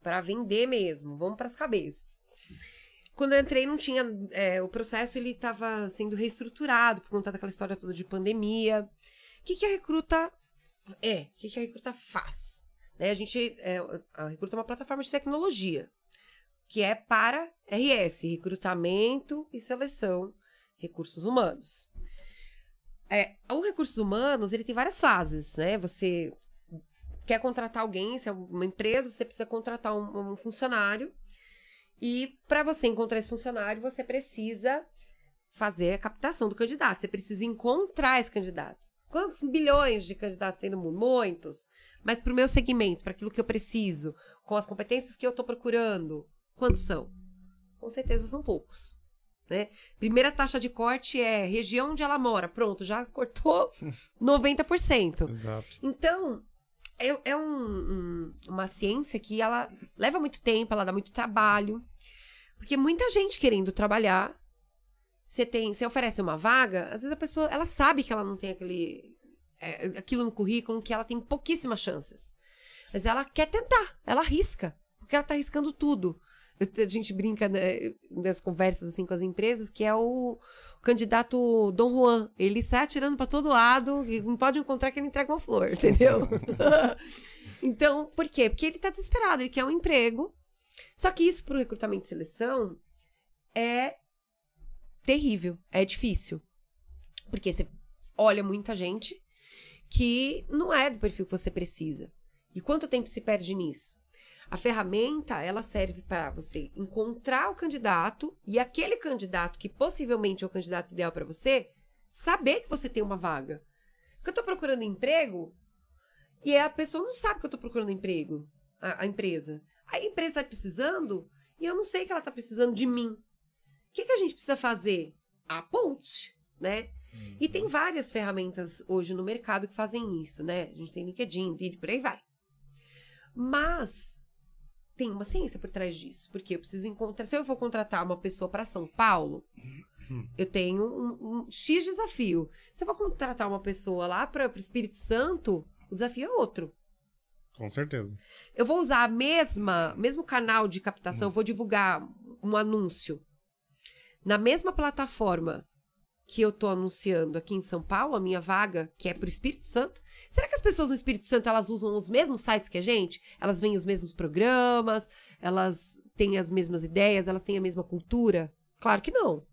Pra vender mesmo. Vamos pras cabeças. Quando eu entrei, não tinha. é, o processo ele estava sendo reestruturado por conta daquela história toda de pandemia. O que, que a recruta é? O que, que a recruta faz? Né? A gente, é, a Recruta é uma plataforma de tecnologia, que é para RS, Recrutamento e Seleção Recursos Humanos. É, o Recursos Humanos, ele tem várias fases, né? Você quer contratar alguém, se é uma empresa, você precisa contratar um, um funcionário. E para você encontrar esse funcionário, você precisa fazer a captação do candidato. Você precisa encontrar esse candidato. Quantos bilhões de candidatos tem no mundo? Muitos. Mas para o meu segmento, para aquilo que eu preciso, com as competências que eu estou procurando, quantos são? Com certeza são poucos. Né? Primeira taxa de corte é região onde ela mora. Pronto, já cortou 90%. Exato. Então, é, é um- um- uma ciência que ela leva muito tempo, ela dá muito trabalho. Porque muita gente querendo trabalhar. Você tem, você oferece uma vaga, às vezes a pessoa, ela sabe que ela não tem aquele é, aquilo no currículo, que ela tem pouquíssimas chances. Mas ela quer tentar, ela arrisca, porque ela tá arriscando tudo. A gente brinca né, nas conversas assim com as empresas que é o candidato Dom Juan. Ele sai atirando para todo lado, e não pode encontrar que ele entrega uma flor, entendeu? então, por quê? Porque ele tá desesperado, ele quer um emprego. Só que isso pro recrutamento e seleção é terrível, é difícil. Porque você olha muita gente que não é do perfil que você precisa. E quanto tempo se perde nisso? A ferramenta, ela serve para você encontrar o candidato e aquele candidato que possivelmente é o candidato ideal para você, saber que você tem uma vaga. Porque eu tô procurando emprego e a pessoa não sabe que eu tô procurando emprego, a, a empresa. A empresa tá precisando e eu não sei que ela tá precisando de mim. O que, que a gente precisa fazer? A ponte, né? E tem várias ferramentas hoje no mercado que fazem isso, né? A gente tem LinkedIn, Indeed, por aí vai. Mas tem uma ciência por trás disso, porque eu preciso encontrar. Se eu for contratar uma pessoa para São Paulo, eu tenho um, um X desafio. Se eu for contratar uma pessoa lá para o Espírito Santo, o desafio é outro. Com certeza. Eu vou usar a mesma, mesmo canal de captação, eu vou divulgar um anúncio na mesma plataforma que eu tô anunciando aqui em São Paulo, a minha vaga, que é pro Espírito Santo. Será que as pessoas no Espírito Santo elas usam os mesmos sites que a gente? Elas veem os mesmos programas, elas têm as mesmas ideias, elas têm a mesma cultura? Claro que não.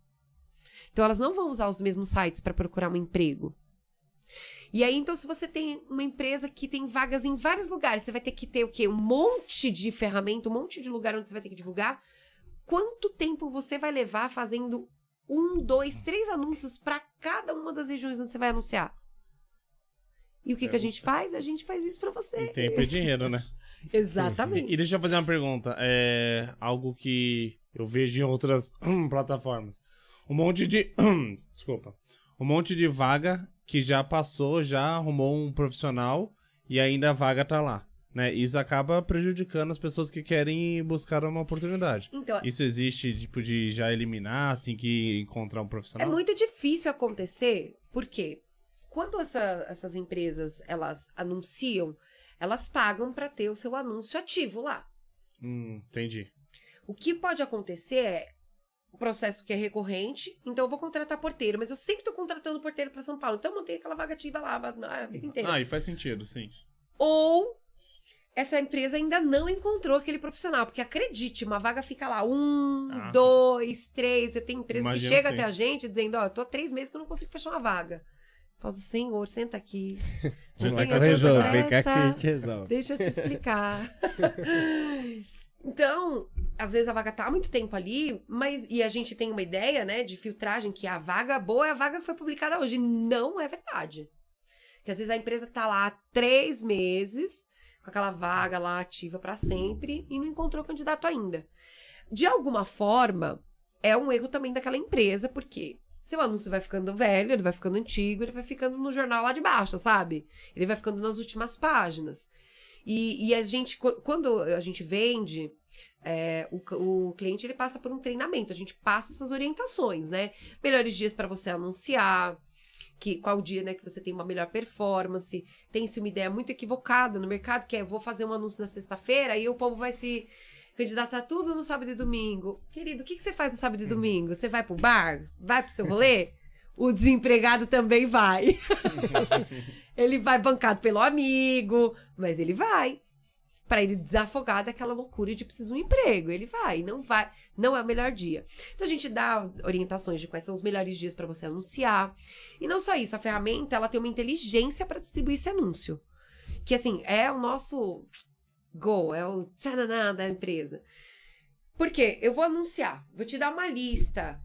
Então elas não vão usar os mesmos sites para procurar um emprego. E aí, então, se você tem uma empresa que tem vagas em vários lugares, você vai ter que ter o quê? Um monte de ferramenta, um monte de lugar onde você vai ter que divulgar. Quanto tempo você vai levar fazendo um, dois, três anúncios para cada uma das regiões onde você vai anunciar? E o que, que a gente faz? A gente faz isso para você. E tempo e dinheiro, né? Exatamente. E deixa eu fazer uma pergunta. É algo que eu vejo em outras plataformas. Um monte de. Desculpa. Um monte de vaga que já passou, já arrumou um profissional e ainda a vaga tá lá. Né? Isso acaba prejudicando as pessoas que querem buscar uma oportunidade. Então, Isso existe, tipo, de já eliminar, assim, que encontrar um É profissional? muito difícil acontecer, porque quando essa- essas empresas elas anunciam, elas pagam para ter o seu anúncio ativo lá. Hum, entendi. O que pode acontecer é um processo que é recorrente, então eu vou contratar porteiro, mas eu sempre tô contratando porteiro para São Paulo, então eu mantenho aquela vaga ativa lá a vida inteira. Ah, e faz sentido, sim. Ou essa empresa ainda não encontrou aquele profissional, porque acredite, uma vaga fica lá um, Ah, dois, três. Eu tenho empresa que chega sim. até a gente dizendo: Ó, eu tô há três meses que eu não consigo fechar uma vaga. Falo, Senhor, senta aqui. Já tá a Resolve, vem cá que a gente resolve. Deixa eu te explicar. então, às vezes a vaga tá há muito tempo ali, mas e a gente tem uma ideia, né, de filtragem que a vaga boa é a vaga que foi publicada hoje. Não é verdade. Porque às vezes a empresa tá lá há três meses, com aquela vaga lá ativa para sempre, e não encontrou candidato ainda. De alguma forma, é um erro também daquela empresa, porque seu anúncio vai ficando velho, ele vai ficando antigo, ele vai ficando no jornal lá de baixo, sabe? Ele vai ficando nas últimas páginas. E, e a gente, qu- quando a gente vende, é, o, o cliente ele passa por um treinamento, a gente passa essas orientações, né? Melhores dias para você anunciar, que qual dia né, que você tem uma melhor performance. Tem-se uma ideia muito equivocada no mercado, que é vou fazer um anúncio na sexta-feira e o povo vai se candidatar tudo no sábado e domingo. Querido, o que, que você faz no sábado e domingo? Você vai pro bar? Vai pro seu rolê? O desempregado também vai. ele vai bancado pelo amigo, mas ele vai. Pra ele desafogar daquela loucura de preciso de um emprego. Ele vai, não vai, não é o melhor dia. Então a gente dá orientações de quais são os melhores dias pra você anunciar. E não só isso, a ferramenta ela tem uma inteligência pra distribuir esse anúncio. Que assim, é o nosso go, é o tchananá da empresa. Por quê? Eu vou anunciar, vou te dar uma lista.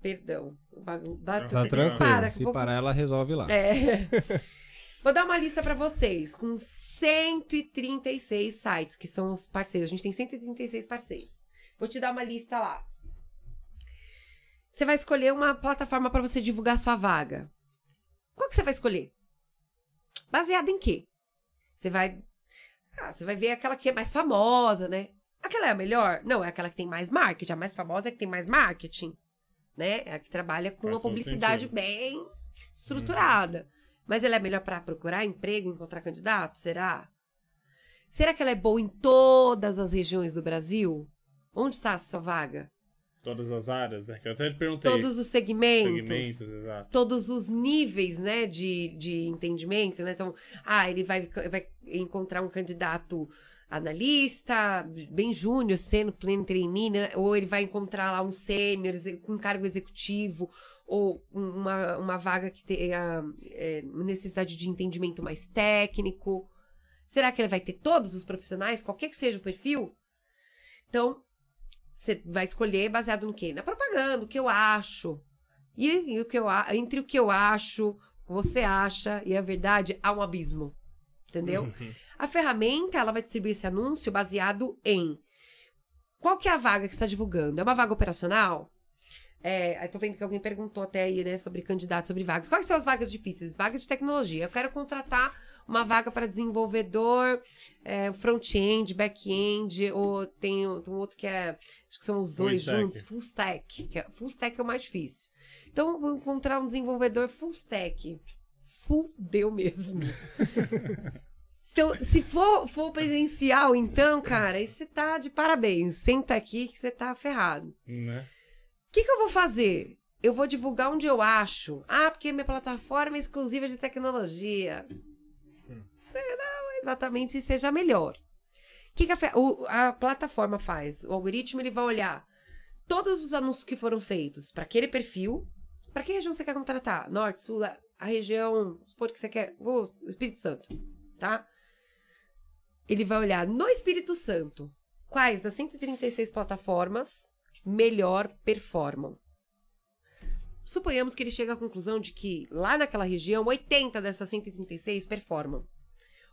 Perdão. o bagun- bateu- Tá tranquilo. para, Se vou- parar, ela resolve lá. é. Vou dar uma lista pra vocês com 136 sites que são os parceiros. A gente tem 136 parceiros. Vou te dar uma lista lá. Você vai escolher uma plataforma pra você divulgar sua vaga. Qual que você vai escolher? Baseado em quê? Você vai ah, você vai ver aquela que é mais famosa, né? Aquela é a melhor? Não, é aquela que tem mais marketing. A mais famosa é que tem mais marketing, né? É a que trabalha com Faz uma publicidade sentido. bem estruturada. Mas ela é melhor para procurar emprego, encontrar candidato? Será? Será que ela é boa em todas as regiões do Brasil? Onde está a sua vaga? Todas as áreas, né? Que eu até te perguntei. Todos os segmentos. segmentos, exato. Todos os níveis, né, de, de entendimento, né? Então, ah, ele vai, vai encontrar um candidato analista, bem júnior, sendo pleno trainee, né? ou ele vai encontrar lá um sênior, um cargo executivo, ou um- uma, uma vaga que tenha é, necessidade de entendimento mais técnico. Será que ele vai ter todos os profissionais, qualquer que seja o perfil? Então, você vai escolher baseado no quê? Na propaganda, o que eu acho. E, e o que eu, entre o que eu acho, o que você acha e a verdade, há um abismo. Entendeu? A ferramenta, ela vai distribuir esse anúncio baseado em qual que é a vaga que está divulgando? É uma vaga operacional? É, tô vendo que alguém perguntou até aí, né, sobre candidatos, sobre vagas. Quais são as vagas difíceis? Vagas de tecnologia. Eu quero contratar uma vaga para desenvolvedor, é, front-end, back-end, ou tem um outro que é, acho que são os Full dois stack. juntos, full stack. Que é, full stack é o mais difícil. Então, vou encontrar um desenvolvedor full stack. Fudeu mesmo. Então, se for, for presencial, então, cara, aí você tá de parabéns. Senta aqui que você tá ferrado. Né? O que, que eu vou fazer? Eu vou divulgar onde eu acho. Ah, porque minha plataforma é exclusiva de tecnologia. É, Não exatamente seja melhor. O que, que a, o- a plataforma faz? O algoritmo ele vai olhar todos os anúncios que foram feitos para aquele perfil. Para que região você quer contratar? Norte, Sul, a região. Supor que você quer. Vou, Espírito Santo, tá? Ele vai olhar no Espírito Santo quais das 136 plataformas melhor performam. Suponhamos que ele chega à conclusão de que lá naquela região 80 dessas 136 performam.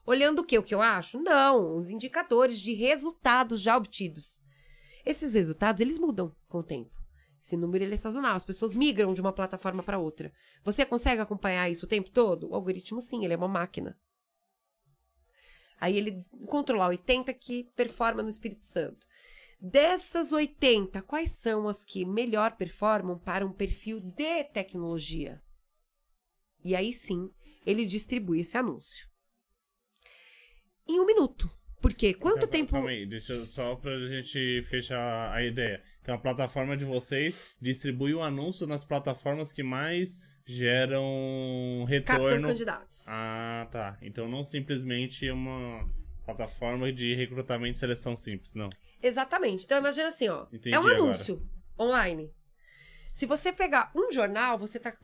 Olhando o que? O que eu acho? Não, os indicadores de resultados já obtidos. Esses resultados, eles mudam com o tempo. Esse número ele é sazonal, as pessoas migram de uma plataforma para outra. Você consegue acompanhar isso o tempo todo? O algoritmo sim, ele é uma máquina. Aí ele controlar 80 que performa no Espírito Santo. Dessas 80, quais são as que melhor performam para um perfil de tecnologia? E aí sim, ele distribui esse anúncio. Em um minuto. Porque quanto Então, tempo. Calma aí, deixa eu- só pra gente fechar a ideia. Então a plataforma de vocês distribui o anúncio nas plataformas que mais geram captam retorno. candidatos? Ah, tá. Então não simplesmente uma plataforma de recrutamento e seleção simples, não. Exatamente. Então imagina assim, ó. Entendi é um agora. anúncio online. Se você pegar um jornal, você tá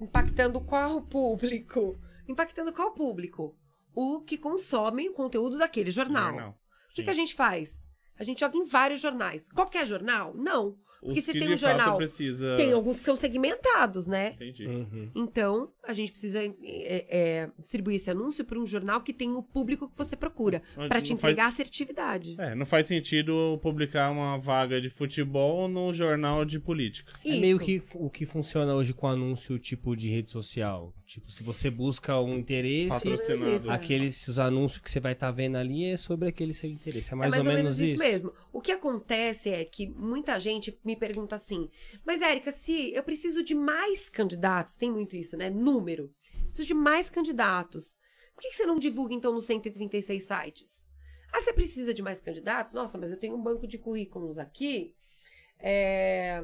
impactando qual público? Impactando qual público? O que consome o conteúdo daquele jornal. Jornal. O que, que a gente faz? A gente joga em vários jornais. Qualquer jornal? Não. Porque Os se que tem um jornal, precisa. tem alguns que são segmentados, né? Entendi. Uhum. Então, a gente precisa é, é, distribuir esse anúncio para um jornal que tem o público que você procura, para te não faz- entregar assertividade. É, não faz sentido publicar uma vaga de futebol no jornal de política. É Isso. meio que o que funciona hoje com anúncio tipo de rede social. Tipo, se você busca um interesse, Patrocinado. Isso. aqueles os anúncios que você vai estar vendo ali é sobre aquele seu interesse. É mais, é mais ou, menos, isso. mesmo. O que acontece é que muita gente me pergunta assim: Mas, Érica, se eu preciso de mais candidatos, tem muito isso, né? Número. Preciso de mais candidatos. Por que que você não divulga, então, nos 136 sites? Ah, você precisa de mais candidatos? Nossa, mas eu tenho um banco de currículos aqui é,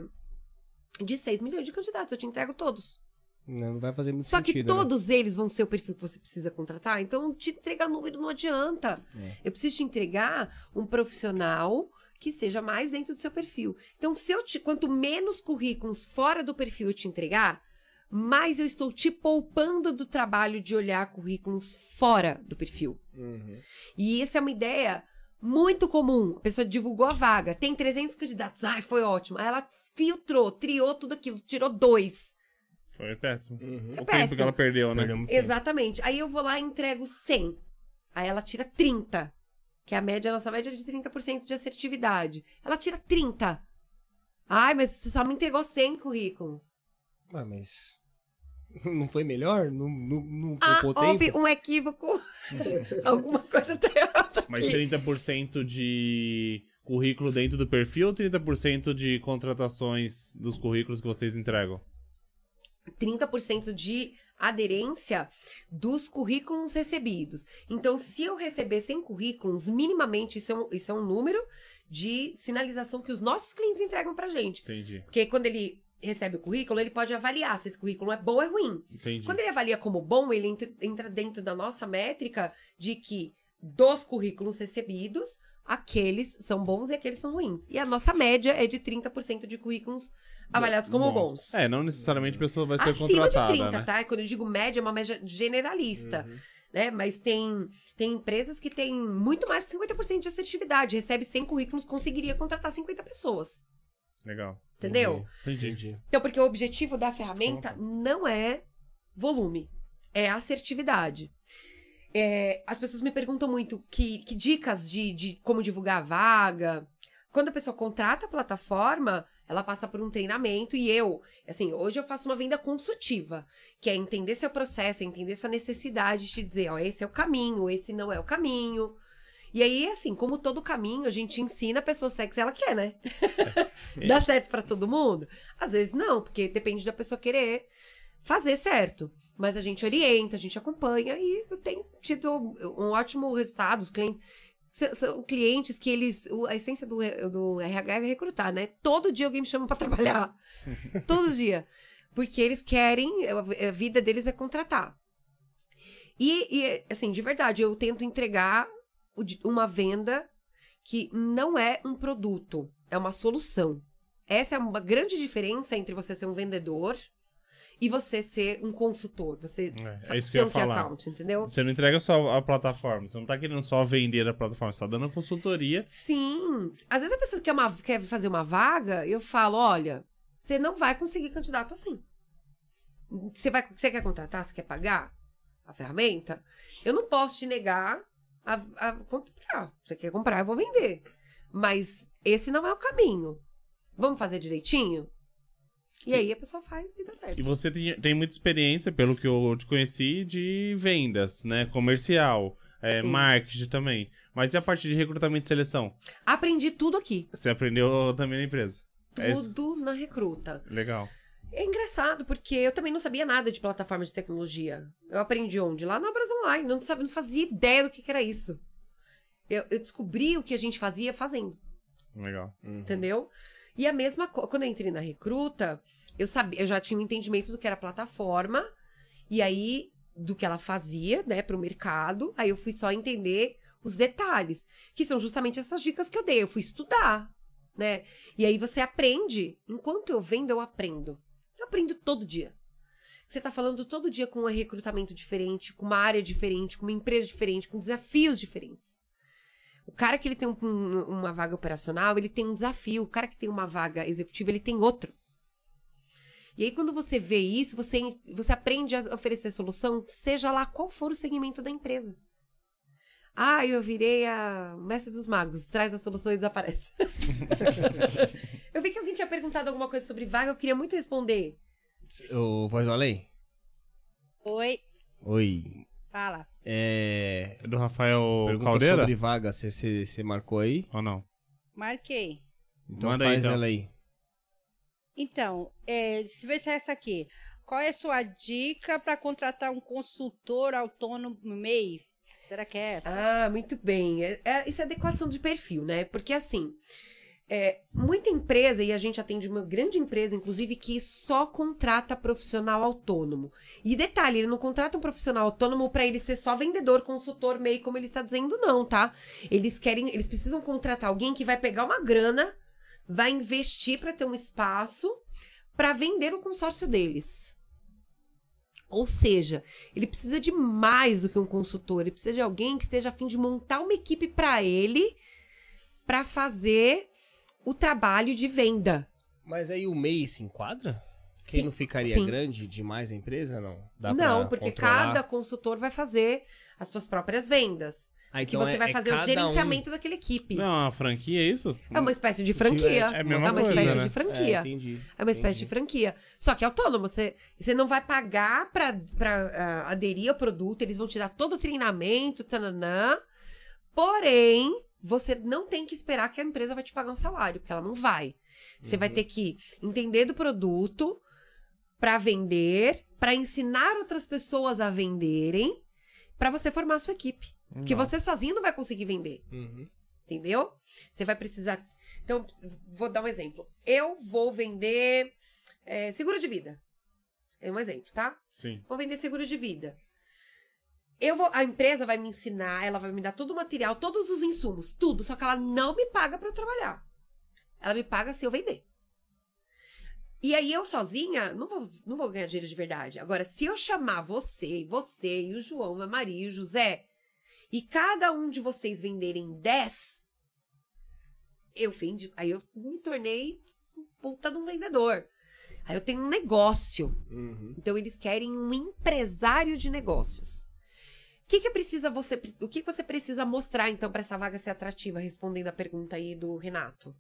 de 6 milhões de candidatos. Eu te entrego todos. Não vai fazer muito Só que sentido. né? todos eles vão ser o perfil que você precisa contratar, então te entregar número não adianta. É. Eu preciso te entregar um profissional que seja mais dentro do seu perfil. Então, se eu te, quanto menos currículos fora do perfil eu te entregar, mais eu estou te poupando do trabalho de olhar currículos fora do perfil. Uhum. E essa é uma ideia muito comum. A pessoa divulgou a vaga, tem 300 candidatos, ai, foi ótimo. Aí ela filtrou, triou tudo aquilo, tirou dois. Foi péssimo. Uhum. o tempo péssimo. que ela perdeu, né? Perdeu tempo. Exatamente. Aí eu vou lá e entrego 100. Aí ela tira 30. Que é a média, a nossa média é de 30% de assertividade. Ela tira 30. Ai, mas você só me entregou 100 currículos. Ué, mas. Não foi melhor? Não, não, não Ah, houve tempo? um equívoco. Alguma coisa tá errada Mas aqui. 30% de currículo dentro do perfil ou 30% de contratações dos currículos que vocês entregam? 30% de aderência dos currículos recebidos. Então, se eu receber 100 currículos, minimamente, isso é um, isso é um número de sinalização que os nossos clientes entregam pra gente. Entendi, Porque quando ele recebe o currículo, ele pode avaliar se esse currículo é bom ou é ruim. entendi. Quando ele avalia como bom, ele entra, entra dentro da nossa métrica de que dos currículos recebidos, aqueles são bons e aqueles são ruins. E a nossa média é de 30% de currículos avaliados como bons. É, não necessariamente a pessoa vai ser Acima contratada, de 30, né? tá? Quando eu digo média, é uma média generalista. Né? Mas tem, tem empresas que têm muito mais que 50% de assertividade. Recebe 100 currículos, conseguiria contratar 50 pessoas. Legal. Entendeu? Entendi. Entendi. Então, porque o objetivo da ferramenta não é volume, é assertividade. É, as pessoas me perguntam muito que, que dicas de, de como divulgar a vaga. Quando a pessoa contrata a plataforma, ela passa por um treinamento e eu, assim, hoje eu faço uma venda consultiva, que é entender seu processo, entender sua necessidade, te dizer, ó, esse é o caminho, esse não é o caminho. E aí, assim, como todo caminho, a gente ensina a pessoa segue se ela quer, né? Dá certo pra todo mundo? Às vezes não, porque depende da pessoa querer fazer certo. Mas a gente orienta, a gente acompanha e tenho tido um ótimo resultado. Os clientes são clientes que eles. A essência do, do RH é recrutar, né? Todo dia alguém me chama pra trabalhar. Todo dia. Porque eles querem, a vida deles é contratar. E, e, assim, de verdade, eu tento entregar uma venda que não é um produto, é uma solução. Essa é uma grande diferença entre você ser um vendedor e você ser um consultor. Você É, é isso que eu ia um falar. account, entendeu? Você não entrega só a plataforma, você não tá querendo só vender a plataforma, você tá dando consultoria. Sim. Às vezes a pessoa quer, uma, quer fazer uma vaga, eu falo, olha, você não vai conseguir candidato assim. Você, vai, você quer contratar? Você quer pagar a ferramenta? Eu não posso te negar a, a comprar. Você quer comprar, eu vou vender. Mas esse não é o caminho. Vamos fazer direitinho? E aí a pessoa faz e dá certo. E você tem, tem muita experiência, pelo que eu te conheci, de vendas, né? Comercial, é, marketing também. Mas e a parte de recrutamento e seleção? Aprendi tudo aqui. Você aprendeu também na empresa? É? Tudo na recruta. Legal. É engraçado, porque eu também não sabia nada de plataforma de tecnologia. Eu aprendi onde? Lá no Abras Online. Não, sabia, não fazia ideia do que, que era isso. Eu, eu descobri o que a gente fazia fazendo, Legal. entendeu? E a mesma coisa, quando eu entrei na recruta, eu sabia, eu já tinha um entendimento do que era plataforma, e aí do que ela fazia, né, pro mercado. Aí eu fui só entender os detalhes, que são justamente essas dicas que eu dei. Eu fui estudar, né? E aí você aprende. Enquanto eu vendo, eu aprendo. Eu aprendo todo dia. Você tá falando todo dia com um recrutamento diferente, com uma área diferente, com uma empresa diferente, com desafios diferentes. O cara que ele tem um- um- uma vaga operacional, ele tem um desafio. O cara que tem uma vaga executiva, ele tem outro. E aí, quando você vê isso, você, você aprende a oferecer solução, seja lá qual for o segmento da empresa. Ah, eu virei a mestre dos magos, traz a solução e desaparece. eu vi que alguém tinha perguntado alguma coisa sobre vaga, eu queria muito responder. O Voz do Além? Oi, Oi. Fala. É. É do Rafael Pergunta Caldeira? sobre vaga, você- você você marcou aí? Ou não? Marquei. Então Manda aí, faz então. ela aí. Então, é, se vê se é essa aqui. Qual é a sua dica para contratar um consultor autônomo MEI? Será que é essa? Ah, muito bem. É, é- isso é adequação de perfil, né? Porque assim, é, muita empresa, e a gente atende uma grande empresa, inclusive, que só contrata profissional autônomo. E detalhe, ele não contrata um profissional autônomo para ele ser só vendedor, consultor, MEI, como ele tá dizendo, não, tá? Eles querem, eles precisam contratar alguém que vai pegar uma grana, vai investir para ter um espaço para vender o consórcio deles. Ou seja, ele precisa de mais do que um consultor, ele precisa de alguém que esteja a fim de montar uma equipe para ele para fazer o trabalho de venda. Mas aí o MEI se enquadra? Quem Sim, não ficaria sim. grande demais a empresa, não? Dá não, porque controlar? cada consultor vai fazer as suas próprias vendas. Ah, que então você é- vai é fazer o cada gerenciamento daquela equipe. Não, é uma franquia, é isso? É uma espécie de franquia. É a mesma uma coisa, espécie né? de Um... franquia. É, entendi. É uma espécie de franquia. Só que é autônomo. Você, você não vai pagar pra, pra ah, aderir ao produto, eles vão te dar todo o treinamento, tananã. Porém, você não tem que esperar que a empresa vai te pagar um salário, porque ela não vai. Você vai ter que entender do produto pra vender, pra ensinar outras pessoas a venderem, pra você formar a sua equipe. Que você sozinho não vai conseguir vender. Uhum. Entendeu? Você vai precisar. Então, vou dar um exemplo. Eu vou vender é, seguro de vida. É um exemplo, tá? Sim. Vou vender seguro de vida. Eu vou, a empresa vai me ensinar, ela vai me dar todo o material, todos os insumos, tudo, só que ela não me paga pra eu trabalhar. Ela me paga se eu vender. E aí eu sozinha não vou, não vou ganhar dinheiro de verdade. Agora, se eu chamar você, você, e o João, a Maria e o José, e cada um de vocês venderem 10, eu vendi. Aí eu me tornei um puta de um vendedor. Aí eu tenho um negócio. Uhum. Então eles querem um empresário de negócios. Que, que precisa você, o que você precisa mostrar então para essa vaga ser atrativa, respondendo a pergunta aí do Renato?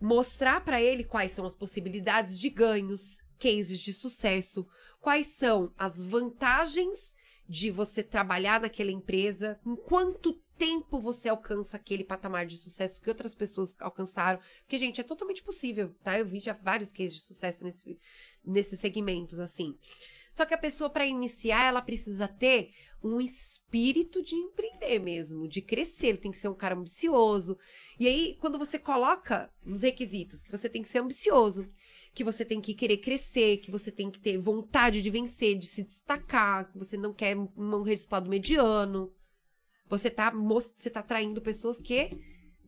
Mostrar para ele quais são as possibilidades de ganhos, cases de sucesso, quais são as vantagens de você trabalhar naquela empresa, em quanto tempo você alcança aquele patamar de sucesso que outras pessoas alcançaram. Porque, gente, é totalmente possível, tá? Eu vi já vários cases de sucesso nesse, nesses segmentos, assim. Só que a pessoa, para iniciar, ela precisa ter um espírito de empreender mesmo, de crescer. Ele tem que ser um cara ambicioso. E aí, quando você coloca nos requisitos que você tem que ser ambicioso, que você tem que querer crescer, que você tem que ter vontade de vencer, de se destacar, que você não quer um resultado mediano. Você tá, você tá atraindo pessoas que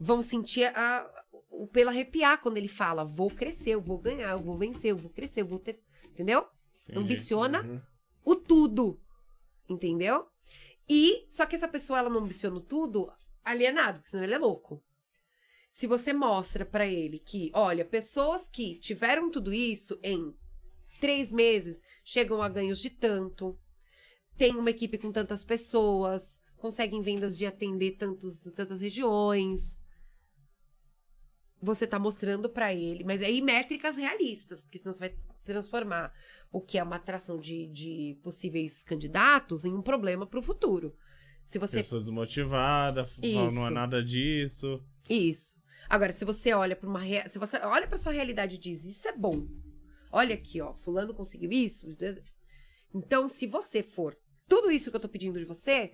vão sentir a, o pelo arrepiar quando ele fala: vou crescer, eu vou ganhar, eu vou vencer, eu vou crescer, eu vou ter. Entendeu? Entendi. Ambiciona Uhum. o tudo. Entendeu? E, só que essa pessoa, ela não ambiciona o tudo alienado, porque senão ele é louco. Se você mostra pra ele que, olha, pessoas que tiveram tudo isso em três meses chegam a ganhos de tanto, tem uma equipe com tantas pessoas, conseguem vendas de atender tantos, tantas regiões. Você tá mostrando pra ele, mas aí métricas realistas, porque senão você vai transformar o que é uma atração de, de possíveis candidatos em um problema pro futuro. Se você Pessoa desmotivada, fala, não é Isso. nada disso. Isso. Agora, se você olha para uma rea- se você olha para sua realidade e diz isso é bom. Olha aqui, ó, fulano conseguiu isso. Então, se você for tudo isso que eu tô pedindo de você,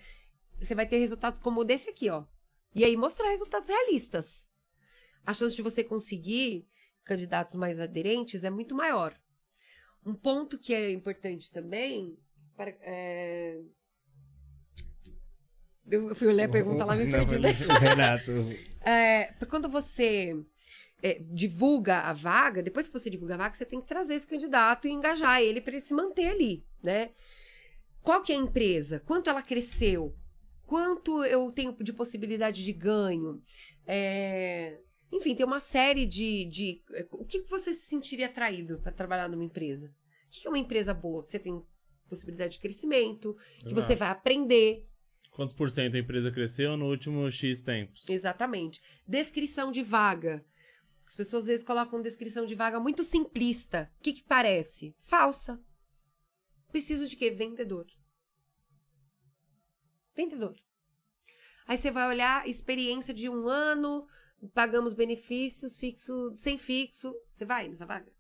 você vai ter resultados como desse aqui, ó. E aí mostrar resultados realistas. A chance de você conseguir candidatos mais aderentes é muito maior. Um ponto que é importante também, para, é... eu fui olhar a pergunta lá me perdi, né? Renato. É, quando você é, divulga a vaga, depois que você divulga a vaga, você tem que trazer esse candidato e engajar ele para ele se manter ali, né? Qual que é a empresa? Quanto ela cresceu? Quanto eu tenho de possibilidade de ganho? É, Enfim, tem uma série de, de... O que você se sentiria atraído para trabalhar numa empresa? O que é uma empresa boa? Que você tem possibilidade de crescimento, que você Exato. vai aprender, Quantos por cento a empresa cresceu no último X tempos? Exatamente. Descrição de vaga. As pessoas às vezes colocam descrição de vaga muito simplista. O que, que parece? Falsa. Preciso de quê? Vendedor. Vendedor. Aí você vai olhar experiência de um ano, pagamos benefícios, fixo, sem fixo. Você vai nessa vaga?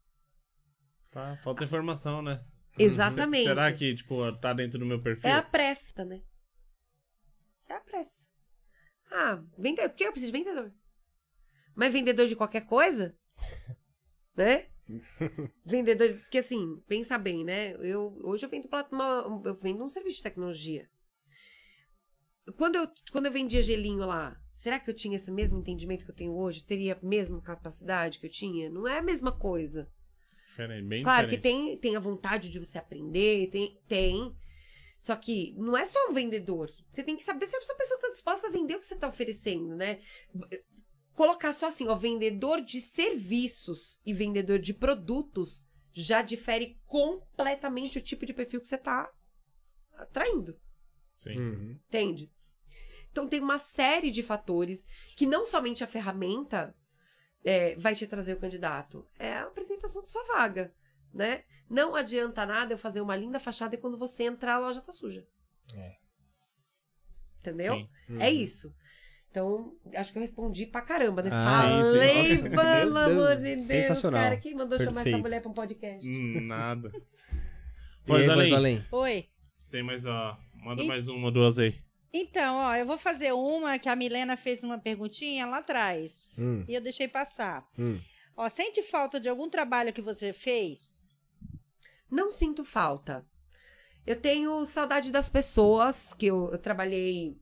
Tá, falta informação, né? Exatamente. Será que, tipo, tá dentro do meu perfil? É a pressa, né? É a pressa. Ah, vendedor. Por que eu preciso de vendedor? Mas vendedor de qualquer coisa? né? vendedor. de- Porque assim, pensa bem, né? Eu, hoje eu vendo, uma, eu vendo um serviço de tecnologia. Quando eu, quando eu vendia gelinho lá, será que eu tinha esse mesmo entendimento que eu tenho hoje? Teria a mesma capacidade que eu tinha? Não é a mesma coisa. Diferente, bem Claro que diferente. tem, tem a vontade de você aprender, tem, tem. Só que não é só um vendedor. Você tem que saber se essa pessoa está disposta a vender o que você está oferecendo, né? Colocar só assim, ó, vendedor de serviços e vendedor de produtos já difere completamente o tipo de perfil que você está atraindo. Sim. Uhum. Entende? Então tem uma série de fatores que não somente a ferramenta é, vai te trazer o candidato, é a apresentação de sua vaga, né? Não adianta nada eu fazer uma linda fachada e quando você entrar a loja tá suja. É. Entendeu? Sim. É isso. Então, acho que eu respondi pra caramba, né? Ah, sim, sim. Falei, Nossa, pelo meu amor Deus. de Deus, Sensacional. cara. Quem mandou chamar essa Perfeito. mulher pra um podcast? Hum, Nada. Aí, Voz voz além. além? Oi. Tem mais, ó. Manda E- mais uma, duas aí. Então, ó, eu vou fazer uma que a Milena fez uma perguntinha lá atrás. Hum, E eu deixei passar. hum. Ó, sente falta de algum trabalho que você fez? Não sinto falta. Eu tenho saudade das pessoas que eu, eu trabalhei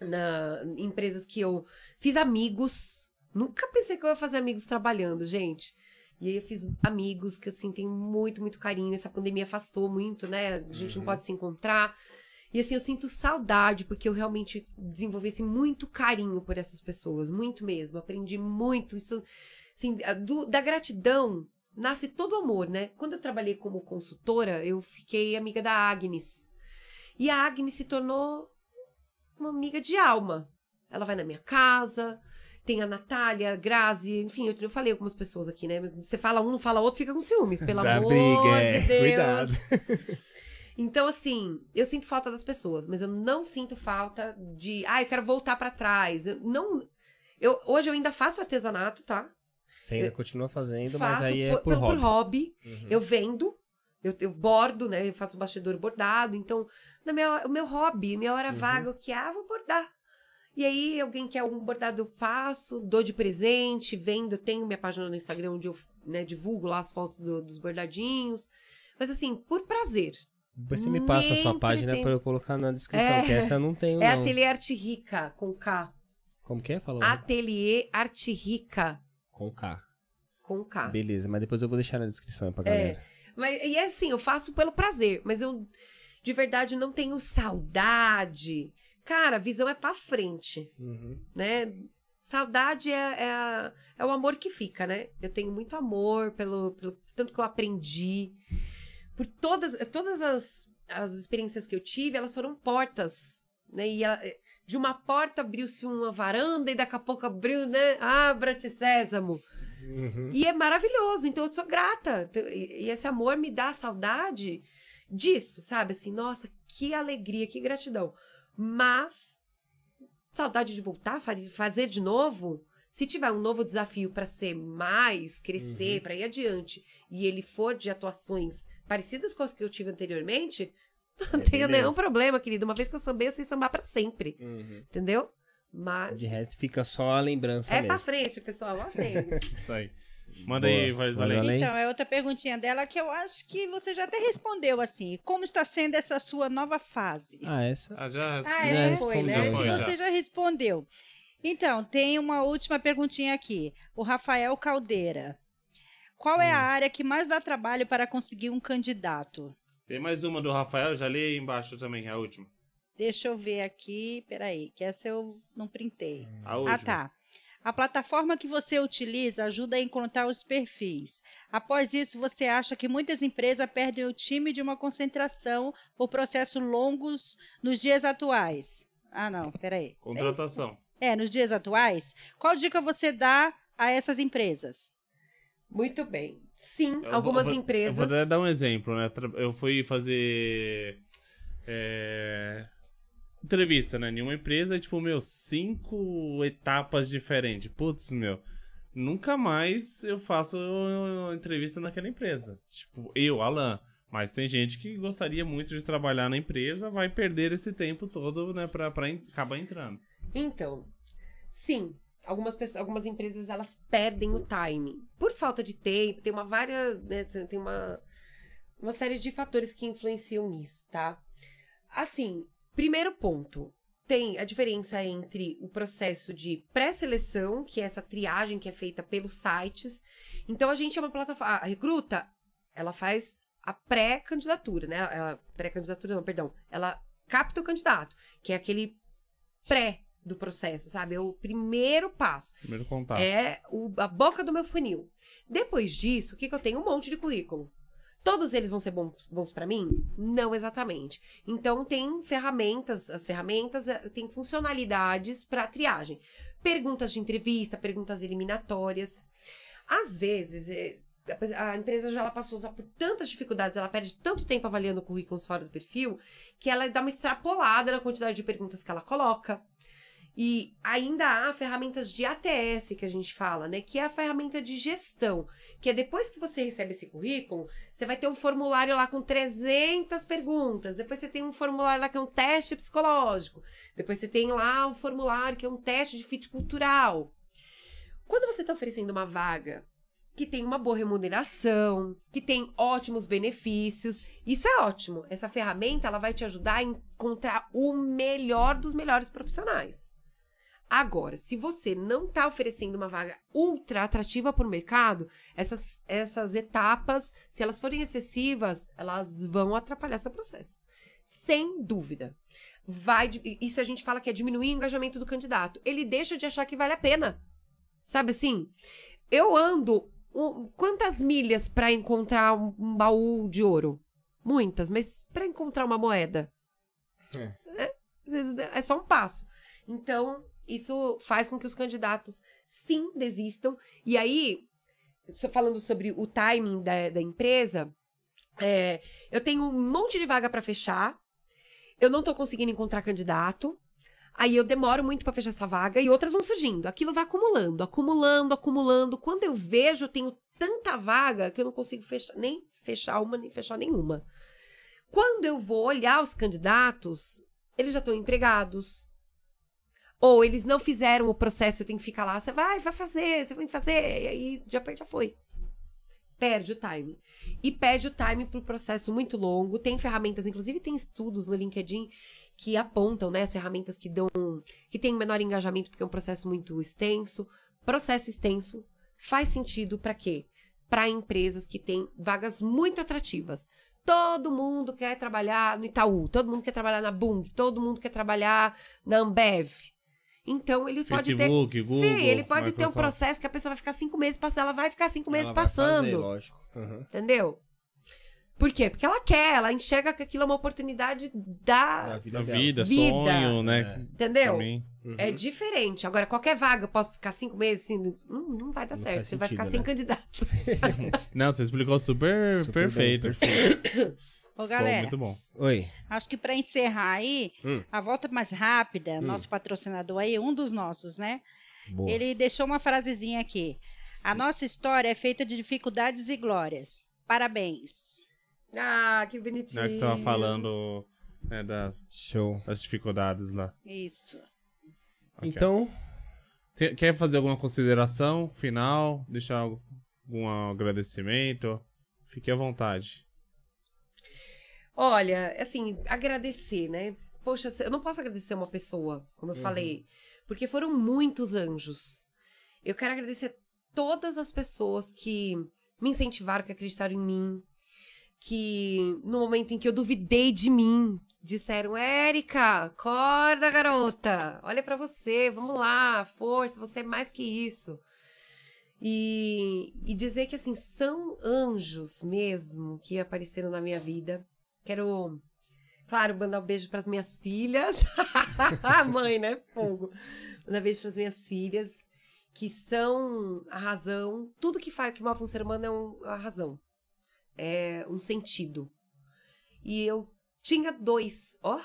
na em empresas que eu fiz amigos. Nunca pensei que eu ia fazer amigos trabalhando, gente. E aí eu fiz amigos que assim tenho muito, muito carinho. Essa pandemia afastou muito, né? A gente não pode se encontrar. E assim, eu sinto saudade, porque eu realmente desenvolvi assim, muito carinho por essas pessoas, muito mesmo. Aprendi muito. Isso, assim, do- da gratidão nasce todo amor, né? Quando eu trabalhei como consultora, eu fiquei amiga da Agnes. E a Agnes se tornou uma amiga de alma. Ela vai na minha casa, tem a Natália, a Grazi, enfim, eu, eu falei algumas pessoas aqui, né? Você fala um, não fala outro, fica com ciúmes, pelo Dá amor briga, é. de Deus. Cuidado. Então, assim, eu sinto falta das pessoas, mas eu não sinto falta de, ah, eu quero voltar pra trás. Eu não. Eu, hoje eu ainda faço artesanato, tá? Você ainda continua fazendo, mas aí é por, por, por hobby. hobby. Uhum. Eu vendo, eu, eu bordo, né? Eu faço bastidor bordado. Então, na minha, o meu hobby, minha hora Uhum. vaga, o que ah, vou bordar. E aí, alguém quer um bordado, eu faço, dou de presente, vendo. Eu tenho minha página no Instagram onde eu né, divulgo lá as fotos do- dos bordadinhos. Mas assim, por prazer. Depois você me passa a sua página pretendo. pra eu colocar na descrição, É. que essa eu não tenho, É não. Ateliê Arte Rica, com K. Como que é? Falou? Ateliê Arte Rica, Com K. com K. Beleza, mas depois eu vou deixar na descrição pra É. galera. Mas, e é assim, eu faço pelo prazer, mas eu de verdade não tenho saudade. Cara, a visão é pra frente, Uhum. né? Saudade é, é, a- é o amor que fica, né? Eu tenho muito amor pelo, pelo tanto que eu aprendi. Por todas, todas as, as experiências que eu tive, elas foram portas, né? E ela- de uma porta abriu-se uma varanda e daqui a pouco abriu, né? Abra-te, sésamo. Uhum. E é maravilhoso, então eu sou grata. Então, E e esse amor me dá saudade disso, sabe? Assim, nossa, que alegria, que gratidão. Mas, saudade de voltar, fa- fazer de novo. Se tiver um novo desafio para ser mais, crescer, Uhum. para ir adiante, e ele for de atuações parecidas com as que eu tive anteriormente, não É, tenho beleza. nenhum problema, querido. Uma vez que eu sambei, eu sei sambar para sempre, Uhum. entendeu? Mas De resto fica só a lembrança é mesmo. pra frente, pessoal, lá frente. Isso aí. Manda Boa. aí, voz Manda além. Então, é outra perguntinha dela que eu acho que você já até respondeu assim. Como está sendo essa sua nova fase? Ah, essa. Ah, já Ah, Já é, foi, né? respondeu, Foi, já. Você já respondeu. Então, tem uma última perguntinha aqui. O Rafael Caldeira. Qual é a Hum. área que mais dá trabalho para conseguir um candidato? Tem mais uma do Rafael, já li aí embaixo também, a última. Deixa eu ver aqui. Peraí, que essa eu não printei. A última. Ah, tá. A plataforma que você utiliza ajuda a encontrar os perfis. Após isso, você acha que muitas empresas perdem o time de uma concentração por processos longos nos dias atuais? Ah, não, peraí. Contratação. É, nos dias atuais, qual dica você dá a essas empresas? Muito bem. Sim, Eu algumas vou- empresas. Eu vou até dar um exemplo, né? Eu fui fazer. é, Entrevista, né? Em uma empresa, e, tipo, meu, cinco etapas diferentes. Putz, meu. Nunca mais eu faço entrevista naquela empresa. Tipo, eu, Alan. Mas tem gente que gostaria muito de trabalhar na empresa, vai perder esse tempo todo, né, pra, pra en- acabar entrando. Então, sim, algumas pessoas, algumas empresas elas perdem o timing por falta de tempo. Tem uma várias, né, tem uma uma série de fatores que influenciam nisso, tá? Assim, primeiro ponto, tem a diferença entre o processo de pré-seleção, que é essa triagem que é feita pelos sites. Então a gente é uma plataforma, a recruta, ela faz a pré-candidatura, né? Pré-candidatura não, perdão. Ela capta o candidato, que é aquele pré do processo, sabe? É o primeiro passo. Primeiro contato. É o- a boca do meu funil. Depois disso, o que, que eu tenho? Um monte de currículo. Todos eles vão ser bons, bons para mim? Não exatamente. Então, tem ferramentas, as ferramentas eh, têm funcionalidades para triagem. Perguntas de entrevista, perguntas eliminatórias. Às vezes, eh, a empresa já ela passou por tantas dificuldades, ela perde tanto tempo avaliando currículos fora do perfil, que ela dá uma extrapolada na quantidade de perguntas que ela coloca. E ainda há ferramentas de ATS que a gente fala, né? Que é a ferramenta de gestão. Que é depois que você recebe esse currículo, você vai ter um formulário lá com 300 perguntas. Depois você tem um formulário lá que é um teste psicológico. Depois você tem lá um formulário que é um teste de fit cultural. Quando você está oferecendo uma vaga que tem uma boa remuneração, que tem ótimos benefícios, isso é ótimo. Essa ferramenta ela vai te ajudar a encontrar o melhor dos melhores profissionais. Agora, se você não está oferecendo uma vaga ultra atrativa para o mercado, essas, essas etapas, se elas forem excessivas, elas vão atrapalhar seu processo. Sem dúvida. Vai, isso a gente fala que é diminuir o engajamento do candidato. Ele deixa de achar que vale a pena. Sabe assim? Eu ando um- quantas milhas para encontrar um, um baú de ouro? Muitas, mas para encontrar uma moeda? É, às vezes é só um passo. Então, isso faz com que os candidatos sim desistam. E aí, falando sobre o timing da, da empresa, é, eu tenho um monte de vaga para fechar. Eu não tô conseguindo encontrar candidato. Aí eu demoro muito para fechar essa vaga e outras vão surgindo. Aquilo vai acumulando, acumulando, acumulando. Quando eu vejo, eu tenho tanta vaga que eu não consigo fechar, nem fechar uma, nem fechar nenhuma. Quando eu vou olhar os candidatos, eles já estão empregados. Ou eles não fizeram o processo, tenho que ficar lá. Você vai, vai fazer, você vai fazer. E aí já, já foi. Perde o time. E perde o time para o processo muito longo. Tem ferramentas, inclusive tem estudos no LinkedIn que apontam, né, as ferramentas que dão, que tem menor engajamento porque é um processo muito extenso. Processo extenso faz sentido para quê? Para empresas que têm vagas muito atrativas. Todo mundo quer trabalhar no Itaú, todo mundo quer trabalhar na Bung, todo mundo quer trabalhar na Ambev. Então ele pode ter Facebook, Google. Fih, ele pode ter um Microsoft. processo que a pessoa vai ficar cinco meses passando, ela vai ficar cinco meses Ela vai passando. fazer, lógico. Uhum. entendeu? Por quê? Porque ela quer, ela enxerga que aquilo é uma oportunidade da. Da vida vida, Vida. sonho, né? Entendeu? Também. Uhum. É diferente. Agora, qualquer vaga, eu posso ficar cinco meses assim. Não, não vai dar Não certo. Você vai sentido, ficar sem né? candidato. Não, você explicou super, Super perfeito. bem, perfeito. Ô, Ficou galera, muito bom. Oi. acho que para encerrar aí, Hum. a volta mais rápida, nosso patrocinador aí, um dos nossos, né? Boa. Ele deixou uma frasezinha aqui. A nossa história é feita de dificuldades e glórias. Parabéns. ah, que bonitinho. Não é que você tava falando né, da- Show. das dificuldades lá. Isso. Ok. Então, Te- Quer fazer alguma consideração final? Deixar algum agradecimento? Fique à vontade. Olha, assim, agradecer, né? Poxa, eu não posso agradecer uma pessoa, como eu falei, porque foram muitos anjos. Eu quero agradecer todas as pessoas que me incentivaram, que acreditaram em mim, que no momento em que eu duvidei de mim, disseram: Érica, acorda, garota, olha pra você, vamos lá, força, você é mais que isso. E, e dizer que, assim, são anjos mesmo que apareceram na minha vida. Quero, claro, mandar um beijo para as minhas filhas. Mãe, né? Fogo. Mandar um beijo para as minhas filhas, que são a razão. Tudo que faz que move um ser humano é um- a razão. É um sentido. E eu tinha dois, ó.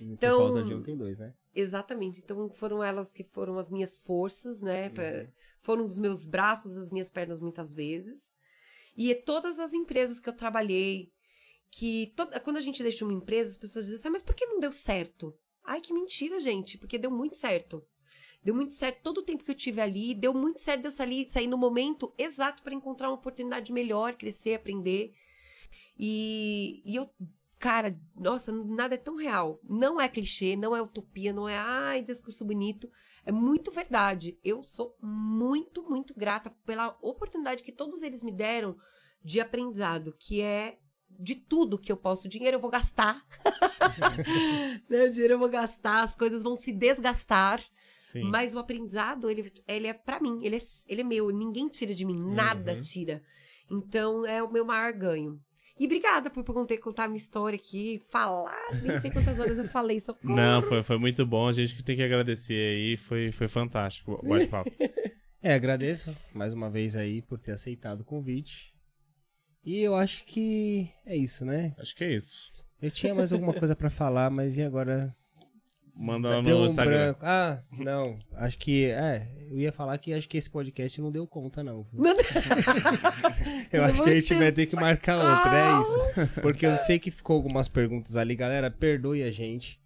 então... Então- falta de um tem dois, né? Exatamente. Então foram elas que foram as minhas forças, né? Uhum. Foram os meus braços, as minhas pernas muitas vezes. E todas as empresas que eu trabalhei, que toda- quando a gente deixa uma empresa, as pessoas dizem assim, "Ah, mas por que não deu certo? Ai, que mentira, gente, porque deu muito certo. Deu muito certo todo o tempo que eu tive ali. Deu muito certo eu sair, sair no momento exato para encontrar uma oportunidade melhor, crescer, aprender. E, e eu, cara, nossa, nada é tão real. Não é clichê, não é utopia, não é, ai, discurso bonito. É muito verdade. Eu sou muito, muito grata pela oportunidade que todos eles me deram de aprendizado, que é de tudo que eu posso. Dinheiro eu vou gastar. né? O dinheiro eu vou gastar, as coisas vão se desgastar. Sim. Mas o aprendizado, ele, ele é pra mim, ele é, ele é meu, ninguém tira de mim, nada Uhum. tira. Então é o meu maior ganho. E obrigada por contar, contar a minha história aqui, falar, nem sei quantas horas eu falei, socorro. Não, foi, foi muito bom. A gente que tem que agradecer aí. Foi, foi fantástico o bate-papo. É, agradeço mais uma vez aí por ter aceitado o convite. E eu acho que é isso, né? Acho que é isso. Eu tinha mais alguma coisa pra falar, mas e agora? Manda lá no um Instagram. branco. Ah, não. Acho que. É, eu ia falar que acho que esse podcast não deu conta, não. Eu acho que a gente vai ter que marcar outro, é isso. Porque eu sei que ficou algumas perguntas ali. Galera, perdoe a gente.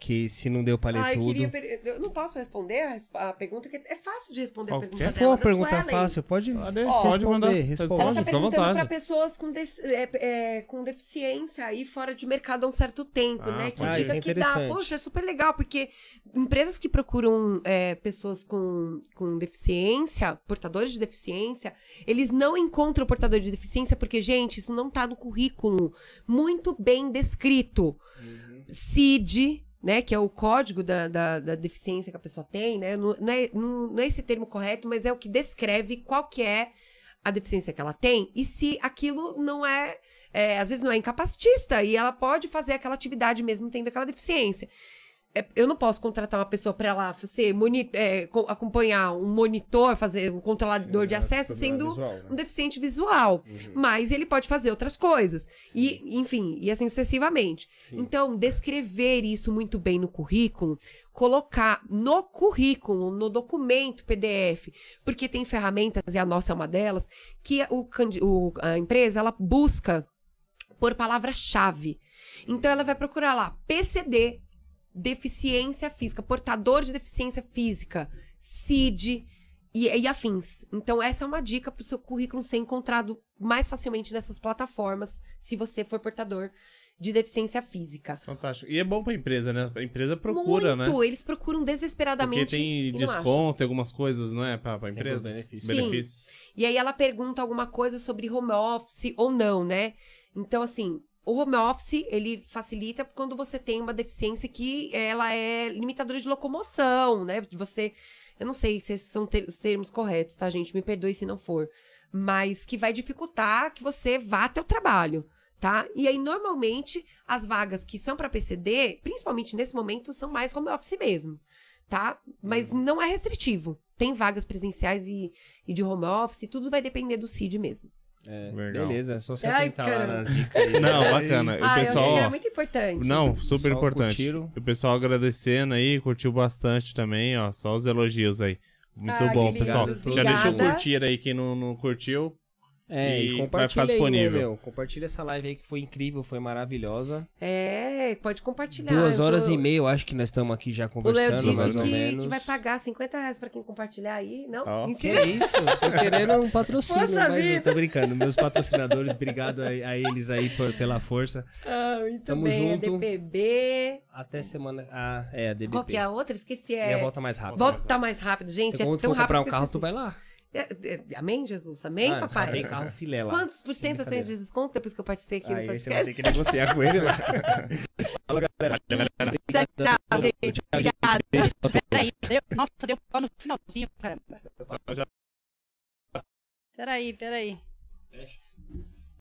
Que se não deu pra ler Ah, eu, tudo. queria, per- eu não posso responder a, a pergunta, que é fácil de responder a Qualquer pergunta Se for pergunta Suelen. fácil, pode. Pode, pode responder, mandar. responde. Ela tá perguntando pra pessoas com, dec- é, é, com deficiência aí fora de mercado há um certo tempo, Ah, né? Que. Ah, dica é que dá. Poxa, é super legal, porque empresas que procuram é, pessoas com, com deficiência, portadores de deficiência, eles não encontram portador de deficiência porque, gente, isso não tá no currículo muito bem descrito. CID, né, que é o código da, da, da deficiência que a pessoa tem, né, não, não é, não, não é esse termo correto, mas é o que descreve qual que é a deficiência que ela tem e se aquilo não é, é, às vezes não é incapacitista e ela pode fazer aquela atividade mesmo tendo aquela deficiência. É, eu não posso contratar uma pessoa para lá ser moni- é, co- acompanhar um monitor, fazer um controlador de acesso sendo né? um deficiente visual, Uhum. mas ele pode fazer outras coisas. E, enfim, e assim sucessivamente. Então, descrever isso muito bem no currículo, colocar no currículo, no documento PDF, porque tem ferramentas, e a nossa é uma delas, que o, o- a empresa ela busca por palavra-chave. Então, ela vai procurar lá PCD, deficiência física, portador de deficiência física, CID e, e afins. Então, essa é uma dica para o seu currículo ser encontrado mais facilmente nessas plataformas, se você for portador de deficiência física. Fantástico. E é bom pra empresa, né? A empresa procura, Muito, né? eles procuram desesperadamente. Porque tem desconto, tem algumas coisas, não é? Pra, pra Tem empresa. Sim. Benefícios. E aí ela pergunta alguma coisa sobre home office ou não, né? Então, assim, o home office, ele facilita quando você tem uma deficiência que ela é limitadora de locomoção, né? De Você, eu não sei se esses são ter- os termos corretos, tá, gente? Me perdoe se não for. Mas que vai dificultar que você vá até o trabalho, tá? E aí, normalmente, as vagas que são para PCD, principalmente nesse momento, são mais home office mesmo, tá? Mas não é restritivo. Tem vagas presenciais e, e de home office, tudo vai depender do CID mesmo. É, Legal. beleza, é só você Ai, atentar lá nas dicas aí. Não, bacana. O ah, eu pessoal. achei que era ó, muito importante. Não, super Só importante. curtiram. O pessoal agradecendo aí, curtiu bastante também, ó. Só os elogios aí. Muito Ah, bom, pessoal. Já deixou Obrigada. curtir aí quem não, não curtiu. É, E e, vai compartilha ficar aí, né, disponível. meu? Compartilha essa live aí que foi incrível, foi maravilhosa. É, pode compartilhar. Duas horas tô- e meia, eu acho que nós estamos aqui já O Léo conversando, mais disse ou que, menos. que vai pagar 50 reais pra quem compartilhar aí. Não? Ó. Que isso? Tô querendo um patrocínio, Poxa mas eu vida. tô brincando. Meus patrocinadores, obrigado a, a eles aí por- pela força. Ah, muito Tamo bem. junto. A DPB. Até semana. Ah, é, a DBP. Qual que é a outra? Esqueci. Minha É... volta mais rápido. Volta mais rápido, gente. Se é quando tão for rápido comprar um que carro, tu vai lá. É, é, amém, Jesus? Amém, Ah, papai? tem carro filé lá. Quantos por cento eu tenho de desconto depois que eu participei aqui no Aí você vai ter que negociar com ele lá. Falou, galera. Tchau, gente. Obrigada. Peraí, deu, nossa, deu pau no finalzinho, caramba. Peraí, peraí.